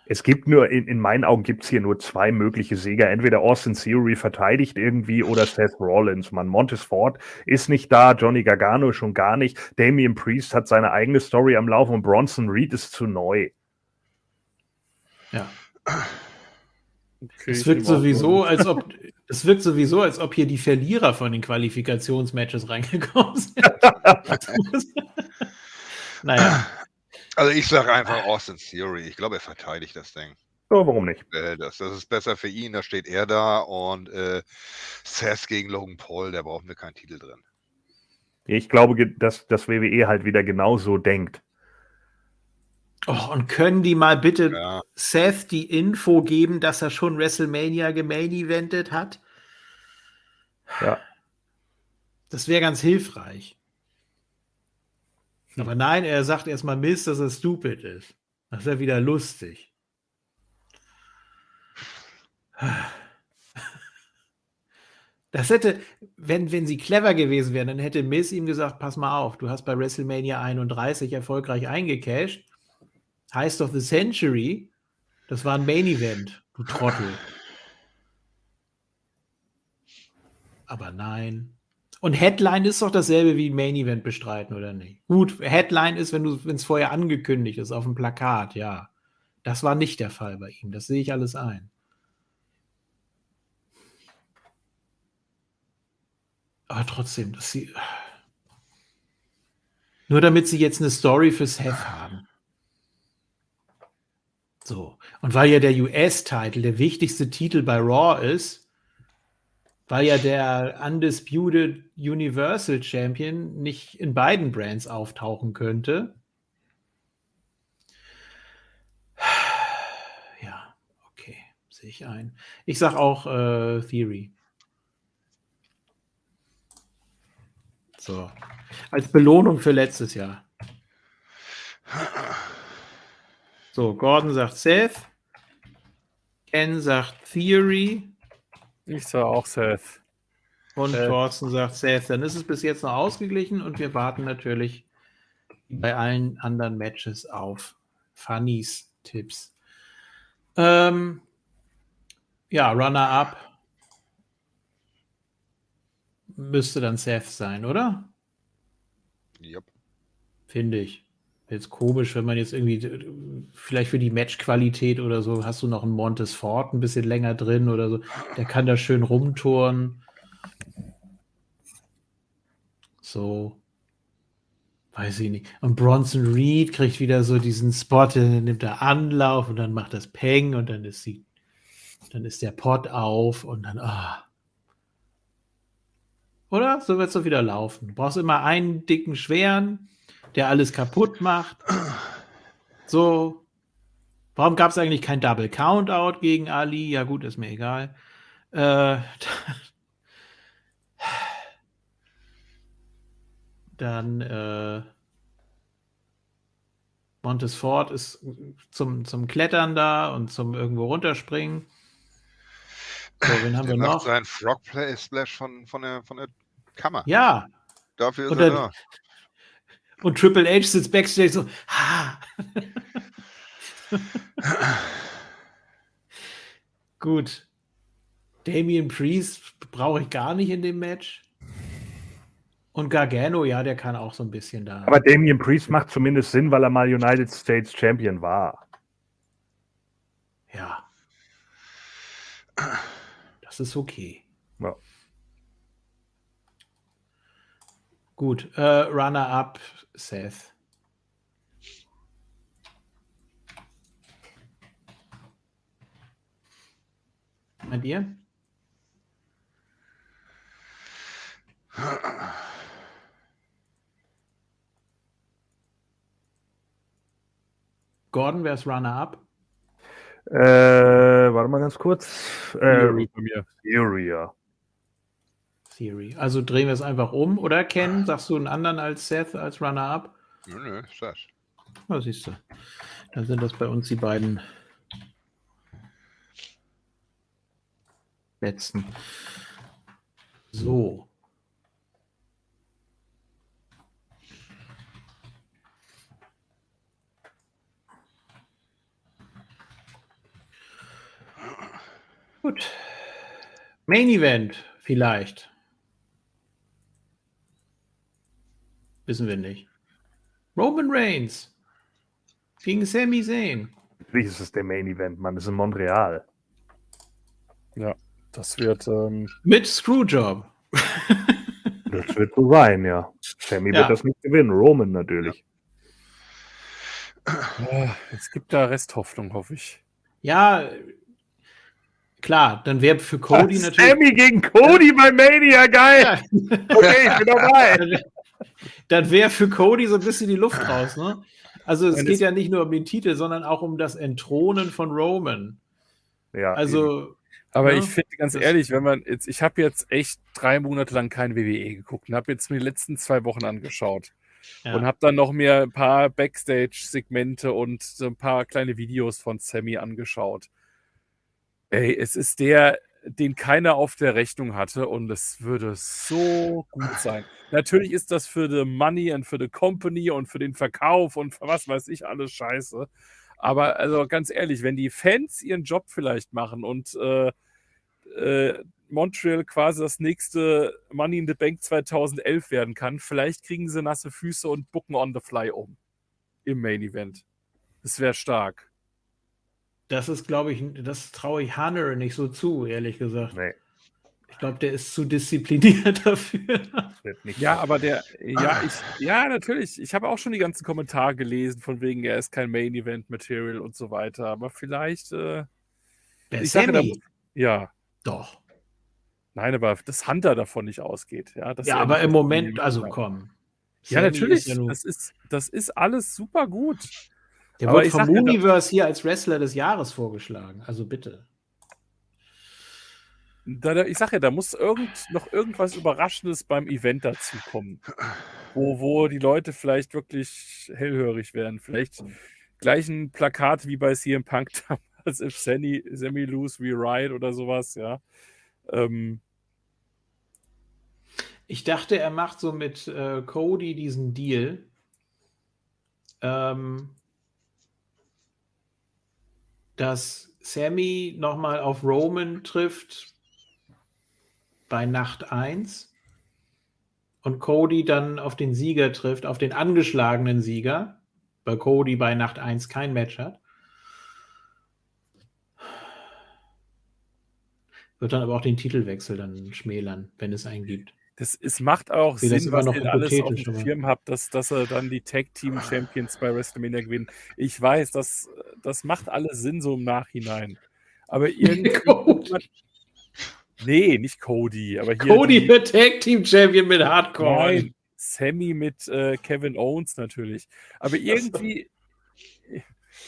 es gibt nur, in, in meinen Augen gibt es hier nur zwei mögliche Sieger. Entweder Austin Theory verteidigt irgendwie oder Seth Rollins. Man, Montes Ford ist nicht da, Johnny Gargano schon gar nicht. Damian Priest hat seine eigene Story am Laufen und Bronson Reed ist zu neu. Ja. Okay, Es wirkt sowieso, als ob es wirkt sowieso, als ob hier die Verlierer von den Qualifikationsmatches reingekommen sind. naja, Also ich sage einfach Austin Theory. Ich glaube, er verteidigt das Ding. So, warum nicht? Äh, das, das ist besser für ihn, da steht er da und äh, Seth gegen Logan Paul, der braucht mir keinen Titel drin. Ich glaube, dass das WWE halt wieder genauso denkt. Oh, und können die mal bitte Ja, Seth die Info geben, dass er schon WrestleMania gemain-eventet hat? Ja. Das wäre ganz hilfreich. Aber nein, er sagt erstmal Mist, dass er stupid ist. Das wäre wieder lustig. Das hätte, wenn, wenn sie clever gewesen wären, dann hätte Miss ihm gesagt: Pass mal auf, du hast bei WrestleMania 31 erfolgreich eingecashed. Heist of the Century, das war ein Main Event, du Trottel. Aber nein. Und Headline ist doch dasselbe wie Main Event bestreiten, oder nicht? Gut, Headline ist, wenn es vorher angekündigt ist auf dem Plakat, ja. Das war nicht der Fall bei ihm. Das sehe ich alles ein. Aber trotzdem, dass sie. Nur damit sie jetzt eine Story fürs Heft haben. So. Und weil ja der US-Titel der wichtigste Titel bei Raw ist, weil ja der Undisputed Universal Champion nicht in beiden Brands auftauchen könnte. Ja, okay, sehe ich ein. Ich sag auch äh, Theory. So. Als Belohnung für letztes Jahr. So, Gordon sagt Seth. Ken sagt Theory. Ich sage auch Seth. Und Seth. Thorsten sagt Seth. Dann ist es bis jetzt noch ausgeglichen und wir warten natürlich bei allen anderen Matches auf Funnys Tipps. Ähm, ja, Runner-up müsste dann Seth sein, oder? Yep. Finde ich. Jetzt komisch, wenn man jetzt irgendwie, vielleicht für die Matchqualität oder so, hast du noch einen Montes Ford ein bisschen länger drin oder so. Der kann da schön rumtouren. So. Weiß ich nicht. Und Bronson Reed kriegt wieder so diesen Spot, dann nimmt er Anlauf und dann macht das Peng und dann ist sie, dann ist der Pot auf und dann, ah. Oder? So wird es doch wieder laufen. Du brauchst immer einen dicken, schweren, der alles kaputt macht. So. Warum gab es eigentlich kein Double Countout gegen Ali? Ja, gut, ist mir egal. Äh, dann äh, Montesfort ist zum, zum Klettern da und zum irgendwo runterspringen. So, wen haben der wir noch? Sein Frog Splash von, von, der, von der Kammer. Ja. Dafür ist und er da. Und Triple H sitzt backstage so, ha. Gut. Damien Priest brauche ich gar nicht in dem Match. Und Gargano, ja, der kann auch so ein bisschen da. Aber Damien Priest macht zumindest Sinn, weil er mal United States Champion war. Ja. Das ist okay. Ja. Gut, äh, Runner-up Seth. Bei dir? Gordon, wer ist Runner-up? Äh, warte mal ganz kurz. Äh, bei mir. Theory, ja. Theory. Also drehen wir es einfach um, oder Ken? Sagst du einen anderen als Seth als Runner-up? Nö, nö, ist das. Na, siehst du. Dann sind das bei uns die beiden letzten. So. Gut. Main Event vielleicht. Wissen wir nicht. Roman Reigns gegen Sami Zayn. Wie ist es der Main Event, Mann? Das ist in Montreal. Ja, das wird. Ähm... Mit Screwjob. das wird so sein, ja. Sammy ja. wird das nicht gewinnen. Roman natürlich. Ja. Es gibt da Resthoffnung, hoffe ich. Ja, klar, dann wäre für Cody Ach, natürlich. Sammy gegen Cody bei Mania, geil! Ja. Okay, ich bin dabei. dann wäre für Cody so ein bisschen die Luft raus, ne? Also es geht ja nicht nur um den Titel, sondern auch um das Entthronen von Roman. Ja. Also. Eben. Aber ja, ich finde ganz ehrlich, wenn man jetzt, ich habe jetzt echt drei Monate lang kein WWE geguckt und habe jetzt mir die letzten zwei Wochen angeschaut. Ja. Und habe dann noch mir ein paar Backstage-Segmente und so ein paar kleine Videos von Sammy angeschaut. Ey, es ist der den keiner auf der Rechnung hatte und es würde so gut sein. Natürlich ist das für the Money und für the Company und für den Verkauf und für was weiß ich alles scheiße. Aber also ganz ehrlich, wenn die Fans ihren Job vielleicht machen und äh, äh, Montreal quasi das nächste Money in the Bank 2011 werden kann, vielleicht kriegen sie nasse Füße und bucken on the fly um im Main Event. Das wäre stark. Das ist, glaube ich, das traue ich Hanner nicht so zu, ehrlich gesagt. Nee. Ich glaube, der ist zu diszipliniert dafür. Ja, aber der, ja, ich, ja, natürlich. Ich habe auch schon die ganzen Kommentare gelesen, von wegen, er ist kein Main Event Material und so weiter. Aber vielleicht, äh, ich sage, da, ja. Doch. Nein, aber dass Hunter davon nicht ausgeht. Ja, ja aber im Moment, also komm. Ja, natürlich. Ist ja das, ist, das ist alles super gut. Der aber wird vom Universe hier als Wrestler des Jahres vorgeschlagen. Also bitte. Da, ich sage ja, da muss irgend, noch irgendwas Überraschendes beim Event dazu kommen. Wo, wo die Leute vielleicht wirklich hellhörig werden. Vielleicht gleich ein Plakat wie bei CM Punk damals, if Sammy, Sammy lose, we ride oder sowas, ja. Ähm, ich dachte, er macht so mit äh, Cody diesen Deal. Ähm, dass Sammy nochmal auf Roman trifft bei Nacht 1 und Cody dann auf den Sieger trifft, auf den angeschlagenen Sieger, weil Cody bei Nacht 1 kein Match hat. Wird dann aber auch den Titelwechsel dann schmälern, wenn es einen gibt. Das, es macht auch Sinn, was ihr alles auf dem Schirm habt, dass, dass er dann die Tag Team Champions bei WrestleMania gewinnen. Ich weiß, das, das macht alles Sinn so im Nachhinein. Aber irgendwie. nee, nicht Cody. Aber hier Cody wird Tag Team Champion mit Hardcore. Nein, Sammy mit äh, Kevin Owens natürlich. Aber irgendwie.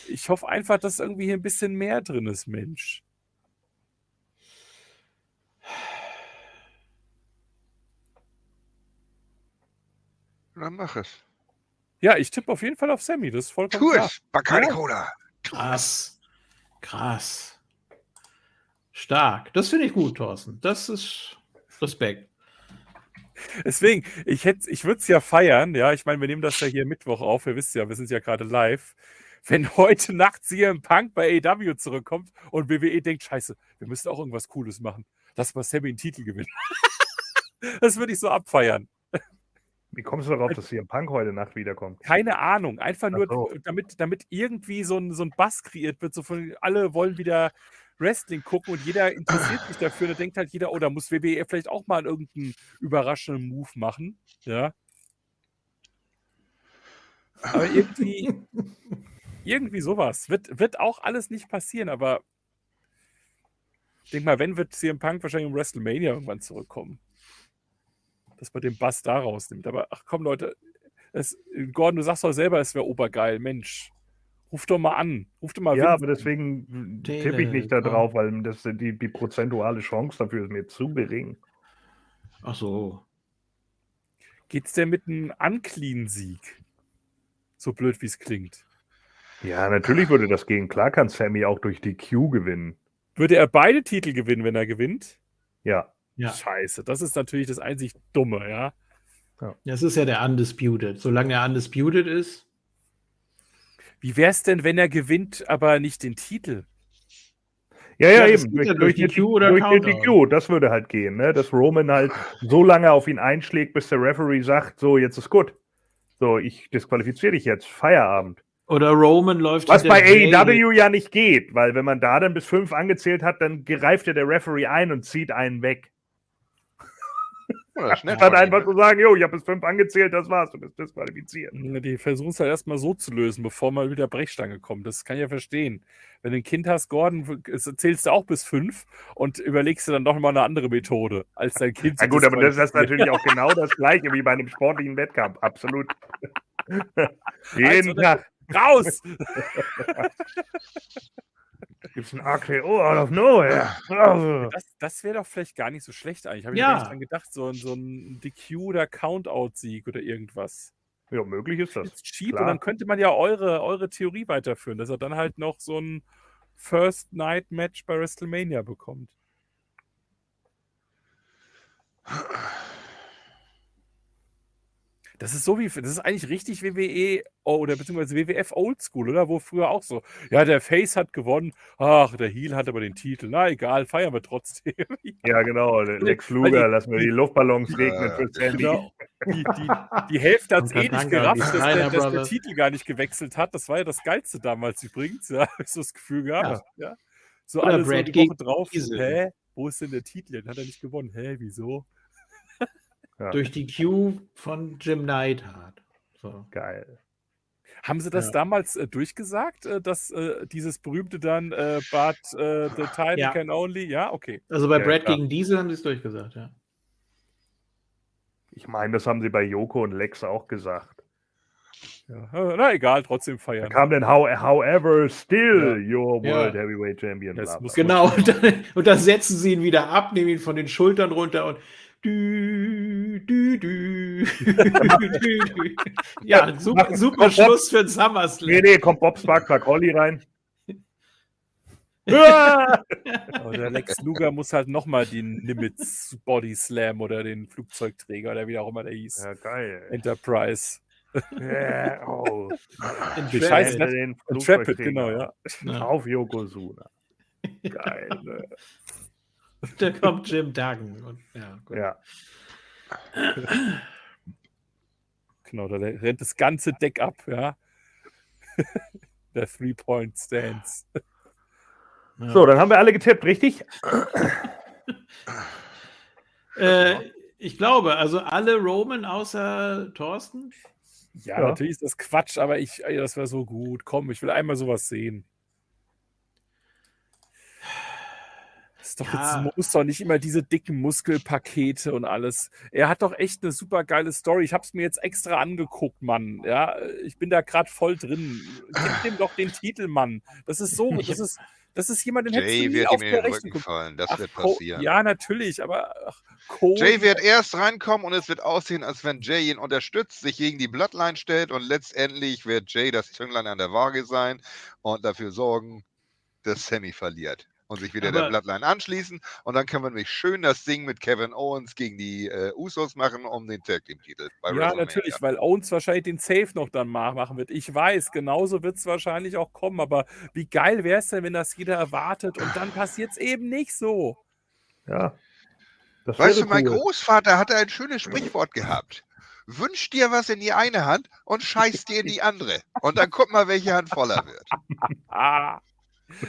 Ich hoffe einfach, dass irgendwie hier ein bisschen mehr drin ist, Mensch. Dann mach es. Ja, ich tippe auf jeden Fall auf Sammy. Das ist vollkommen Tu es, Bacardi ja. Cola. Krass. Krass. Stark. Das finde ich gut, Thorsten. Das ist Respekt. Deswegen, ich, ich würde es ja feiern, ja. Ich meine, wir nehmen das ja hier Mittwoch auf. Ihr wisst ja, wir sind ja gerade live. Wenn heute Nacht CM Punk bei AW zurückkommt und WWE denkt, scheiße, wir müssen auch irgendwas Cooles machen. Lass mal Sammy einen Titel gewinnen. das würde ich so abfeiern. Wie kommst du darauf, dass hier ein Punk heute Nacht wiederkommt? Keine Ahnung. Einfach nur, so. damit, damit irgendwie so ein, so ein Bass kreiert wird. So von, alle wollen wieder Wrestling gucken und jeder interessiert sich dafür. Da denkt halt jeder, oh, da muss WWE vielleicht auch mal irgendeinen überraschenden Move machen. Ja. Aber irgendwie, irgendwie sowas. Wird, wird auch alles nicht passieren, aber ich denke mal, wenn wird CM Punk wahrscheinlich im WrestleMania irgendwann zurückkommen dass man den Bass da rausnimmt. Aber ach komm, Leute, es, Gordon, du sagst doch selber, es wäre obergeil. Mensch, ruf doch mal an. Ruf doch mal Ja, aber deswegen tippe ich nicht da drauf, weil das, die, die prozentuale Chance dafür ist mir zu gering. Ach so. Geht's denn mit einem Unclean-Sieg? So blöd, wie es klingt. Ja, natürlich würde das gehen. Klar kann Sammy auch durch die Q gewinnen. Würde er beide Titel gewinnen, wenn er gewinnt? Ja. Ja. Scheiße, das ist natürlich das einzig Dumme, ja. ja. Das ist ja der Undisputed. Solange er Undisputed ist. Wie wäre es denn, wenn er gewinnt, aber nicht den Titel? Ja, ja, ja eben. Durch, ja durch, die Q oder durch die Q, das würde halt gehen, ne? Dass Roman halt so lange auf ihn einschlägt, bis der Referee sagt, so, jetzt ist gut. So, ich disqualifiziere dich jetzt. Feierabend. Oder Roman läuft. Was bei AEW ja nicht geht, weil wenn man da dann bis fünf angezählt hat, dann greift ja der Referee ein und zieht einen weg. Ja, Statt einfach zu sagen, jo, ich habe bis fünf angezählt, das war's, du bist disqualifiziert. Die versuchen es halt erstmal so zu lösen, bevor mal wieder Brechstange kommt. Das kann ich ja verstehen. Wenn du ein Kind hast, Gordon, zählst du auch bis fünf und überlegst du dann doch mal eine andere Methode, als dein Kind zu Na gut, aber das ist natürlich auch genau das Gleiche wie bei einem sportlichen Wettkampf. Absolut. Jeden also, Tag. Raus! Gibt es ein RKO oh, out of nowhere? Äh, das, das wäre doch vielleicht gar nicht so schlecht eigentlich. Habe ich ja. nicht dran gedacht, so, so ein DQ oder Countout-Sieg oder irgendwas. Ja, möglich ist das. Ist cheap und dann könnte man ja eure, eure Theorie weiterführen, dass er dann halt noch so ein First Night Match bei WrestleMania bekommt. Das ist so wie, das ist eigentlich richtig WWE oder beziehungsweise WWF Oldschool, oder? Wo früher auch so, ja, der Face hat gewonnen, ach, der Heel hat aber den Titel, na egal, feiern wir trotzdem. ja, genau, Lex Luger, lassen wir die Luftballons regnen für Sandy. Genau. Die, die, die Hälfte hat es eh nicht gerafft, dass, der, dass der Titel gar nicht gewechselt hat. Das war ja das Geilste damals übrigens, ja, habe ich so das Gefühl gehabt. Ja. ja. So oder alle Brad so die Woche drauf, hä, wo ist denn der Titel? Den hat er nicht gewonnen. Hä, wieso? Ja. Durch die Q von Jim Neidhart. So. Geil. Haben sie das ja. damals äh, durchgesagt, äh, dass äh, dieses berühmte dann äh, But äh, the time ja. can only? Ja, okay. Also bei Brad gegen Diesel haben sie es durchgesagt, ja. Ich meine, das haben sie bei Joko und Lex auch gesagt. Ja. Na egal, trotzdem feiern. Da kam denn how, However, still your World Heavyweight Champion. genau, und dann, und dann setzen sie ihn wieder ab, nehmen ihn von den Schultern runter und Du, du, du, ja, super, super Schluss für den SummerSlam. Nee, nee, kommt Bob Spark Holly rein. der Lex Luger muss halt nochmal den Nimitz Body Slam oder den Flugzeugträger oder wie auch immer der hieß. Ja, geil. Enterprise. Ja, oh. Scheiße, den Intrepid, genau, ja. Auf Yokozuna. Geil. Ne? da kommt Jim Duggan. Und, ja, gut. ja. Genau, da rennt das ganze Deck ab, ja. Der Three-Point-Stance. Ja. So, dann haben wir alle getippt, richtig? äh, ich glaube, also alle Roman außer Thorsten. Ja, ja, natürlich ist das Quatsch, aber ich, ey, das wäre so gut. Komm, ich will einmal sowas sehen. Ist doch ja. jetzt, muss doch nicht immer diese dicken Muskelpakete und alles. Er hat doch echt eine super geile Story. Ich habe es mir jetzt extra angeguckt, Mann. Ja, ich bin da gerade voll drin. Gib dem doch den Titel, Mann. Das ist so, das ist, das ist jemand, den Jay hättest wird ihm in den Rücken fallen. Das ach, wird passieren. Ja, natürlich, aber ach, Jay wird erst reinkommen und es wird aussehen, als wenn Jay ihn unterstützt, sich gegen die Bloodline stellt und letztendlich wird Jay das Zünglein an der Waage sein und dafür sorgen, dass Sammy verliert und sich wieder aber, der Bloodline anschließen. Und dann können wir nämlich schön das Ding mit Kevin Owens gegen die äh, Usos machen, um den Tag Team Titel. ja, natürlich, weil Owens wahrscheinlich den Safe noch dann machen wird. Ich weiß, genauso wird es wahrscheinlich auch kommen. Aber wie geil wäre es denn, wenn das jeder erwartet und dann passiert es eben nicht so. Ja. weißt du, mein cool. Großvater hatte ein schönes Sprichwort gehabt. Wünsch dir was in die eine Hand und scheiß dir in die andere. Und dann guck mal, welche Hand voller wird.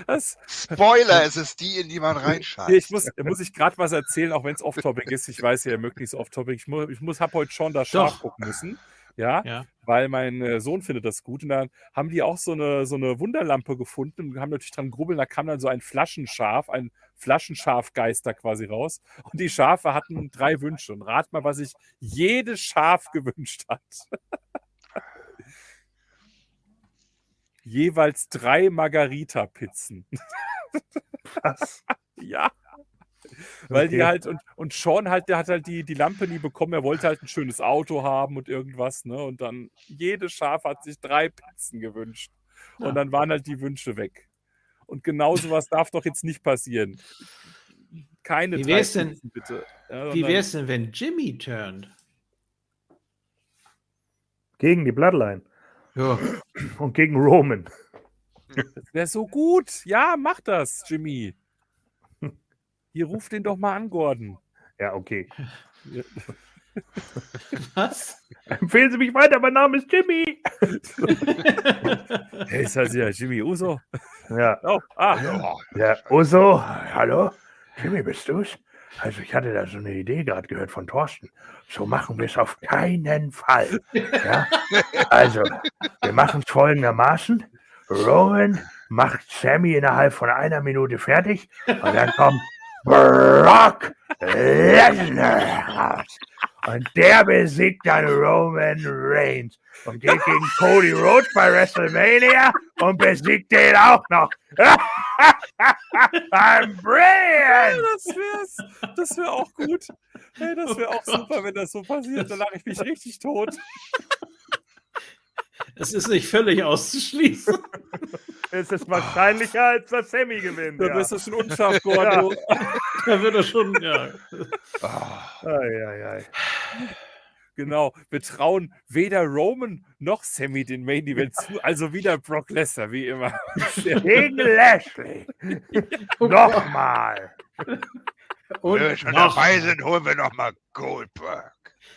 Das, Spoiler, es ist die, in die man reinschaut. Ich muss, muss ich gerade was erzählen, auch wenn es off-topic ist. Ich weiß ja, möglichst off-topic. Ich, muss, ich muss, habe heute schon das Schaf gucken müssen. Ja, ja, weil mein äh, Sohn findet das gut. Und dann haben die auch so eine, so eine Wunderlampe gefunden und haben natürlich dran grubbeln. Da kam dann so ein Flaschenschaf, ein Flaschenschafgeister quasi raus. Und die Schafe hatten drei Wünsche. Und rat mal, was sich jedes Schaf gewünscht hat. Jeweils drei Margarita-Pizzen. Was? ja. Weil okay. die halt, und, und Sean halt, der hat halt die, die Lampe nie bekommen, er wollte halt ein schönes Auto haben und irgendwas, ne? Und dann jedes Schaf hat sich drei Pizzen gewünscht. Ja. Und dann waren halt die Wünsche weg. Und genau sowas darf doch jetzt nicht passieren. Keine wie wär's denn, Pizzen, bitte. Ja, wie wär's denn, wenn Jimmy turnt? Gegen die Bloodline. Ja. Und gegen Roman. Das wäre so gut. Ja, mach das, Jimmy. Hier ruf den doch mal an, Gordon. Ja, okay. Was? Empfehlen Sie mich weiter, mein Name ist Jimmy. hey, ist das ja Jimmy Uso? Ja. Oh, ah. Ja, Uso, hallo? Jimmy, bist du's? Also ich hatte da so eine Idee gerade gehört von Thorsten. So machen wir es auf keinen Fall. Ja? Also, wir machen es folgendermaßen. Rowan macht Sammy innerhalb von einer Minute fertig und dann kommt Brock Lesnar raus. Und der besiegt dann Roman Reigns und geht gegen Cody Rhodes bei WrestleMania und besiegt den auch noch. I'm brilliant! Ja, das wäre das wär auch gut. Hey, das wäre oh auch super, wenn das so passiert. Da lache ich mich richtig tot. Es ist nicht völlig auszuschließen. Es ist wahrscheinlicher, als dass Sammy gewinnt. Da ja. bist du schon unscharf, Gordo. Da wird er schon, ja. Ah, Ei, ei, ei. Genau, wir trauen weder Roman noch Sammy den Main Event zu, also wieder Brock Lesnar, wie immer. Gegen Lashley. Nochmal. Und wenn wir schon noch- dabei sind, holen wir noch mal Goldberg.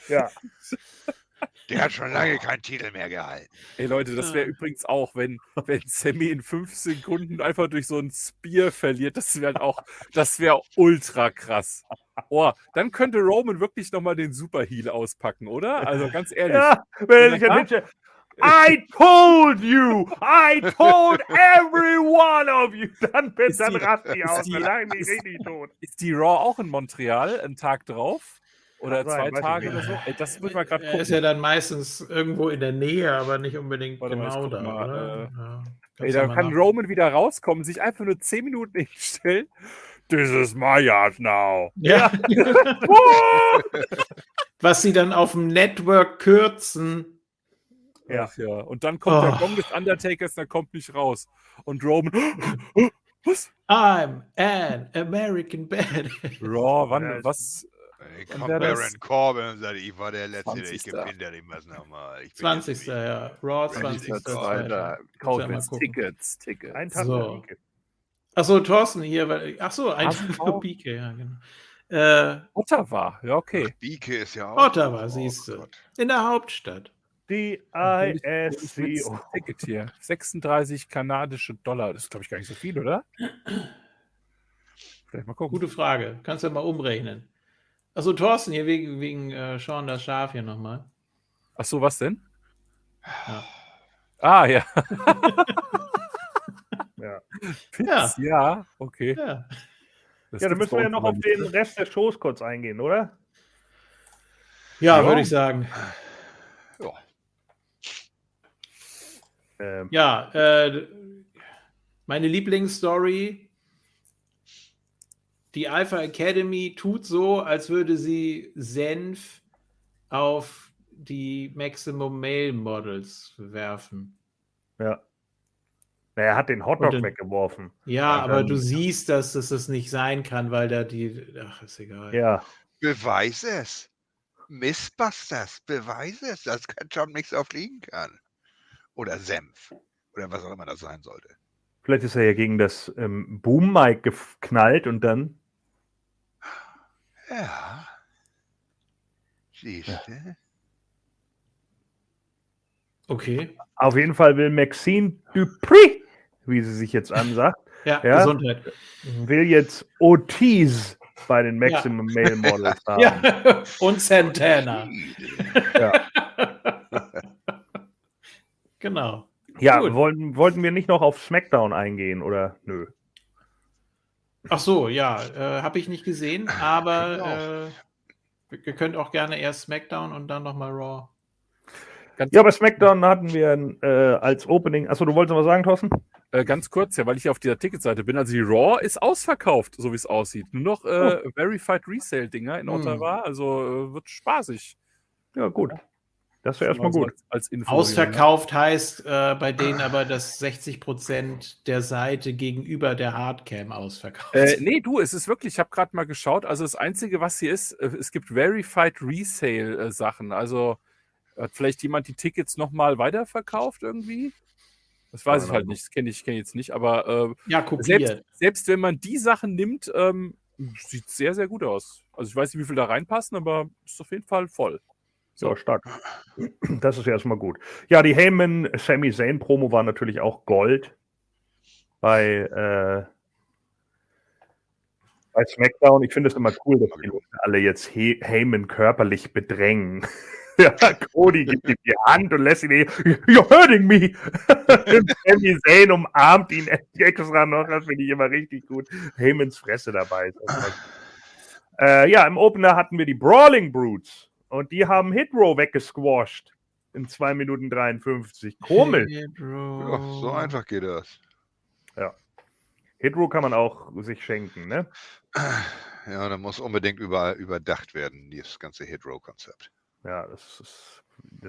Ja. Der hat schon lange keinen Titel mehr gehalten. Ey Leute, das wäre Ah. übrigens auch, wenn, wenn Sammy in fünf Sekunden einfach durch so ein Spear verliert, das wäre auch, das wäre ultra krass. Oh, dann könnte Roman wirklich nochmal den Super Heal auspacken, oder? Also ganz ehrlich. Ja, wenn sich Ja. I told you! I told every one of you! Dann, dann rast die ist aus. die- Dann lagen die richtig tot. Ist die Raw auch in Montreal einen Tag drauf? Oder sein, zwei ich Tage oder so? Ey, das wird mal gerade Er gucken. ist ja dann meistens irgendwo in der Nähe, aber nicht unbedingt Warte ich genau da. mal, äh, ja. Ey, da kann nach- Roman wieder rauskommen, sich einfach nur 10 Minuten hinstellen. This is my yard now. Ja. Was sie dann auf dem Network kürzen. Ja. Ach ja. Und dann kommt der Oh. Gong des Undertakers, der kommt nicht raus. Und Roman, was? I'm an American Badass. Raw, wann, Ja, was? Dann Dann kommt Baron Corbin und sagt, ich war der Letzte, der ich 20. gepinnt hat. Ich mach's nochmal. Ich bin 20. jetzt ja. Raw 20. 20. Alter, Kauf ja mal jetzt gucken. Tickets, Tickets. Ein Tag So. Achso, Thorsten hier. weil- Achso, ein du auch? Pike, ja, genau. Äh, Ottawa, ja, okay. Bieke ist ja auch. Ottawa, oh siehst du. Gott. in der Hauptstadt. D-I-S-C-O. Ticket hier. 36 kanadische Dollar. Das ist, glaube ich, gar nicht so viel, oder? Vielleicht mal gucken. Gute Frage. Kannst du ja mal umrechnen. Achso, Thorsten hier wegen, wegen äh, Sean das Schaf hier nochmal. Ach so, was denn? Ja. Ah, ja. Ja. Pitts, ja. okay. Ja. Das ja, dann müssen wir ja noch auf den. Rest der Shows kurz eingehen, oder? Ja, Ja. würde ich sagen. Ja. Ähm, Ja, äh, meine Lieblingsstory. Die Alpha Academy tut so, als würde sie Senf auf die Maximum Male Models werfen. ja. Na, Er hat den Hotdog den- weggeworfen. Ja, aber dann- du siehst, dass es das nicht sein kann, weil da die. Ach, ist egal. Ja. Beweis es. Missbusters, beweis es, dass Ketchup nichts aufliegen kann. Oder Senf. Oder was auch immer das sein sollte. Vielleicht ist er ja gegen das ähm, Boom-Mic geknallt und dann. Ja. Siehst du? Okay. Auf jeden Fall will Maxine Dupree, wie sie sich jetzt ansagt, Ja, Ja? Gesundheit. will jetzt Otis bei den Maximum Male Models haben. Ja, und Santana. Ja. genau. Ja, Gut. wollten, wollten wir nicht noch auf SmackDown eingehen oder nö? Ach so, ja, äh, habe ich nicht gesehen, aber äh, ihr könnt auch gerne erst SmackDown und dann nochmal Raw. Ja, bei SmackDown hatten wir äh, als Opening. Achso, du wolltest noch was sagen, Thorsten? Äh, ganz kurz, ja, weil ich auf dieser Ticketseite bin. Also die Raw ist ausverkauft, so wie es aussieht. Nur noch äh, Verified Resale-Dinger in Hm. Ottawa. Also äh, wird spaßig. Ja, gut. Das wäre erstmal gut. Als, als Info. Ausverkauft heißt äh, bei denen aber, dass 60% der Seite gegenüber der Hardcam ausverkauft Äh, sind. nee, du, es ist wirklich, ich habe gerade mal geschaut. Also das Einzige, was hier ist, äh, es gibt Verified Resale-Sachen. Also hat vielleicht jemand die Tickets nochmal weiterverkauft irgendwie? Das weiß Keine ich halt nicht. Das kenne ich, kenn ich jetzt nicht. Aber äh, Ja, selbst, selbst wenn man die Sachen nimmt, ähm, sieht sehr, sehr gut aus. Also ich weiß nicht, wie viel da reinpassen, aber ist auf jeden Fall voll. So, stark. Das ist ja erstmal gut. Ja, die Heyman Sami Zayn Promo war natürlich auch Gold bei, äh, bei SmackDown. Ich finde es immer cool, dass die Leute alle jetzt He Heyman körperlich bedrängen. Ja, Cody gibt ihm die Hand und lässt ihn, you're hurting me. Sami Zayn umarmt ihn extra noch. Das finde ich immer richtig gut. Heymans Fresse dabei. Ist äh, ja, im Opener hatten wir die Brawling Brutes. Und die haben Hitrow weggesquashed in 2 Minuten 53. Komisch. Ja, so einfach geht das. Hitrow kann man auch sich schenken, ne? Ja, da muss unbedingt überall überdacht werden, dieses ganze Hit-Row-Konzept. Ja, das ist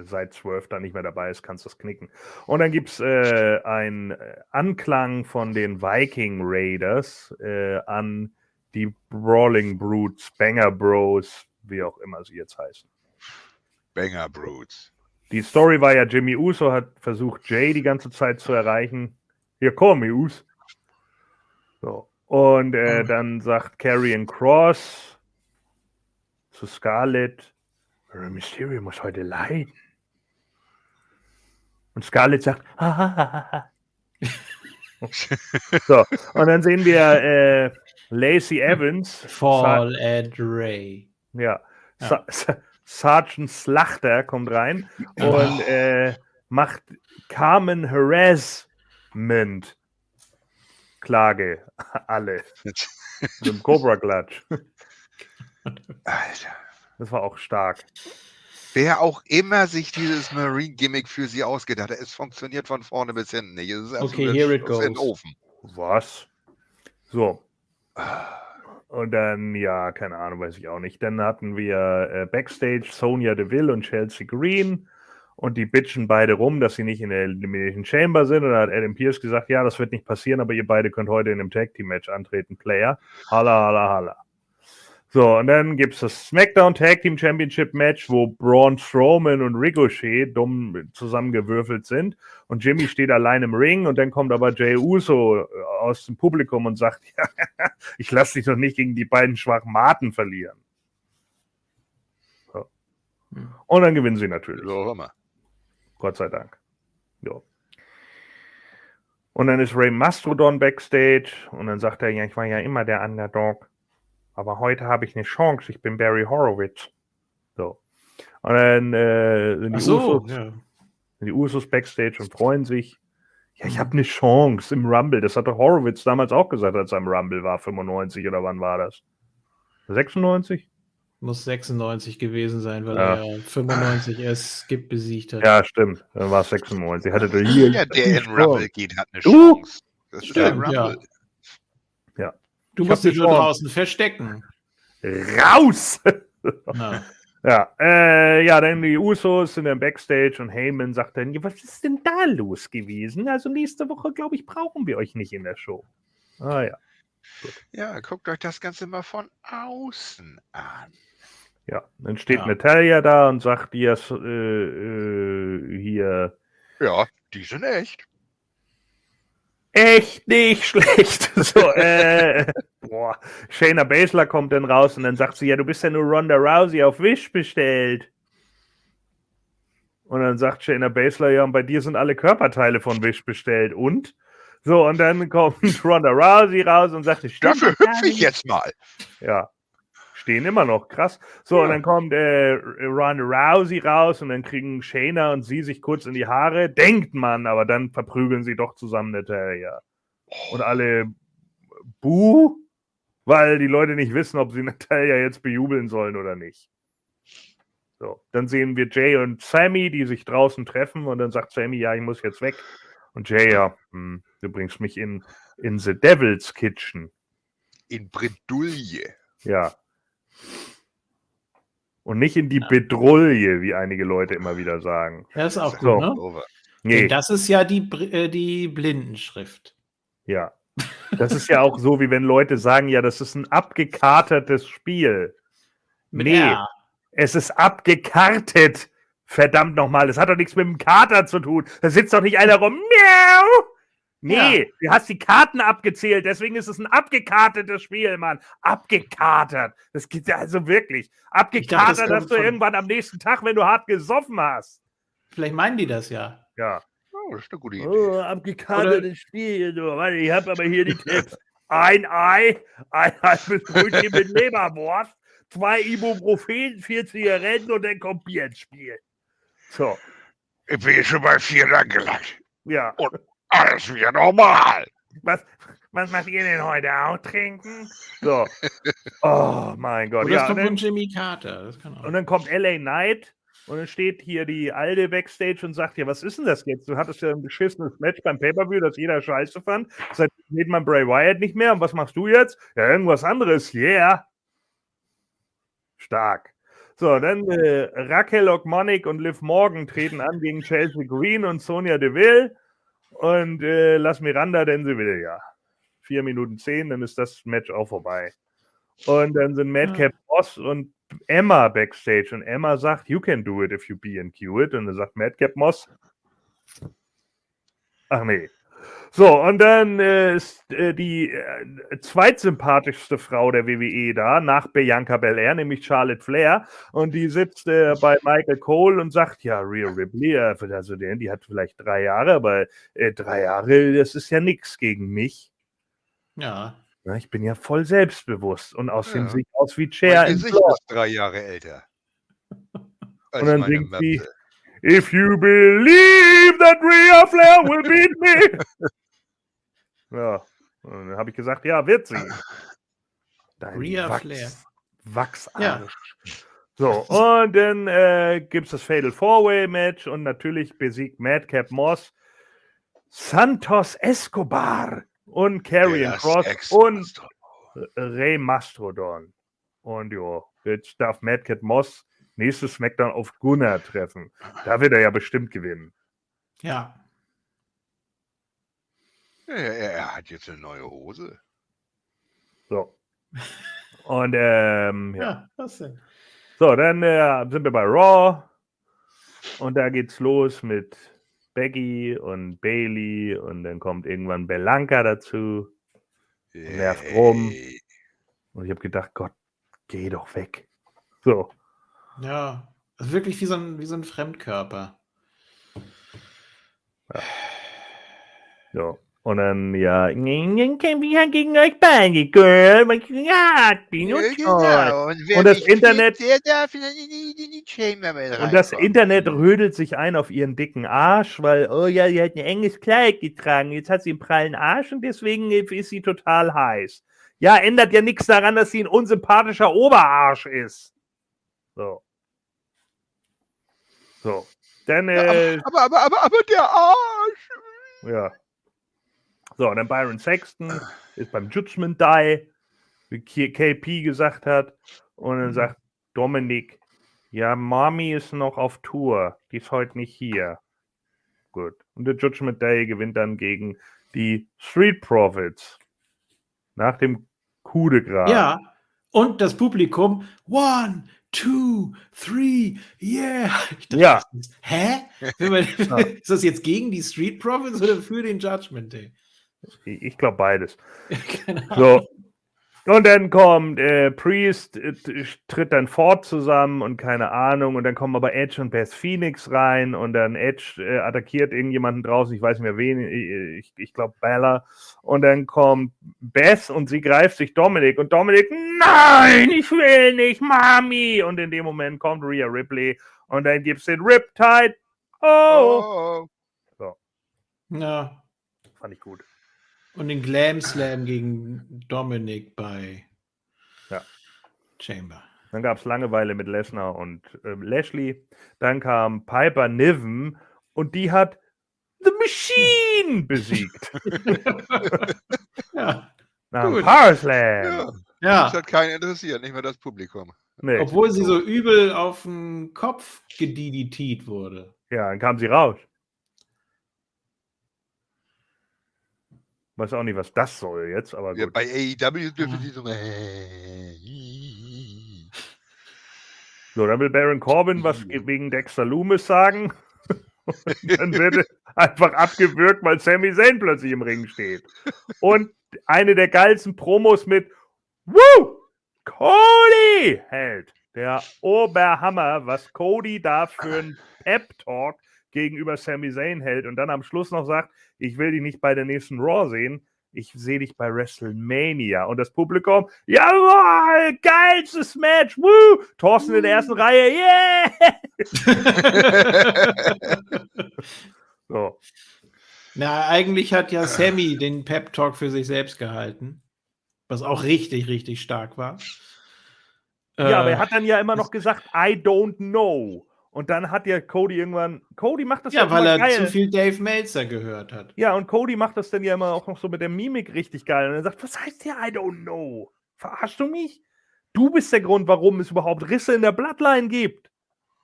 seit 12 da nicht mehr dabei ist, kannst du das knicken. Und dann gibt es äh, einen Anklang von den Viking Raiders äh, an die Brawling Brutes, Banger Bros, wie auch immer sie jetzt heißen. Banger Brutes. Die Story war ja, Jimmy Uso hat versucht, Jay die ganze Zeit zu erreichen. Hier, komm, Us. So. Und äh, oh. dann sagt Karrion Cross zu Scarlett, Mysterio muss heute leiden. Und Scarlett sagt, so, und dann sehen wir äh, Lacey Evans. Fall and Ray. Ja. ja. Sergeant Slachter kommt rein und äh, macht Carmen Harassment Klage. Alle. Mit dem Cobra Clutch. Alter. Das war auch stark. Wer auch immer sich dieses Marine-Gimmick für sie ausgedacht hat, es funktioniert von vorne bis hinten nicht. okay, here it goes. Ofen. Was? So. Und dann, ja, keine Ahnung, weiß ich auch nicht. Dann hatten wir äh, Backstage Sonia Deville und Chelsea Green und die bitchen beide rum, dass sie nicht in der Elimination Chamber sind. Und da hat Adam Pierce gesagt, ja, das wird nicht passieren, aber ihr beide könnt heute in einem Tag Team Match antreten, Player. Halla, halla, halla. So, und dann gibt es das SmackDown Tag Team Championship Match, wo Braun Strowman und Ricochet dumm zusammengewürfelt sind. Und Jimmy steht allein im Ring und dann kommt aber Jay Uso äh, aus dem Publikum und sagt: ja, Ich lasse dich doch nicht gegen die beiden schwachen Maten verlieren. So. Hm. Und dann gewinnen sie natürlich. So, immer. Gott sei Dank. Jo. Und dann ist Ray Mastodon backstage und dann sagt er: Ja, ich war ja immer der Underdog. Aber heute habe ich eine Chance. Ich bin Barry Horowitz. So. Und dann äh, sind, die so, Usos, ja. die Usos backstage und freuen sich. Ja, ich habe eine Chance im Rumble. Das hatte Horowitz damals auch gesagt, als er im Rumble war, 95 oder wann war das? 96? Muss 96 gewesen sein, weil ja. er 95 erst Skip besiegt hat. Ja, stimmt. Dann war es 96. Hatte der hier. Ja, der in Rumble geht, hat eine Chance. Uh, das stimmt, ja. Du musst dich nur draußen verstecken. Raus! Ja. Ja, äh, ja, dann die Usos sind im Backstage und Heyman sagt dann, was ist denn da los gewesen? Also nächste Woche, glaube ich, brauchen wir euch nicht in der Show. Ah ja. Gut. Ja, guckt euch das Ganze mal von außen an. Ja, dann steht ja. Natalia da und sagt ihr äh, äh, hier. Ja, die sind echt echt nicht schlecht. So, äh, boah. Shayna Baszler kommt dann raus und dann sagt sie, ja, du bist ja nur Ronda Rousey auf Wish bestellt. Und dann sagt Shayna Baszler, ja, und bei dir sind alle Körperteile von Wish bestellt. Und? So, und dann kommt Ronda Rousey raus und sagt, dafür hüpfe ich jetzt mal. Ja stehen immer noch. Krass. So, ja. und dann kommt äh, Ronda Rousey raus und dann kriegen Shayna und sie sich kurz in die Haare. Denkt man, aber dann verprügeln sie doch zusammen Natalia. Und alle buh, weil die Leute nicht wissen, ob sie Natalia jetzt bejubeln sollen oder nicht. So, dann sehen wir Jay und Sammy, die sich draußen treffen und dann sagt Sammy, ja, ich muss jetzt weg. Und Jay, ja, hm, du bringst mich in, in The Devil's Kitchen. In Bredouille. Ja, und nicht in die ja. Bedrulle, wie einige Leute immer wieder sagen. Das ist auch gut, ne? Nee. Das ist ja die, äh, die Blindenschrift. Ja. Das ist ja auch so, wie wenn Leute sagen, ja, das ist ein abgekatertes Spiel. Mit nee, R. es ist abgekartet. Verdammt nochmal, das hat doch nichts mit dem Kater zu tun. Da sitzt doch nicht einer rum. Miau! Nee, ja. du hast die Karten abgezählt, deswegen ist es ein abgekartetes Spiel, Mann. Abgekartet. Das geht ja also wirklich. Abgekartet dachte, das hast du irgendwann am nächsten Tag, wenn du hart gesoffen hast. Vielleicht meinen die das ja. Ja. Oh, das ist eine gute Idee. Oh, abgekartetes Spiel. Du. Warte, ich habe aber hier die Tipps. Ein Ei, ein halbes Brötchen mit Leberwurst, zwei Ibuprofen, vier Zigaretten und dann kommt Bier ins Spiel. So. Ich bin schon bei vier angelangt. Ja. Und alles wieder normal. Was, was macht ihr denn heute auch trinken? So. Oh mein Gott. Und das ja, kommt dann, von Jimmy Carter. und dann kommt LA Knight und dann steht hier die Alte Backstage und sagt: Ja, was ist denn das jetzt? Du hattest ja ein beschissenes Match beim Pay-Per-View, das jeder scheiße fand. Seitdem sieht man Bray Wyatt nicht mehr. Und was machst du jetzt? Ja, irgendwas anderes. Yeah. Stark. So, dann äh, Raquel Ogmonic und Liv Morgan treten an gegen Chelsea Green und Sonja Deville. Und äh, lass Miranda, denn sie will ja. Vier Minuten zehn, dann ist das Match auch vorbei. Und dann sind Madcap ja. Moss und Emma backstage. Und Emma sagt, you can do it if you be and cue it. Und dann sagt Madcap Moss, ach nee, so, und dann äh, ist äh, die äh, zweitsympathischste Frau der WWE da, nach Bianca Belair, nämlich Charlotte Flair. Und die sitzt bei Michael Cole und sagt, ja, Rhea Ripley, also die, die hat vielleicht drei Jahre, aber drei Jahre, das ist ja nichts gegen mich. Ja. ja. Ich bin ja voll selbstbewusst und außerdem ja. sehe ich aus wie Chair. Mein Gesicht ist drei Jahre älter. und dann singt sie, If you believe that Rhea Flair will beat me. ja, und dann habe ich gesagt, ja, wird sie. Dein Rhea Wachs, Flair. Wachsarsch. Ja. So, und dann äh, gibt es das Fatal Four-Way-Match und natürlich besiegt Madcap Moss Santos Escobar und Karrion Cross und Rey Mastrodon. Und jo, jetzt darf Madcap Moss nächstes Smackdown auf Gunnar treffen. Da wird er ja bestimmt gewinnen. Ja. ja er, er, hat jetzt eine neue Hose. So. Und ähm, ja. ja was denn? So, dann äh, sind wir bei Raw. Und da geht's los mit Becky und Bailey und dann kommt irgendwann Belanca dazu. Und nervt rum. Und ich habe gedacht, Gott, geh doch weg. So. Ja, also wirklich wie so ein, wie so ein Fremdkörper. Ja. So. Und dann, ja, ich kämpfe gegen euch beide, Girl. Ja, bin und, genau. und, und das Internet. Der darf in die, die Chamber und das Internet rödelt sich ein auf ihren dicken Arsch, weil, oh ja, sie hat ein enges Kleid getragen. Jetzt hat sie einen prallen Arsch und deswegen ist sie total heiß. Ja, ändert ja nichts daran, dass sie ein unsympathischer Oberarsch ist. So. So. Dann, äh, aber, aber, aber, aber, der Arsch. Ja. So, und dann Byron Sexton ist beim Judgment Die, wie KP gesagt hat. Und dann mhm. sagt Dominik, ja, Mami ist noch auf Tour. Die ist heute nicht hier. Gut. Und der Judgment Day gewinnt dann gegen die Street Profits. Nach dem Coup de Gras. Ja. Und das Publikum, one, two, three, yeah. Dachte, ja. Hä? ist das jetzt gegen die Street Profits oder für den Judgment Day? Ich glaube beides. so. Und dann kommt äh, Priest, äh, tritt dann fort zusammen und keine Ahnung. Und dann kommen aber Edge und Beth Phoenix rein und dann Edge äh, attackiert irgendjemanden draußen, ich weiß nicht mehr wen, ich, ich glaube Bella. Und dann kommt Beth und sie greift sich Dominik und Dominik, nein, ich will nicht, Mami. Und in dem Moment kommt Rhea Ripley und dann gibt es den Riptide. Oh. oh. So. Ja. Fand ich gut. Und den Glam Slam gegen Dominik bei ja. Chamber. Dann gab es Langeweile mit Lesnar und äh, Lashley. Dann kam Piper Niven und die hat The Machine besiegt. ja. Nach dem Power Slam. Ja. ja. Das hat keinen interessiert, nicht mehr das Publikum. Nee. Obwohl sie so übel auf den Kopf gediditiert wurde. Ja, dann kam sie raus. Weiß auch nicht, was das soll jetzt, aber gut. Ja, bei AEW dürfen die so. So, dann will Baron Corbin was wegen Dexter Loomis sagen. Und dann wird einfach abgewürgt, weil Sami Zayn plötzlich im Ring steht. Und eine der geilsten Promos mit Woo! Cody hält. Der Oberhammer, was Cody da für ein Pep-Talk gegenüber Sami Zayn hält und dann am Schluss noch sagt, ich will dich nicht bei der nächsten Raw sehen, ich sehe dich bei WrestleMania. Und das Publikum, jawohl, geilstes Match, woo! Thorsten in der ersten Reihe, yeah! so. Na, eigentlich hat ja Sammy den Pep-Talk für sich selbst gehalten, was auch richtig, richtig stark war. Ja, äh, aber er hat dann ja immer noch gesagt, I don't know. Und dann hat ja Cody irgendwann. Cody macht das ja, weil er geil. zu viel Dave Meltzer gehört hat. Ja, und Cody macht das dann ja immer auch noch so mit der Mimik richtig geil. Und er sagt, was heißt hier I don't know? Verarschst du mich? Du bist der Grund, warum es überhaupt Risse in der Bloodline gibt.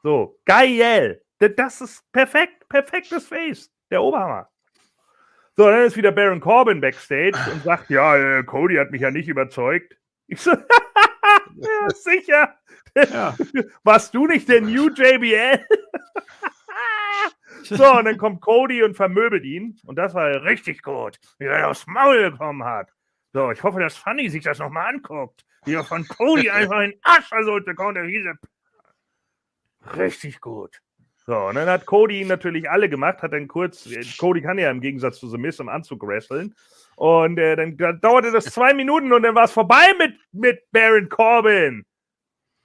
So, geil. Das ist perfekt, perfektes Face. Der Oberhammer. So, dann ist wieder Baron Corbin backstage und sagt, ja, äh, Cody hat mich ja nicht überzeugt. Ich so, ja, sicher. Ja. Warst du nicht der New JBL? so, und dann kommt Cody und vermöbelt ihn. Und das war richtig gut, wie er aufs Maul bekommen hat. So, ich hoffe, dass Funny sich das nochmal anguckt. Wie er von Cody einfach in Arsch versucht kommt. Diese richtig gut. So, und dann hat Cody ihn natürlich alle gemacht, hat dann kurz, Cody kann ja im Gegensatz zu The Miz im Anzug wresteln. Und äh, dann, dauerte das zwei Minuten und dann war es vorbei mit, mit Baron Corbin.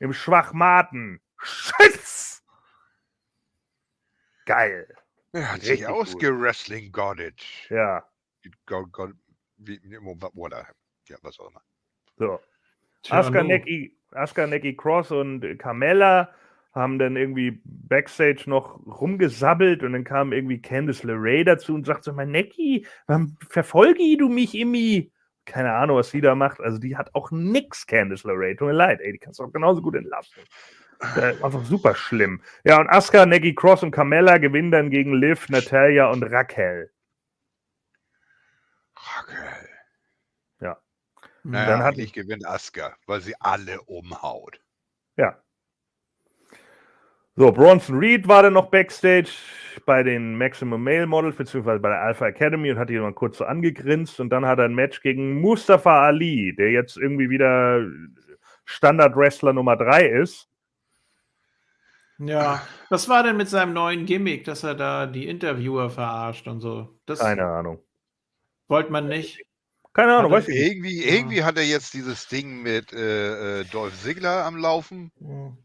Im Schwachmaten. Schütz! Geil. Er hat sich ausgewrestling gottet. Ja. God, God, wie, oder, ja, was auch immer. So. Asuka Neki, Asuka Neki Cross und Carmella haben dann irgendwie Backstage noch rumgesabbelt und dann kam irgendwie Candice LeRae dazu und sagt so, mein Necki, warum verfolge du mich immer? Keine Ahnung, was sie da macht. Also die hat auch nix, Candice LeRae. Tut mir leid, ey, die kannst du auch genauso gut entlassen. Äh, einfach super schlimm. Ja, und Asuka, Neggy Cross und Carmella gewinnen dann gegen Liv, Natalia und Raquel. Raquel. Ja. Naja, dann hat ich gewinnt Asuka, weil sie alle umhaut. Ja, so, Bronson Reed war dann noch Backstage bei den Maximum Male Models, beziehungsweise bei der Alpha Academy und hat ihn mal kurz so angegrinst und dann hat er ein Match gegen Mustafa Ali, der jetzt irgendwie wieder Standard-Wrestler Nummer 3 ist. Ja, was war denn mit seinem neuen Gimmick, dass er da die Interviewer verarscht und so? Das Keine Ahnung. Wollte man nicht. Keine Ahnung, weiß ich irgendwie, irgendwie hat er jetzt dieses Ding mit äh, äh Dolph Ziggler am Laufen. Ja.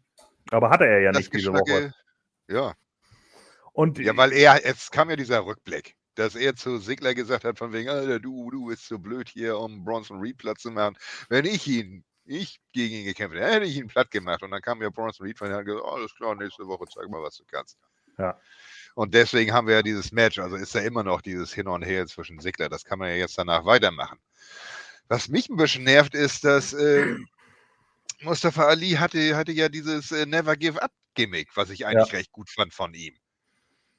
Aber hatte er ja das nicht diese Woche. Ja. Und ja, weil er, es kam ja dieser Rückblick, dass er zu Sigler gesagt hat, von wegen, Alter, du, du bist so blöd hier, um Bronson Reed Platz zu machen. Wenn ich ihn, ich gegen ihn gekämpft hätte, hätte ich ihn platt gemacht. Und dann kam ja Bronson Reed von und hat gesagt, oh, alles klar, nächste Woche zeig mal, was du kannst. Ja. Und deswegen haben wir ja dieses Match, also ist ja immer noch dieses Hin und Her zwischen Sigler. Das kann man ja jetzt danach weitermachen. Was mich ein bisschen nervt, ist, dass äh, Mustafa Ali hatte, hatte ja dieses äh, Never Give Up Gimmick, was ich eigentlich ja. recht gut fand von ihm.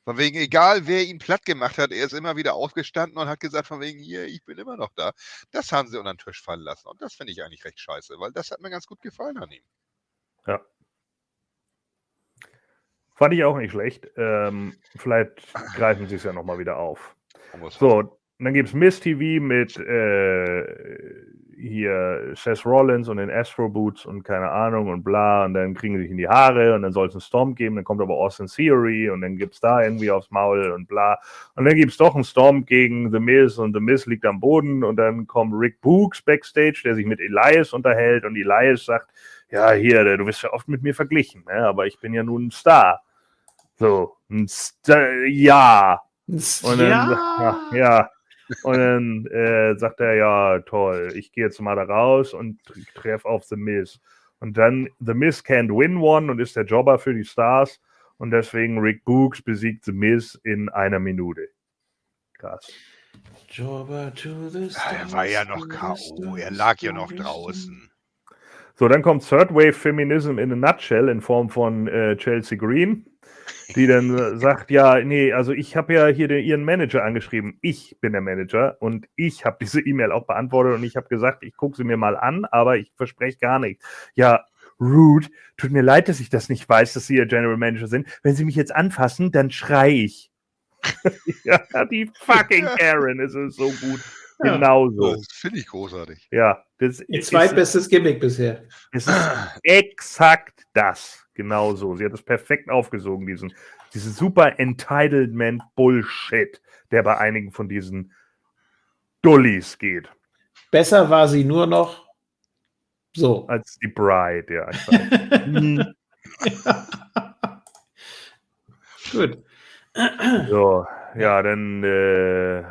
Von wegen, egal wer ihn platt gemacht hat, er ist immer wieder aufgestanden und hat gesagt, von wegen, hier, ich bin immer noch da. Das haben sie unter den Tisch fallen lassen. Und das finde ich eigentlich recht scheiße, weil das hat mir ganz gut gefallen an ihm. Ja. Fand ich auch nicht schlecht. Ähm, vielleicht greifen sie es ja nochmal wieder auf. So, dann gibt es Miss TV mit äh, hier Seth Rollins und den Astro Boots und keine Ahnung und bla und dann kriegen sie sich in die Haare und dann soll es einen Storm geben, dann kommt aber Austin Theory und dann gibt es da irgendwie aufs Maul und bla und dann gibt es doch einen Storm gegen The Miz und The Miz liegt am Boden und dann kommt Rick Books backstage, der sich mit Elias unterhält und Elias sagt, ja hier, du wirst ja oft mit mir verglichen, ne? aber ich bin ja nun ein Star. So, ein Star, ja. Und dann, ja. ja. Und dann äh, sagt er, ja, toll, ich gehe jetzt mal da raus und treffe auf The Miz. Und dann, The Miz can't win one und ist der Jobber für die Stars. Und deswegen Rick Books besiegt The Miz in einer Minute. Krass. Jobber to the stars, ja, er war ja noch K.O., er lag ja noch draußen. So, dann kommt Third Wave Feminism in a Nutshell in Form von äh, Chelsea Green die dann sagt, ja, nee, also ich habe ja hier den, ihren Manager angeschrieben. Ich bin der Manager und ich habe diese E-Mail auch beantwortet und ich habe gesagt, ich gucke sie mir mal an, aber ich verspreche gar nichts. Ja, rude, tut mir leid, dass ich das nicht weiß, dass Sie Ihr General Manager sind. Wenn Sie mich jetzt anfassen, dann schrei ich. ja, die fucking Karen ist es so gut. Ja, Genauso. Das finde ich großartig. Ja. Das Ihr zweitbestes Gimmick bisher. Es ist exakt das. Genau so. Sie hat es perfekt aufgesogen, diesen, diesen super Entitlement-Bullshit, der bei einigen von diesen Dullis geht. Besser war sie nur noch so. Als die Bride, ja. ja. Gut. So, ja, dann äh,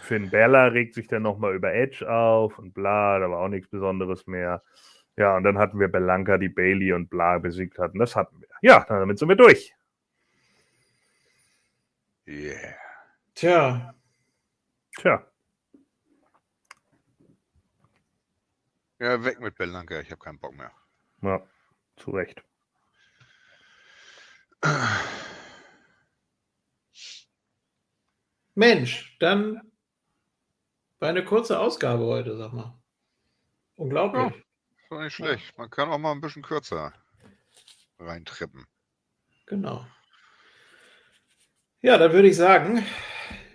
Finn Bella regt sich dann nochmal über Edge auf und bla, da war auch nichts Besonderes mehr. Ja, und dann hatten wir Belanca, die Bailey und Bla besiegt hatten. Das hatten wir. Ja, damit sind wir durch. Yeah. Tja. Tja. Ja, weg mit Belanca, ich habe keinen Bock mehr. Ja, zu Recht. Mensch, dann war eine kurze Ausgabe heute, sag mal. Unglaublich. Ja, war nicht schlecht. Man kann auch mal ein bisschen kürzer reintrippen. Genau. Ja, dann würde ich sagen,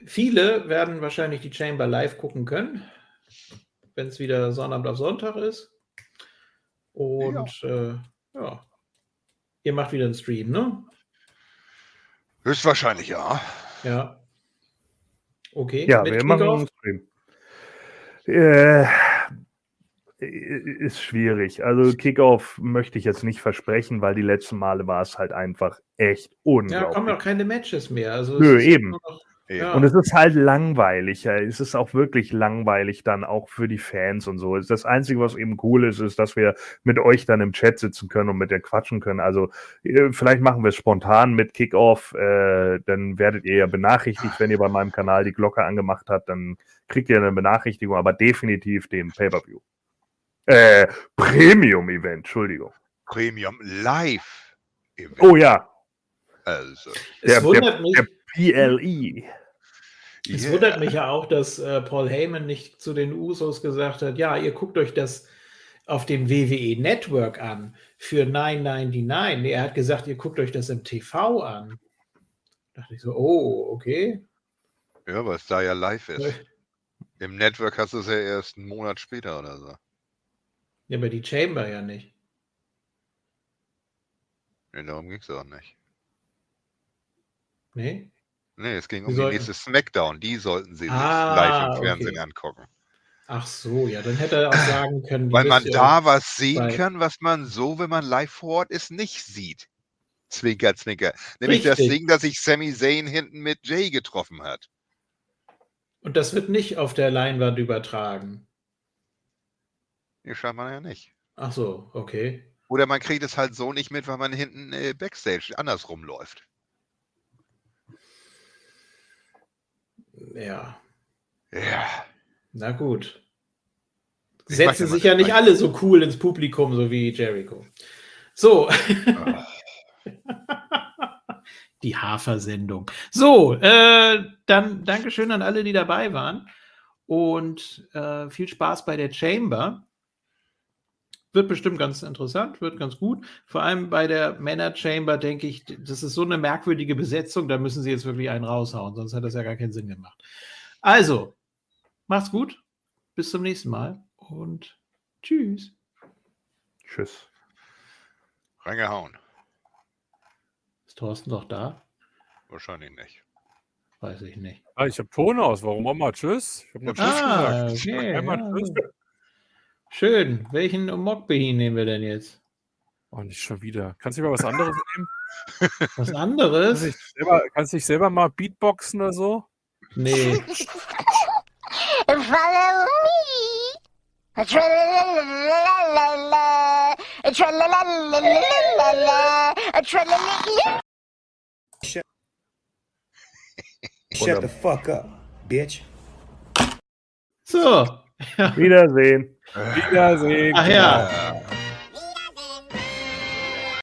viele werden wahrscheinlich die Chamber live gucken können, wenn es wieder Sonnabend auf Sonntag ist. Und ja. Äh, ja. ihr macht wieder einen Stream, ne? Höchstwahrscheinlich, ja. Ja. Okay. Ja, wir machen einen Stream. Äh, ist schwierig. Also Kickoff möchte ich jetzt nicht versprechen, weil die letzten Male war es halt einfach echt unglaublich. Ja, kommen auch keine Matches mehr. Also Nö, eben. Noch, ja. Und es ist halt langweilig. Es ist auch wirklich langweilig dann auch für die Fans und so. Das Einzige, was eben cool ist, ist, dass wir mit euch dann im Chat sitzen können und mit dir quatschen können. Also äh, vielleicht machen wir es spontan mit Kickoff. Äh, dann werdet ihr ja benachrichtigt, wenn ihr bei meinem Kanal die Glocke angemacht habt. Dann kriegt ihr eine Benachrichtigung, aber definitiv den Pay-Per-View. Äh, Premium-Event, Entschuldigung. Premium Live. -Event. Oh ja. Also. Es der, wundert der, mich. Der PLE. Es yeah. wundert mich ja auch, dass äh, Paul Heyman nicht zu den Usos gesagt hat, ja, ihr guckt euch das auf dem WWE Network an für 9,99. Nee, er hat gesagt, ihr guckt euch das im TV an. Da dachte ich so, oh, okay. Ja, weil es da ja live ist. Im Network hast du es ja erst einen Monat später oder so. Ja, aber die Chamber ja nicht. Nee, darum ging es auch nicht. Nee? Nee, es ging um die, die nächste Smackdown. Die sollten sie ah, live im Fernsehen okay. angucken. Ach so, ja, dann hätte er auch sagen können. Weil man da was sehen kann, was man so, wenn man live vor Ort ist, nicht sieht. Zwinker, Zwinker. Nämlich Richtig. das Ding, dass sich Sami Zayn hinten mit Jay getroffen hat. Und das wird nicht auf der Leinwand übertragen. Nee, scheinbar ja nicht. Ach so, okay. Oder man kriegt es halt so nicht mit, weil man hinten äh, Backstage andersrum läuft. Ja. Ja. Na gut. Ich Setzen sich ja nicht alle so cool ins Publikum, so wie Jericho. So. Die Hafer-Sendung. So, äh, dann Dankeschön an alle, die dabei waren. Und äh, viel Spaß bei der Chamber. Wird bestimmt ganz interessant, wird ganz gut. Vor allem bei der Männer Chamber denke ich, das ist so eine merkwürdige Besetzung, da müssen sie jetzt wirklich einen raushauen, sonst hat das ja gar keinen Sinn gemacht. Also, macht's gut, bis zum nächsten Mal und tschüss. Tschüss. Reingehauen. Ist Thorsten doch da? Wahrscheinlich nicht. Weiß ich nicht. Ah, ich habe Ton aus. Warum auch mal Tschüss? Ich habe mal Tschüss ah, gesagt. Okay, ja. Tschüss. Schön. Welchen Mokbehin nehmen wir denn jetzt? Oh, nicht schon wieder. Kannst du mal was anderes nehmen? Was anderes? Kannst du selber, kannst dich selber mal Beatboxen oder so? Nee. Shut the fuck up, bitch. So. Wiedersehen. Wiedersehen. Ach ja.